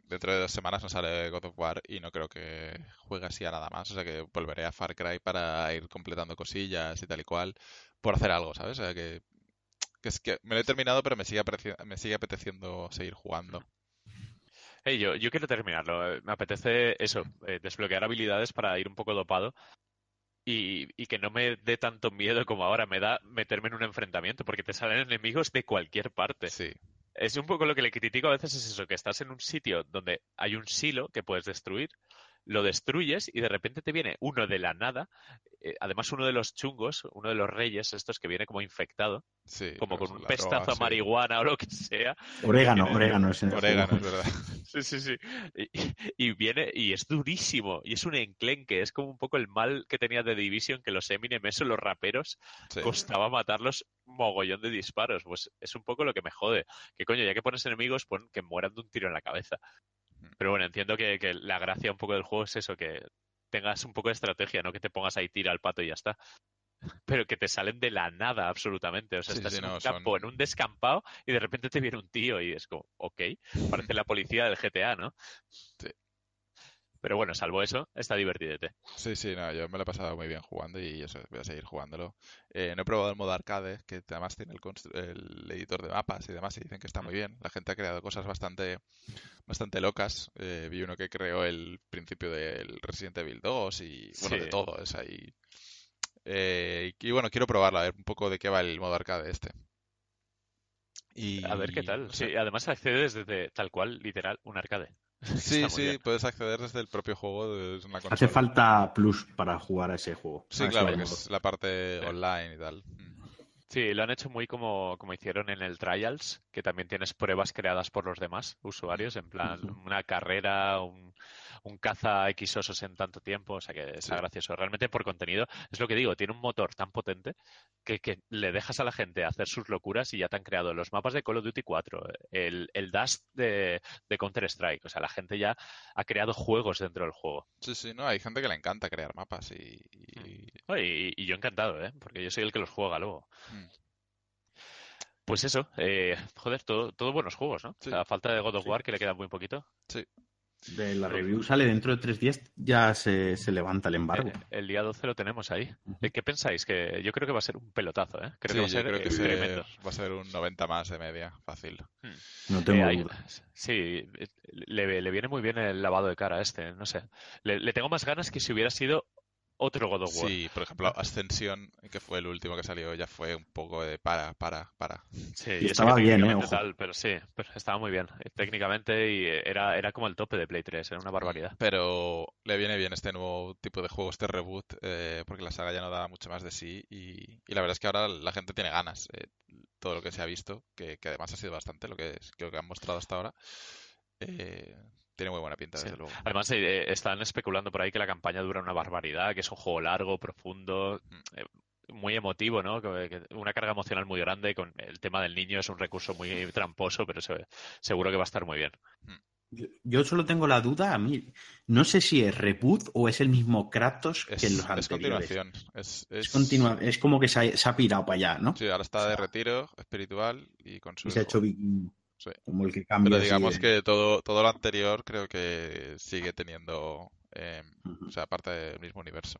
[SPEAKER 3] dentro de dos semanas no sale God of War y no creo que juegue así a nada más. O sea que volveré a Far Cry para ir completando cosillas y tal y cual por hacer algo, ¿sabes? O sea que, es que me lo he terminado pero me sigue, me sigue apeteciendo seguir jugando.
[SPEAKER 1] Hey, yo, yo quiero terminarlo. Me apetece eso, eh, desbloquear habilidades para ir un poco dopado y, y, que no me dé tanto miedo como ahora me da meterme en un enfrentamiento, porque te salen enemigos de cualquier parte.
[SPEAKER 3] Sí
[SPEAKER 1] es un poco lo que le critico a veces es eso, que estás en un sitio donde hay un silo que puedes destruir, lo destruyes y de repente te viene uno de la nada, eh, además uno de los chungos, uno de los reyes estos que viene como infectado, como con un pestazo a marihuana o lo que sea.
[SPEAKER 2] Orégano, orégano es
[SPEAKER 3] Orégano, es verdad.
[SPEAKER 1] Sí, sí, sí. Y, viene, y es durísimo, y es un enclenque, es como un poco el mal que tenía de Division, que los Eminem, esos, los raperos, costaba matarlos mogollón de disparos. Pues es un poco lo que me jode. Que coño, ya que pones enemigos, pon que mueran de un tiro en la cabeza. Pero bueno, entiendo que, que la gracia un poco del juego es eso, que tengas un poco de estrategia, no que te pongas ahí tira al pato y ya está pero que te salen de la nada absolutamente. O sea, estás en un campo, en un descampado y de repente te viene un tío y es como, ok, parece la policía del GTA, ¿no?
[SPEAKER 3] Sí.
[SPEAKER 1] Pero bueno, salvo eso, está divertidete.
[SPEAKER 3] Sí, sí, no, yo me lo he pasado muy bien jugando y eso, voy a seguir jugándolo. Eh, no he probado el modo arcade, que además tiene el, editor de mapas y demás, y dicen que está muy bien. La gente ha creado cosas bastante, bastante locas. Eh, vi uno que creó el principio del Resident Evil 2 y, bueno, de todo, es ahí eh, y bueno, quiero probarla, a ver un poco de qué va el modo arcade este.
[SPEAKER 1] Y, a ver qué tal. Sí, además accedes desde tal cual, literal, un arcade.
[SPEAKER 3] Sí, sí, puedes acceder desde el propio juego. De una
[SPEAKER 2] Hace falta plus para jugar a ese juego.
[SPEAKER 3] Sí, claro, que es la parte online y tal.
[SPEAKER 1] Sí, lo han hecho muy como, como hicieron en el Trials, que también tienes pruebas creadas por los demás usuarios, en plan una carrera, un, un caza X osos en tanto tiempo, o sea que es gracioso. Realmente por contenido, es lo que digo, tiene un motor tan potente que, que, le dejas a la gente hacer sus locuras y ya te han creado los mapas de Call of Duty 4, el, el Dust de, de Counter-Strike, o sea, la gente ya ha creado juegos dentro del juego.
[SPEAKER 3] Sí, sí, no, hay gente que le encanta crear mapas y...
[SPEAKER 1] Y, yo encantado, ¿eh? Porque yo soy el que los juega luego. Mm. Pues eso, eh, joder, todo, todo buenos juegos, ¿no? a falta de God of War, que le queda muy poquito.
[SPEAKER 3] Sí.
[SPEAKER 2] De la review sale dentro de tres días, ya se, levanta el embargo.
[SPEAKER 1] Eh, el, día 12 lo tenemos ahí. Eh, ¿Qué pensáis? Que yo creo que va a ser un pelotazo, ¿eh?
[SPEAKER 3] Creo que va a ser creo que va a ser un 90 más de media, fácil. Hmm.
[SPEAKER 2] No tengo dudas.
[SPEAKER 1] Sí, le, viene muy bien el lavado de cara a este, no sé. le tengo más ganas que si hubiera sido otro God of War.
[SPEAKER 3] Sí, por ejemplo, Ascensión, que fue el último que salió, ya fue un poco de para, para, para.
[SPEAKER 1] Sí, y estaba bien, ¿eh? pero sí, pero estaba muy bien eh, técnicamente y era, era como el tope de Play 3, era una barbaridad.
[SPEAKER 3] Pero le viene bien este nuevo tipo de juego, este reboot, eh, porque la saga ya no da mucho más de sí y, la verdad es que ahora la gente tiene ganas. Eh, todo lo que se ha visto, que, además ha sido bastante lo que, creo que han mostrado hasta ahora. Eh, tiene muy buena pinta, desde luego.
[SPEAKER 1] Además, eh, están especulando por ahí que la campaña dura una barbaridad, que es un juego largo, profundo, mm. eh, muy emotivo, ¿no? una carga emocional muy grande. Con el tema del niño es un recurso muy tramposo, pero seguro que va a estar muy bien.
[SPEAKER 2] Mm. Yo, solo tengo la duda, a mí, no sé si es reboot o es el mismo Kratos que en los anteriores.
[SPEAKER 3] Es continuación. Es,
[SPEAKER 2] es... como que se ha, pirado para allá, ¿no?
[SPEAKER 3] Sí, ahora está de retiro espiritual y con su...
[SPEAKER 2] se ha hecho como el que
[SPEAKER 3] cambia. Pero digamos que todo, todo lo anterior creo que sigue teniendo, eh, o sea, parte del mismo universo.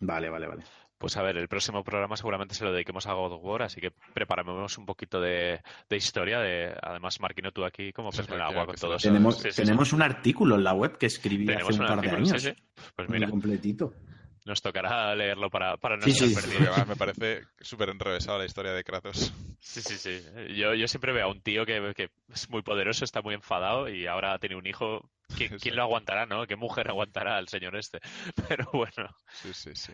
[SPEAKER 2] Vale, vale, vale.
[SPEAKER 1] Pues a ver, el próximo programa seguramente se lo dediquemos a God of War, así que preparamos un poquito de, historia. De, además, Marquino, tú aquí como pez en el agua con todos.
[SPEAKER 2] Tenemos, tenemos un artículo en la web que escribí hace un, par de años.
[SPEAKER 1] Pues mira.
[SPEAKER 2] completito.
[SPEAKER 1] Nos tocará leerlo para, para no
[SPEAKER 3] estar perdido. me parece súper enrevesada la historia de Kratos.
[SPEAKER 1] Sí, sí, sí. Yo, yo siempre veo a un tío que, que, es muy poderoso, está muy enfadado y ahora tiene un hijo. ¿Quién, ¿quién lo aguantará, no? ¿Qué mujer aguantará al señor este? Pero bueno.
[SPEAKER 3] Sí, sí, sí.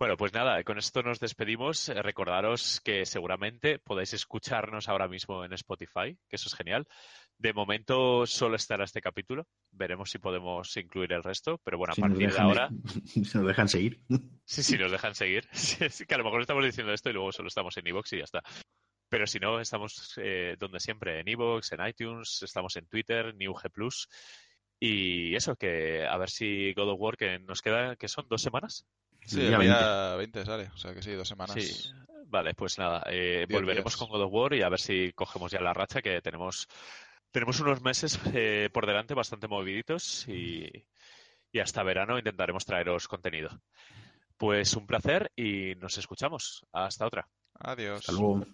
[SPEAKER 1] Bueno, pues nada, con esto nos despedimos. Eh, recordaros que seguramente podáis escucharnos ahora mismo en Spotify, que eso es genial. De momento solo estará este capítulo. Veremos si podemos incluir el resto, pero bueno, a partir de ahora.
[SPEAKER 2] Si nos dejan seguir.
[SPEAKER 1] Sí, sí, nos dejan seguir. Sí, que a lo mejor estamos diciendo esto y luego solo estamos en Evox y ya está. Pero si no, estamos eh, donde siempre, en Evox, en iTunes, estamos en Twitter, NewG Plus. Y eso, que a ver si God of War, que nos queda, que son dos semanas,
[SPEAKER 3] Sí, el día 20. sale, o sea que sí, dos semanas.
[SPEAKER 1] Sí, vale, pues nada, eh, volveremos con God of War y a ver si cogemos ya la racha que tenemos. Tenemos unos meses eh, por delante bastante moviditos y, y hasta verano intentaremos traeros contenido. Pues un placer y nos escuchamos. Hasta otra.
[SPEAKER 3] Adiós.
[SPEAKER 2] Hasta luego.